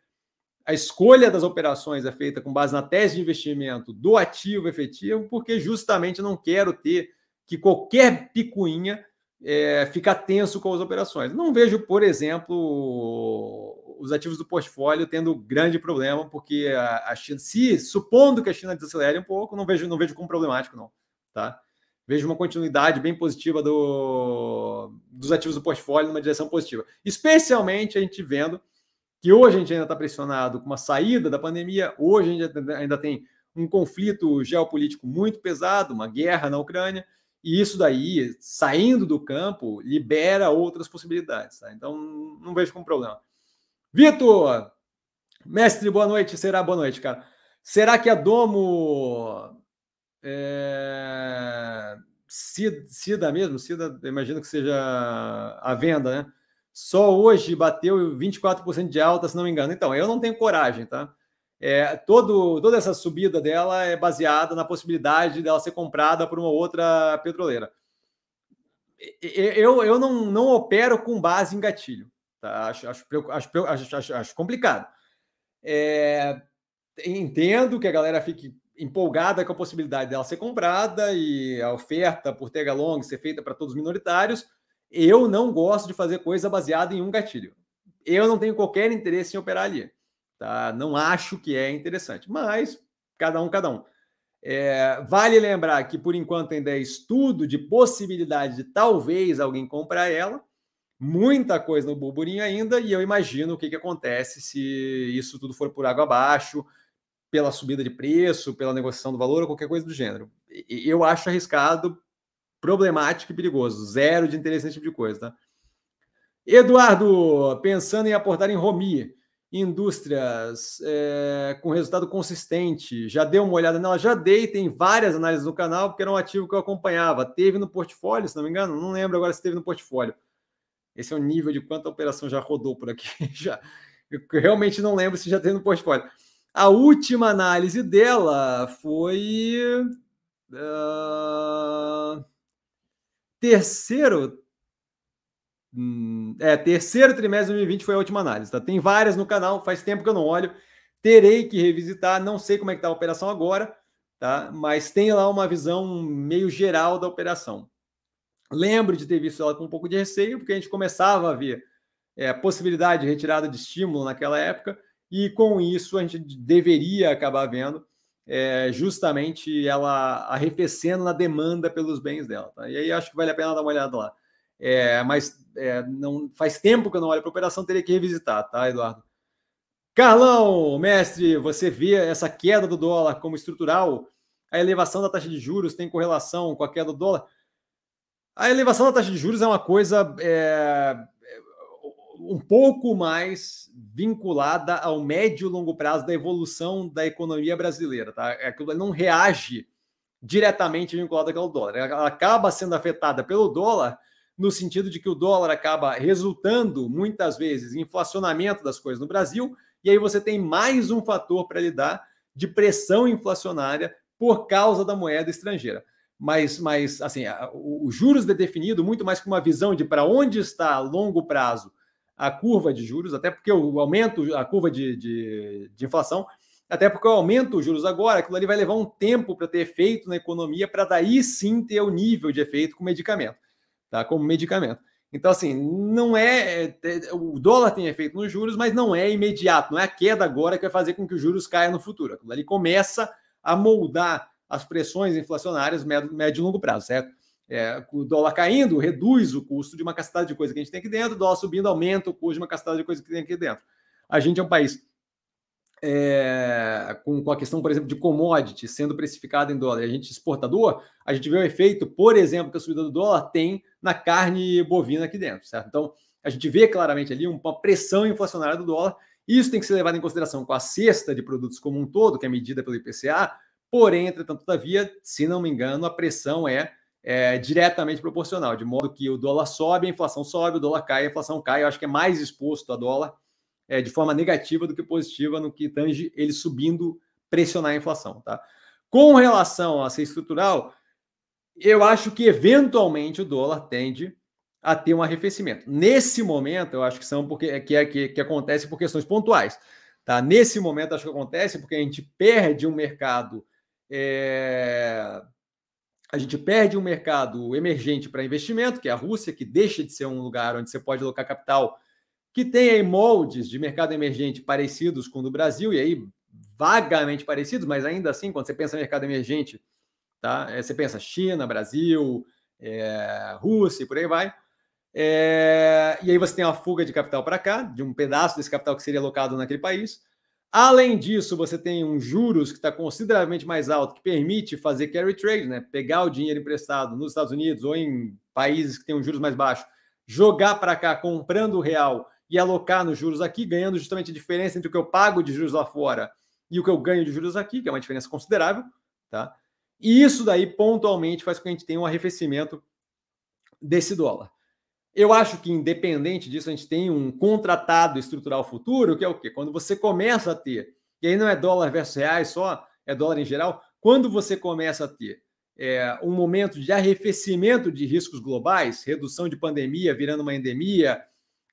Speaker 1: A escolha das operações é feita com base na tese de investimento do ativo efetivo, porque justamente não quero ter que qualquer picuinha é, ficar tenso com as operações. Não vejo, por exemplo, os ativos do portfólio tendo grande problema, porque a, a China, se supondo que a China desacelere um pouco, não vejo, não vejo como problemático, não. Tá? Vejo uma continuidade bem positiva do, dos ativos do portfólio numa direção positiva. Especialmente a gente vendo que hoje a gente ainda está pressionado com uma saída da pandemia, hoje a gente ainda tem um conflito geopolítico muito pesado, uma guerra na Ucrânia, e isso daí, saindo do campo, libera outras possibilidades. Tá? Então, não vejo como problema. Vitor, mestre, boa noite. Será boa noite, cara. Será que a Domo é... Cida mesmo? Cida, imagino que seja a venda, né? Só hoje bateu 24% de alta, se não me engano. Então, eu não tenho coragem, tá? É, todo, toda essa subida dela é baseada na possibilidade dela ser comprada por uma outra petroleira. Eu, eu não, não opero com base em gatilho. Tá? Acho, acho, acho, acho, acho complicado. É, entendo que a galera fique empolgada com a possibilidade dela ser comprada e a oferta por Tega Long ser feita para todos os minoritários. Eu não gosto de fazer coisa baseada em um gatilho. Eu não tenho qualquer interesse em operar ali. Tá? Não acho que é interessante, mas cada um, cada um. É, vale lembrar que, por enquanto, ainda é estudo de possibilidade de talvez alguém comprar ela. Muita coisa no burburinho ainda, e eu imagino o que, que acontece se isso tudo for por água abaixo, pela subida de preço, pela negociação do valor ou qualquer coisa do gênero. Eu acho arriscado, problemático e perigoso. Zero de interesse nesse tipo de coisa, tá? Eduardo, pensando em aportar em Romi, indústrias é, com resultado consistente. Já deu uma olhada nela? Já dei, tem várias análises no canal, porque era um ativo que eu acompanhava. Teve no portfólio, se não me engano, não lembro agora se teve no portfólio. Esse é o nível de quanta operação já rodou por aqui. já, eu realmente não lembro se já teve no portfólio. A última análise dela foi. Uh, terceiro é, terceiro trimestre de 2020 foi a última análise. Tá? Tem várias no canal, faz tempo que eu não olho. Terei que revisitar, não sei como é que está a operação agora, tá? Mas tem lá uma visão meio geral da operação. Lembro de ter visto ela com um pouco de receio, porque a gente começava a ver é, a possibilidade de retirada de estímulo naquela época, e com isso a gente deveria acabar vendo é, justamente ela arrefecendo na demanda pelos bens dela. Tá? E aí acho que vale a pena dar uma olhada lá. É, mas é, não faz tempo que eu não olho para a operação, teria que revisitar, tá, Eduardo? Carlão, mestre, você vê essa queda do dólar como estrutural? A elevação da taxa de juros tem correlação com a queda do dólar? A elevação da taxa de juros é uma coisa é, um pouco mais vinculada ao médio e longo prazo da evolução da economia brasileira. Tá? Aquilo não reage diretamente vinculado ao dólar. Ela acaba sendo afetada pelo dólar, no sentido de que o dólar acaba resultando muitas vezes em inflacionamento das coisas no Brasil, e aí você tem mais um fator para lidar de pressão inflacionária por causa da moeda estrangeira. Mas, mas assim, o, o juros é definido muito mais com uma visão de para onde está a longo prazo a curva de juros, até porque o aumento, a curva de, de, de inflação, até porque eu aumento os juros agora, aquilo ali vai levar um tempo para ter efeito na economia, para daí sim ter o nível de efeito com medicamento tá? Como medicamento. Então, assim, não é, é, é. O dólar tem efeito nos juros, mas não é imediato, não é a queda agora que vai fazer com que os juros caiam no futuro. Ele começa a moldar as pressões inflacionárias médio, e longo prazo, certo? É, o dólar caindo reduz o custo de uma cacetada de coisa que a gente tem aqui dentro, o dólar subindo aumenta o custo de uma cacetada de coisa que tem aqui dentro. A gente é um país é, com, com, a questão, por exemplo, de commodity sendo precificada em dólar, a gente exportador, a gente vê o efeito, por exemplo, que a subida do dólar tem na carne bovina aqui dentro, certo? Então, a gente vê claramente ali uma pressão inflacionária do dólar Isso tem que ser levado em consideração com a cesta de produtos como um todo, que é medida pelo IPCA, porém, entretanto, todavia, se não me engano, a pressão é, é diretamente proporcional, de modo que o dólar sobe, a inflação sobe, o dólar cai, a inflação cai. Eu acho que é mais exposto a dólar é, de forma negativa do que positiva no que tange ele subindo, pressionar a inflação. Tá? Com relação a ser estrutural, eu acho que eventualmente o dólar tende a ter um arrefecimento. Nesse momento, eu acho que são porque que, é, que, que acontece por questões pontuais. Tá? Nesse momento, acho que acontece porque a gente perde um mercado. É... A gente perde um mercado emergente para investimento, que é a Rússia, que deixa de ser um lugar onde você pode alocar capital, que tem aí moldes de mercado emergente parecidos com o do Brasil, e aí vagamente parecidos, mas ainda assim, quando você pensa em mercado emergente, tá? É, você pensa China, Brasil, é, Rússia e por aí vai. É, e aí você tem uma fuga de capital para cá, de um pedaço desse capital que seria alocado naquele país. Além disso, você tem um juros que está consideravelmente mais alto, que permite fazer carry trade, né? pegar o dinheiro emprestado nos Estados Unidos ou em países que têm um juros mais baixos, jogar para cá comprando o real e alocar nos juros aqui, ganhando justamente a diferença entre o que eu pago de juros lá fora e o que eu ganho de juros aqui, que é uma diferença considerável. Tá? E isso daí, pontualmente, faz com que a gente tenha um arrefecimento desse dólar. Eu acho que, independente disso, a gente tem um contratado estrutural futuro, que é o quê? Quando você começa a ter, e aí não é dólar versus reais só, é dólar em geral, quando você começa a ter é, um momento de arrefecimento de riscos globais, redução de pandemia virando uma endemia,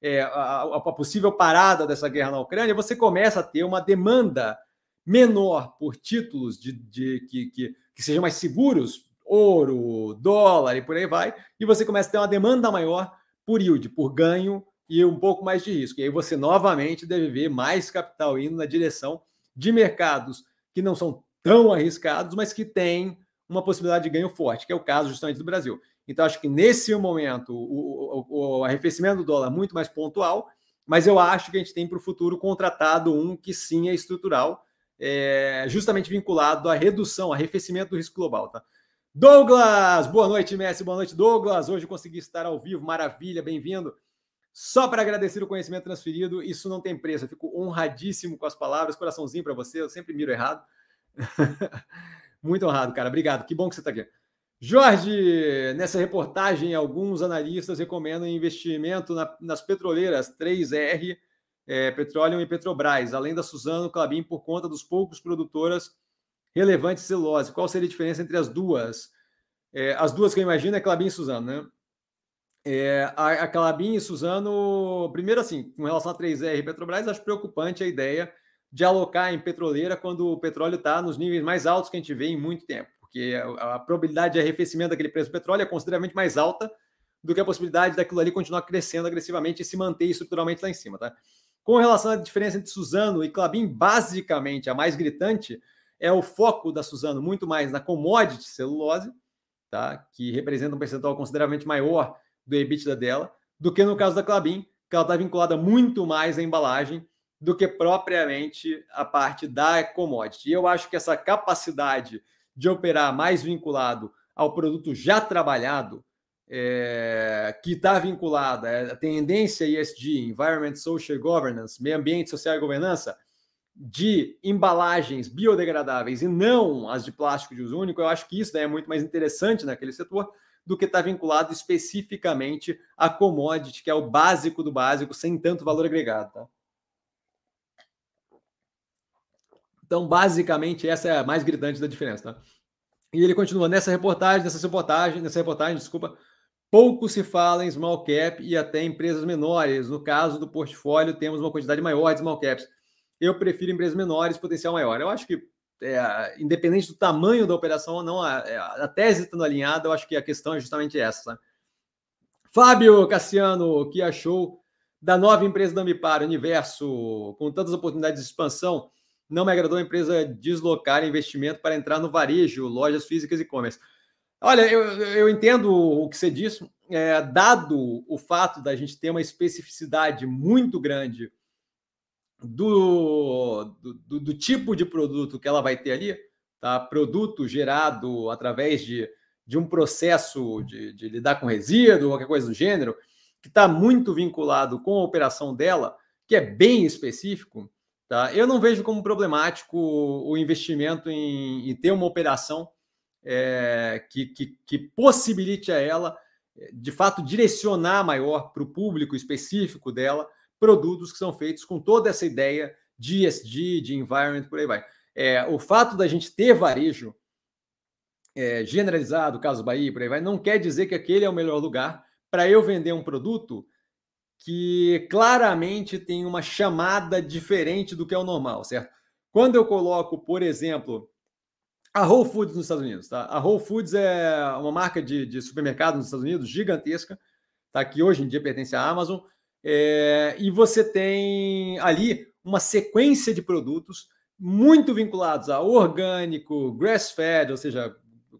Speaker 1: é, a, a possível parada dessa guerra na Ucrânia, você começa a ter uma demanda menor por títulos de, de que, que, que sejam mais seguros, ouro, dólar e por aí vai, e você começa a ter uma demanda maior por yield, por ganho e um pouco mais de risco. E aí você novamente deve ver mais capital indo na direção de mercados que não são tão arriscados, mas que têm uma possibilidade de ganho forte, que é o caso justamente do Brasil. Então, acho que nesse momento o, o, o arrefecimento do dólar é muito mais pontual, mas eu acho que a gente tem para o futuro contratado um que sim é estrutural, é, justamente vinculado à redução, arrefecimento do risco global. Tá? Douglas, boa noite, Messi, boa noite, Douglas. Hoje consegui estar ao vivo, maravilha, bem-vindo. Só para agradecer o conhecimento transferido, isso não tem preço. Eu fico honradíssimo com as palavras, coraçãozinho para você, eu sempre miro errado. Muito honrado, cara. Obrigado, que bom que você está aqui. Jorge, nessa reportagem, alguns analistas recomendam investimento na, nas petroleiras 3R, é, Petróleo e Petrobras, além da Suzano Clabin, por conta dos poucos produtoras relevante celulose. Qual seria a diferença entre as duas? É, as duas que eu imagino é Clabin e Suzano, né? É, a, a Clabin e Suzano, primeiro assim, com relação a 3R e Petrobras, acho preocupante a ideia de alocar em petroleira quando o petróleo está nos níveis mais altos que a gente vê em muito tempo, porque a, a probabilidade de arrefecimento daquele preço do petróleo é consideravelmente mais alta do que a possibilidade daquilo ali continuar crescendo agressivamente e se manter estruturalmente lá em cima, tá? Com relação à diferença entre Suzano e Clabin, basicamente a mais gritante é o foco da Suzano muito mais na commodity celulose, tá? que representa um percentual consideravelmente maior do EBITDA dela, do que no caso da Clabin, que ela está vinculada muito mais à embalagem do que propriamente a parte da commodity. E eu acho que essa capacidade de operar mais vinculado ao produto já trabalhado, é, que está vinculada à é, tendência ESG, Environment, Social Governance, meio ambiente, social e governança, de embalagens biodegradáveis e não as de plástico de uso único, eu acho que isso é muito mais interessante naquele setor do que estar tá vinculado especificamente a commodity, que é o básico do básico, sem tanto valor agregado. Tá? Então, basicamente, essa é a mais gritante da diferença. Tá? E ele continua nessa reportagem, nessa reportagem, nessa reportagem, desculpa, pouco se fala em small cap e até empresas menores. No caso do portfólio, temos uma quantidade maior de small caps eu prefiro empresas menores, potencial maior. Eu acho que, é, independente do tamanho da operação ou não, a, é, a, tese estando alinhada, eu acho que a questão é justamente essa. Fábio Cassiano, o que achou da nova empresa da Ambipar, Universo, com tantas oportunidades de expansão, não me agradou a empresa deslocar investimento para entrar no varejo, lojas físicas e e-commerce. Olha, eu, eu entendo o que você disse, é, dado o fato da gente ter uma especificidade muito grande do, do, do, tipo de produto que ela vai ter ali, tá? Produto gerado através de, de um processo de, de lidar com resíduo, qualquer coisa do gênero, que está muito vinculado com a operação dela, que é bem específico, tá? Eu não vejo como problemático o investimento em, em ter uma operação é, que, que, que possibilite a ela, de fato, direcionar maior para o público específico dela produtos que são feitos com toda essa ideia de ESG, de environment, por aí vai. É, o fato da gente ter varejo é, generalizado, caso Bahia, por aí vai, não quer dizer que aquele é o melhor lugar para eu vender um produto que claramente tem uma chamada diferente do que é o normal, certo? Quando eu coloco, por exemplo, a Whole Foods nos Estados Unidos, tá? A Whole Foods é uma marca de, de supermercado nos Estados Unidos gigantesca, tá? Que hoje em dia pertence à Amazon. É, e você tem ali uma sequência de produtos muito vinculados a orgânico, grass-fed, ou seja,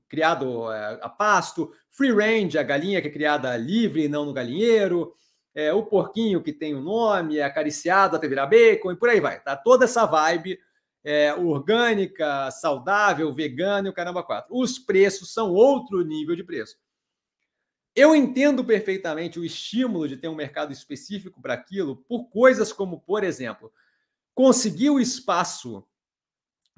Speaker 1: criado é, a pasto, free range, a galinha que é criada livre, não no galinheiro, é, o porquinho que tem o um nome, é acariciado até virar bacon e por aí vai. Tá toda essa vibe é, orgânica, saudável, vegana e o caramba quatro. Os preços são outro nível de preço. Eu entendo perfeitamente o estímulo de ter um mercado específico para aquilo por coisas como, por exemplo, conseguir o espaço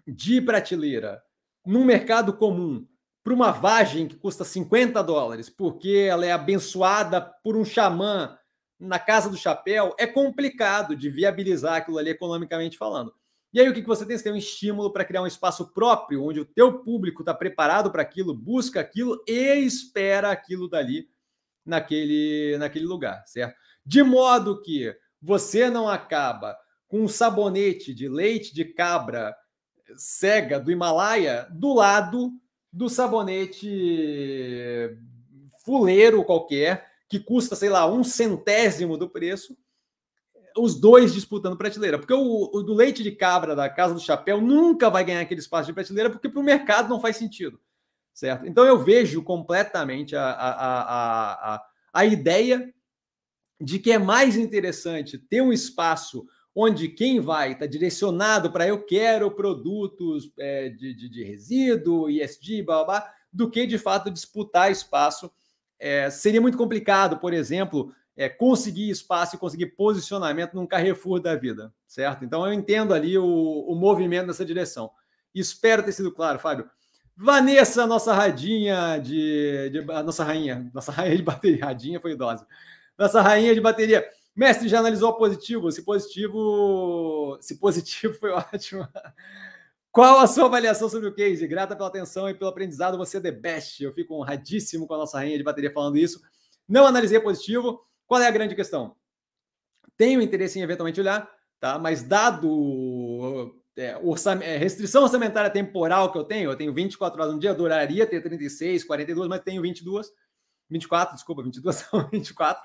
Speaker 1: de prateleira num mercado comum para uma vagem que custa 50 dólares, porque ela é abençoada por um xamã na casa do chapéu, é complicado de viabilizar aquilo ali economicamente falando. E aí o que você tem? Você tem um estímulo para criar um espaço próprio, onde o teu público está preparado para aquilo, busca aquilo e espera aquilo dali naquele, naquele lugar, certo? De modo que você não acaba com um sabonete de leite de cabra cega do Himalaia do lado do sabonete fuleiro qualquer, que custa, sei lá, um centésimo do preço, os dois disputando prateleira. Porque o, o, do leite de cabra da Casa do Chapéu nunca vai ganhar aquele espaço de prateleira, porque para o mercado não faz sentido. Certo? Então eu vejo completamente a, a, a, a, ideia de que é mais interessante ter um espaço onde quem vai está direcionado para eu quero produtos é, de, de, de, resíduo, ISD, blá, blá, blá, do que de fato disputar espaço. É, seria muito complicado, por exemplo, é, conseguir espaço e conseguir posicionamento num Carrefour da vida, certo? Então eu entendo ali o, o movimento nessa direção. Espero ter sido claro, Fábio. Vanessa, nossa radinha de, de nossa rainha, nossa rainha de bateria, radinha foi idosa. Nossa rainha de bateria. Mestre, já analisou positivo? Se positivo, se positivo foi ótimo. Qual a sua avaliação sobre o case? Grata pela atenção e pelo aprendizado, você é the best. Eu fico honradíssimo com a nossa rainha de bateria falando isso. Não analisei positivo. Qual é a grande questão? Tenho interesse em eventualmente olhar, tá? Mas dado é, é, restrição orçamentária temporal que eu tenho, eu tenho 24 horas no dia, adoraria ter 36, 42, mas tenho 22, 24, desculpa, 22 não, 24.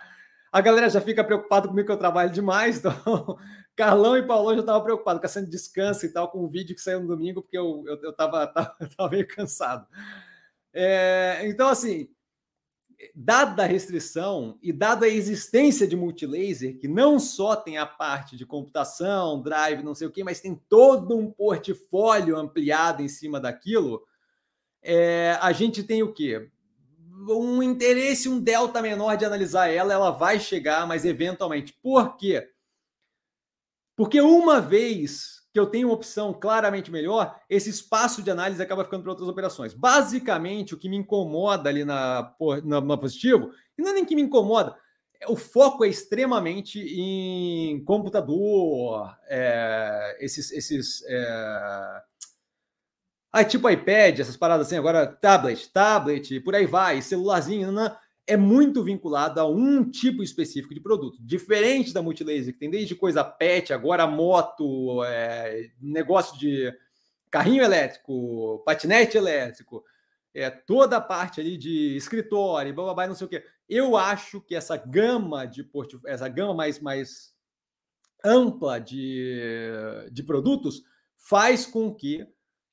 Speaker 1: A galera já fica preocupada comigo que eu trabalho demais, então Carlão e Paulo já estavam preocupados com essa descanso e tal, com o vídeo que saiu no domingo, porque eu, eu, eu, tava, tava meio cansado. É, então, assim, dada a restrição e dada a existência de multilaser, que não só tem a parte de computação, drive, não sei o que, mas tem todo um portfólio ampliado em cima daquilo, é, a gente tem o quê? um interesse, um delta menor de analisar ela, ela vai chegar, mas eventualmente. Por quê? Porque uma vez que eu tenho uma opção claramente melhor, esse espaço de análise acaba ficando para outras operações. Basicamente, o que me incomoda ali na, na, na positivo, e não é nem que me incomoda, o foco é extremamente em computador, é, esses, esses é, Aí, tipo iPad, essas paradas assim, agora tablet, tablet, por aí vai, celularzinho, não, é muito vinculado a um tipo específico de produto. Diferente da Multilaser, que tem desde coisa pet, agora moto, é, negócio de carrinho elétrico, patinete elétrico, é, toda a parte ali de escritório, blá, blá, blá, não sei o quê. Eu acho que essa gama de essa gama mais, mais ampla de, de produtos faz com que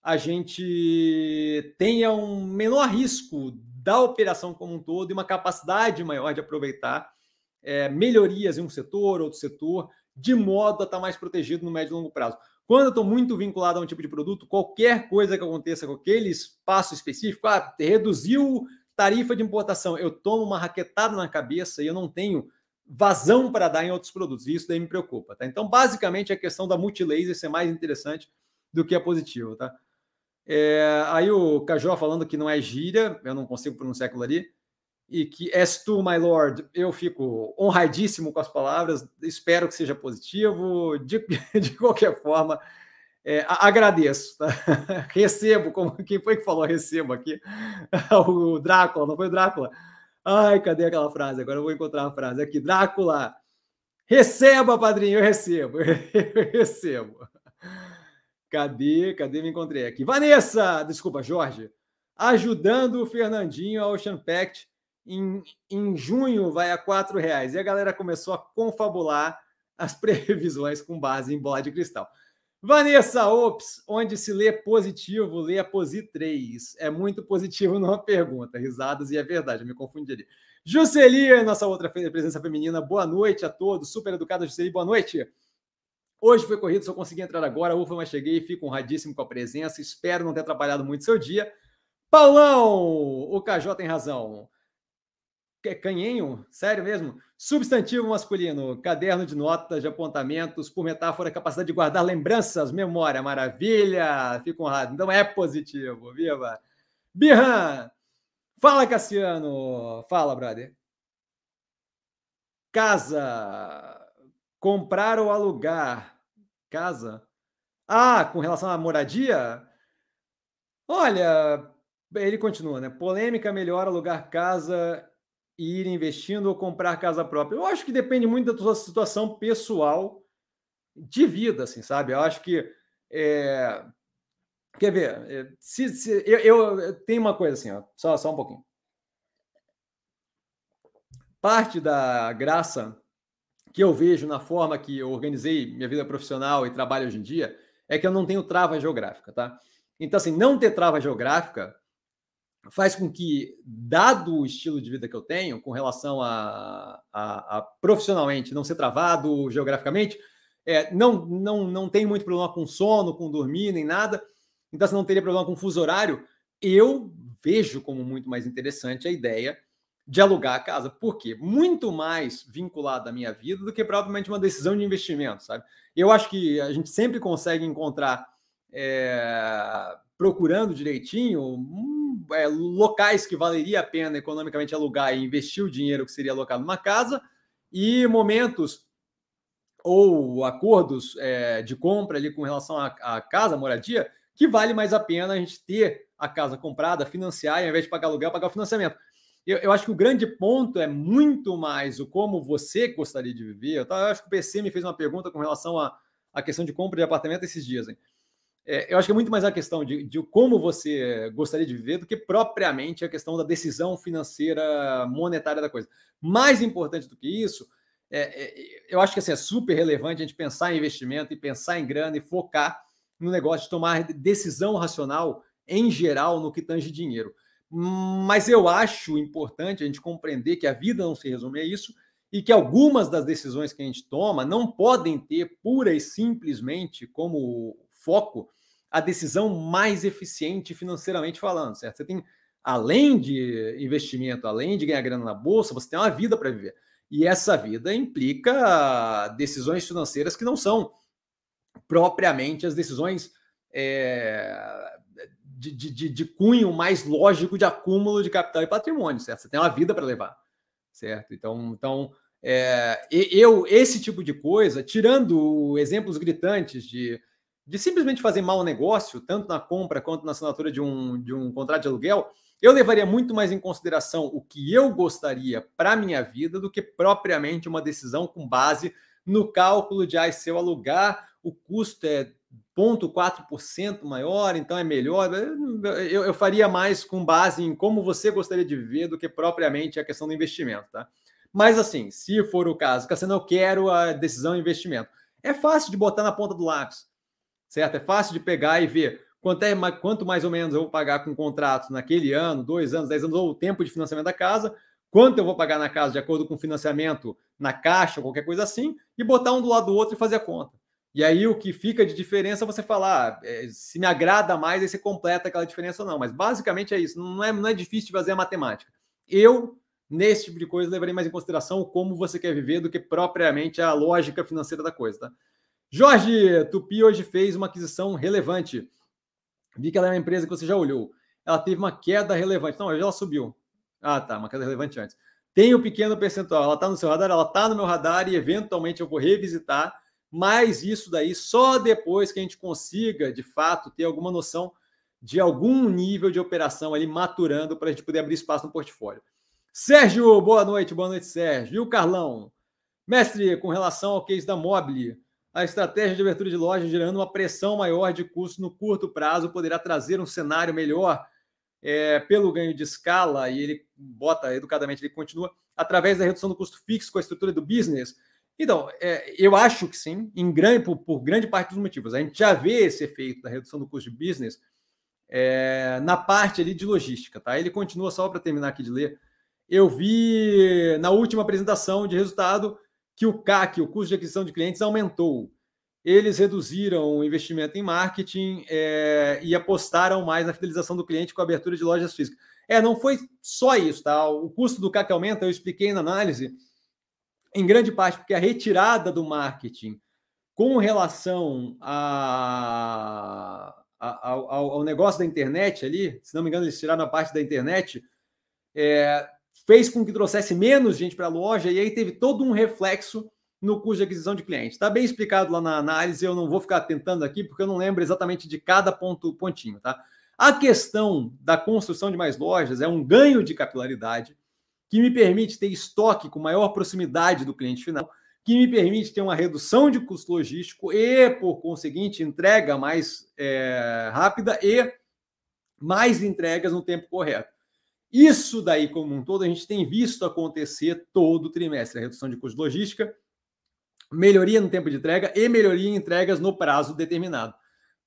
Speaker 1: a gente tenha um menor risco da operação como um todo e uma capacidade maior de aproveitar é, melhorias em um setor, outro setor, de modo a estar mais protegido no médio e longo prazo. Quando eu estou muito vinculado a um tipo de produto, qualquer coisa que aconteça com aquele espaço específico, ah, reduziu tarifa de importação, eu tomo uma raquetada na cabeça e eu não tenho vazão para dar em outros produtos. E isso daí me preocupa, tá? Então, basicamente, a questão da multilaser ser mais interessante do que a positivo, tá? É, aí o Cajó falando que não é gíria, eu não consigo pronunciar aquilo ali, e que és tu, my lord, eu fico honradíssimo com as palavras, espero que seja positivo, de, de qualquer forma, é, agradeço, tá? recebo, como quem foi que falou recebo aqui? o Drácula, não foi o Drácula? Ai, cadê aquela frase? Agora eu vou encontrar a frase aqui. Drácula, receba, padrinho, eu recebo, eu recebo. Cadê? Cadê? Me encontrei aqui. Vanessa, desculpa, Jorge, ajudando o Fernandinho ao Ocean Pact. Em, em junho vai a quatro reais. E a galera começou a confabular as previsões com base em bola de cristal. Vanessa Ops, onde se lê positivo, lê a posi 3. É muito positivo numa pergunta. Risadas e é verdade, eu me confundi ali. Juscelia, nossa outra presença feminina. Boa noite a todos. Super educada, Juscelia. Boa noite. Hoje foi corrido, só consegui entrar agora. Ufa, mas cheguei. Fico honradíssimo com a presença. Espero não ter atrapalhado muito seu dia. Paulão, o KJ tem razão. Canhenho? Sério mesmo? Substantivo masculino, caderno de notas, de apontamentos, por metáfora, capacidade de guardar lembranças, memória, maravilha, fico honrado. Então é positivo, viva! Birran! Fala, Cassiano! Fala, brother. Casa. Comprar ou alugar? Casa? Ah, com relação à moradia? Olha, ele continua, né? Polêmica melhor alugar casa e ir investindo ou comprar casa própria. Eu acho que depende muito da sua situação pessoal de vida, assim, sabe? Eu acho que é... quer ver? É, se, se eu, eu, eu, tenho uma coisa assim, ó, só só um pouquinho. Parte da graça que eu vejo na forma que eu organizei minha vida profissional e trabalho hoje em dia é que eu não tenho trava geográfica, tá? Então, assim, não ter trava geográfica faz com que, dado o estilo de vida que eu tenho, com relação a, a, a profissionalmente não ser travado geograficamente, é, não, não, não tem muito problema com sono, com dormir, nem nada. Então, você não teria problema com fuso horário. Eu vejo como muito mais interessante a ideia de alugar a casa. Por quê? Muito mais vinculado à minha vida do que propriamente uma decisão de investimento, sabe? Eu acho que a gente sempre consegue encontrar, é, procurando direitinho, um, é, locais que valeria a pena economicamente alugar e investir o dinheiro que seria alocado numa casa e momentos ou acordos é, de compra ali com relação à, casa, moradia, que vale mais a pena a gente ter a casa comprada, financiar, ao invés de pagar aluguel, pagar o financiamento eu, eu, acho que o grande ponto é muito mais o como você gostaria de viver. Eu, eu acho que o PC me fez uma pergunta com relação à, à questão de compra de apartamento esses dias. Hein? É, eu acho que é muito mais a questão de, de como você gostaria de viver do que propriamente a questão da decisão financeira monetária da coisa. Mais importante do que isso, é, é, eu acho que assim, é super relevante a gente pensar em investimento e pensar em grana e focar no negócio de tomar decisão racional em geral no que tange dinheiro. Mas eu acho importante a gente compreender que a vida não se resume a isso e que algumas das decisões que a gente toma não podem ter pura e simplesmente como foco a decisão mais eficiente financeiramente falando, certo? Você tem, além de investimento, além de ganhar grana na bolsa, você tem uma vida para viver. E essa vida implica decisões financeiras que não são propriamente as decisões é, de, de, de, cunho mais lógico de acúmulo de capital e patrimônio, certo? Você tem uma vida para levar, certo? Então, então é, eu esse tipo de coisa, tirando exemplos gritantes de, de simplesmente fazer mau negócio, tanto na compra quanto na assinatura de um, de um contrato de aluguel, eu levaria muito mais em consideração o que eu gostaria para minha vida do que propriamente uma decisão com base no cálculo de ah, se eu alugar, o custo é 0,4% maior, então é melhor. Eu, eu, faria mais com base em como você gostaria de viver do que propriamente a questão do investimento, tá? Mas assim, se for o caso, Cassiano, eu quero a decisão de investimento. É fácil de botar na ponta do lápis, certo? É fácil de pegar e ver quanto, é, quanto mais ou menos eu vou pagar com contratos naquele ano, dois anos, dez anos, ou o tempo de financiamento da casa, quanto eu vou pagar na casa de acordo com o financiamento na caixa, qualquer coisa assim, e botar um do lado do outro e fazer a conta. E aí o que fica de diferença é você falar, é, se me agrada mais, aí você completa aquela diferença ou não. Mas basicamente é isso, não é, não é difícil de fazer a matemática. Eu nesse tipo de coisa, levarei mais em consideração como você quer viver do que propriamente a lógica financeira da coisa, tá? Jorge, Tupi hoje fez uma aquisição relevante. Vi que ela é uma empresa que você já olhou. Ela teve uma queda relevante. Não, hoje ela subiu. Ah, tá, uma queda relevante antes. Tem um pequeno percentual. Ela está no seu radar, ela está no meu radar e eventualmente eu vou revisitar. Mas isso daí só depois que a gente consiga, de fato, ter alguma noção de algum nível de operação ali maturando para a gente poder abrir espaço no portfólio. Sérgio, boa noite, boa noite, Sérgio. E o Carlão? Mestre, com relação ao case da Mobile, a estratégia de abertura de loja gerando uma pressão maior de custo no curto prazo poderá trazer um cenário melhor é, pelo ganho de escala, e ele bota educadamente, ele continua, através da redução do custo fixo com a estrutura do business. Então, é, eu acho que sim, em grande, por, por, grande parte dos motivos. A gente já vê esse efeito da redução do custo de business é, na parte ali de logística, tá? Ele continua só para terminar aqui de ler eu vi na última apresentação de resultado que o CAC, o custo de aquisição de clientes, aumentou. Eles reduziram o investimento em marketing é, e apostaram mais na fidelização do cliente com a abertura de lojas físicas. É, não foi só isso, tá? O custo do CAC aumenta, eu expliquei na análise, em grande parte porque a retirada do marketing com relação a, a, ao, ao, negócio da internet ali, se não me engano, eles tiraram a parte da internet, é, fez com que trouxesse menos gente para a loja e aí teve todo um reflexo no custo de aquisição de clientes. Está bem explicado lá na análise, eu não vou ficar tentando aqui porque eu não lembro exatamente de cada ponto pontinho, tá? A questão da construção de mais lojas é um ganho de capilaridade que me permite ter estoque com maior proximidade do cliente final, que me permite ter uma redução de custo logístico e, por conseguinte, entrega mais é, rápida e mais entregas no tempo correto. Isso daí, como um todo, a gente tem visto acontecer todo trimestre. A redução de custo logística, melhoria no tempo de entrega e melhoria em entregas no prazo determinado.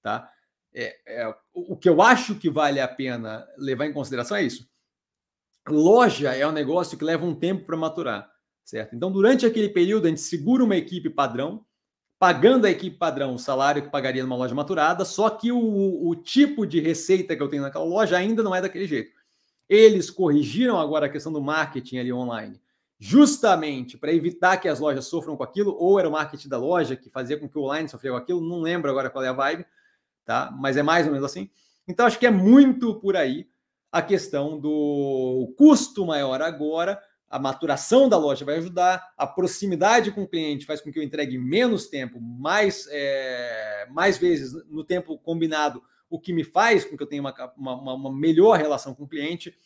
Speaker 1: Tá? É, é, o que eu acho que vale a pena levar em consideração é isso. Loja é um negócio que leva um tempo para maturar, certo? Então, durante aquele período, a gente segura uma equipe padrão, pagando a equipe padrão o salário que pagaria numa loja maturada, só que o, o tipo de receita que eu tenho naquela loja ainda não é daquele jeito. Eles corrigiram agora a questão do marketing ali online, justamente para evitar que as lojas sofram com aquilo, ou era o marketing da loja que fazia com que o online sofresse com aquilo, não lembro agora qual é a vibe, tá? Mas é mais ou menos assim. Então acho que é muito por aí a questão do custo maior agora, a maturação da loja vai ajudar, a proximidade com o cliente faz com que eu entregue menos tempo, mais, é, mais vezes no tempo combinado o que me faz com que eu tenha uma, uma, uma melhor relação com o cliente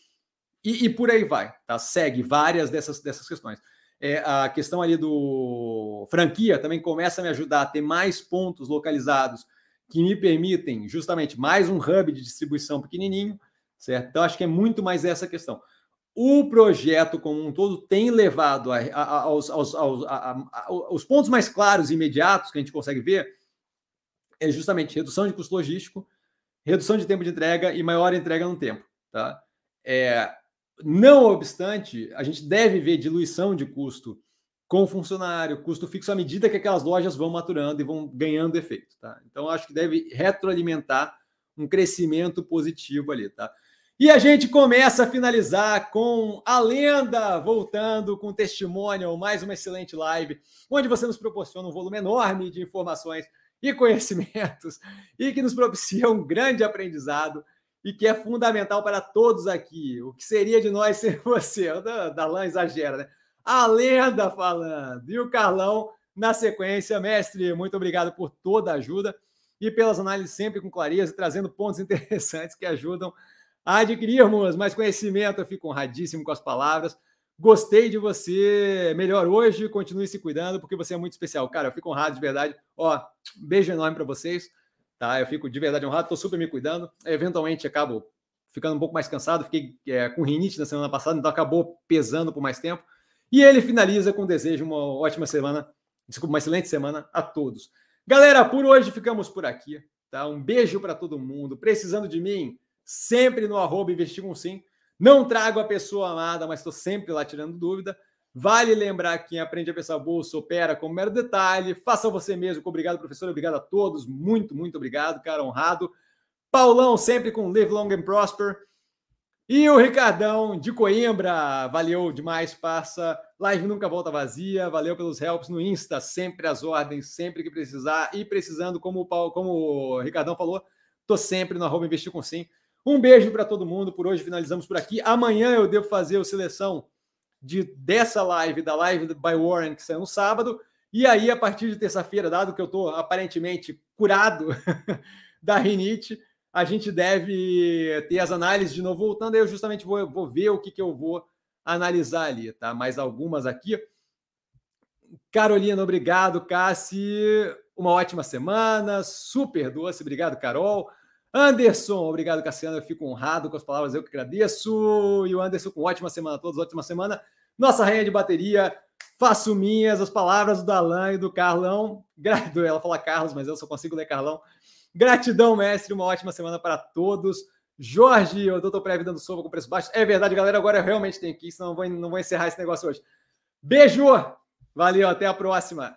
Speaker 1: e, e, por aí vai, tá? Segue várias dessas, dessas questões. É, a questão ali do franquia também começa a me ajudar a ter mais pontos localizados que me permitem justamente mais um hub de distribuição pequenininho, certo? Então acho que é muito mais essa questão. O projeto como um todo tem levado a, a, aos, aos, aos, aos pontos mais claros e imediatos que a gente consegue ver é justamente redução de custo logístico, redução de tempo de entrega e maior entrega no tempo. Tá? É, não obstante, a gente deve ver diluição de custo com funcionário, custo fixo à medida que aquelas lojas vão maturando e vão ganhando efeito. Tá? Então, acho que deve retroalimentar um crescimento positivo ali. Tá? E a gente começa a finalizar com a lenda voltando com testemunho, mais uma excelente live, onde você nos proporciona um volume enorme de informações e conhecimentos e que nos propicia um grande aprendizado e que é fundamental para todos aqui. O que seria de nós sem você? O Dalan exagera, né? A lenda falando. E o Carlão na sequência. Mestre, muito obrigado por toda a ajuda e pelas análises sempre com clareza, trazendo pontos interessantes que ajudam adquirirmos mais conhecimento. Eu fico honradíssimo com as palavras. Gostei de você. Melhor hoje. Continue se cuidando, porque você é muito especial. Cara, eu fico honrado de verdade. Ó, um beijo enorme para vocês. Tá? Eu fico de verdade honrado. Estou super me cuidando. Eventualmente acabo ficando um pouco mais cansado. Fiquei é, com rinite na semana passada, então acabou pesando por mais tempo. E ele finaliza com desejo uma ótima semana. Desculpa, uma excelente semana a todos. Galera, por hoje ficamos por aqui. Tá? Um beijo para todo mundo. Precisando de mim, sempre no arroba investir sim. Não trago a pessoa amada, mas estou sempre lá tirando dúvida. Vale lembrar que quem aprende a pensar bolsa opera com mero detalhe. Faça você mesmo. Obrigado, professor. Obrigado a todos. Muito, muito obrigado, cara. Honrado. Paulão, sempre com Live Long and Prosper. E o Ricardão de Coimbra, valeu demais, passa. Live nunca volta vazia. Valeu pelos helps no Insta, sempre as ordens, sempre que precisar. E precisando, como o, Paulo, como o Ricardão falou, tô sempre no arroba investir com sim. Um beijo para todo mundo. Por hoje finalizamos por aqui. Amanhã eu devo fazer a seleção de dessa live, da live by Warren, que saiu no sábado. E aí, a partir de terça-feira, dado que eu estou aparentemente curado da rinite, a gente deve ter as análises de novo voltando. Aí eu justamente vou, vou ver o que, que eu vou analisar ali, tá? Mais algumas aqui. Carolina, obrigado. Cassi, uma ótima semana. Super doce, obrigado, Carol. Anderson, obrigado, Cassiano. Eu fico honrado com as palavras, eu que agradeço. E o Anderson, com ótima semana a todos, ótima semana. Nossa rainha de bateria, faço minhas as palavras do Alan e do Carlão. Ela fala Carlos, mas eu só consigo ler Carlão. Gratidão, mestre. Uma ótima semana para todos. Jorge, o doutor Prévio dando sopa com preço baixo. É verdade, galera. Agora eu realmente tenho que ir, senão não vou, não vou encerrar esse negócio hoje. Beijo! Valeu, até a próxima.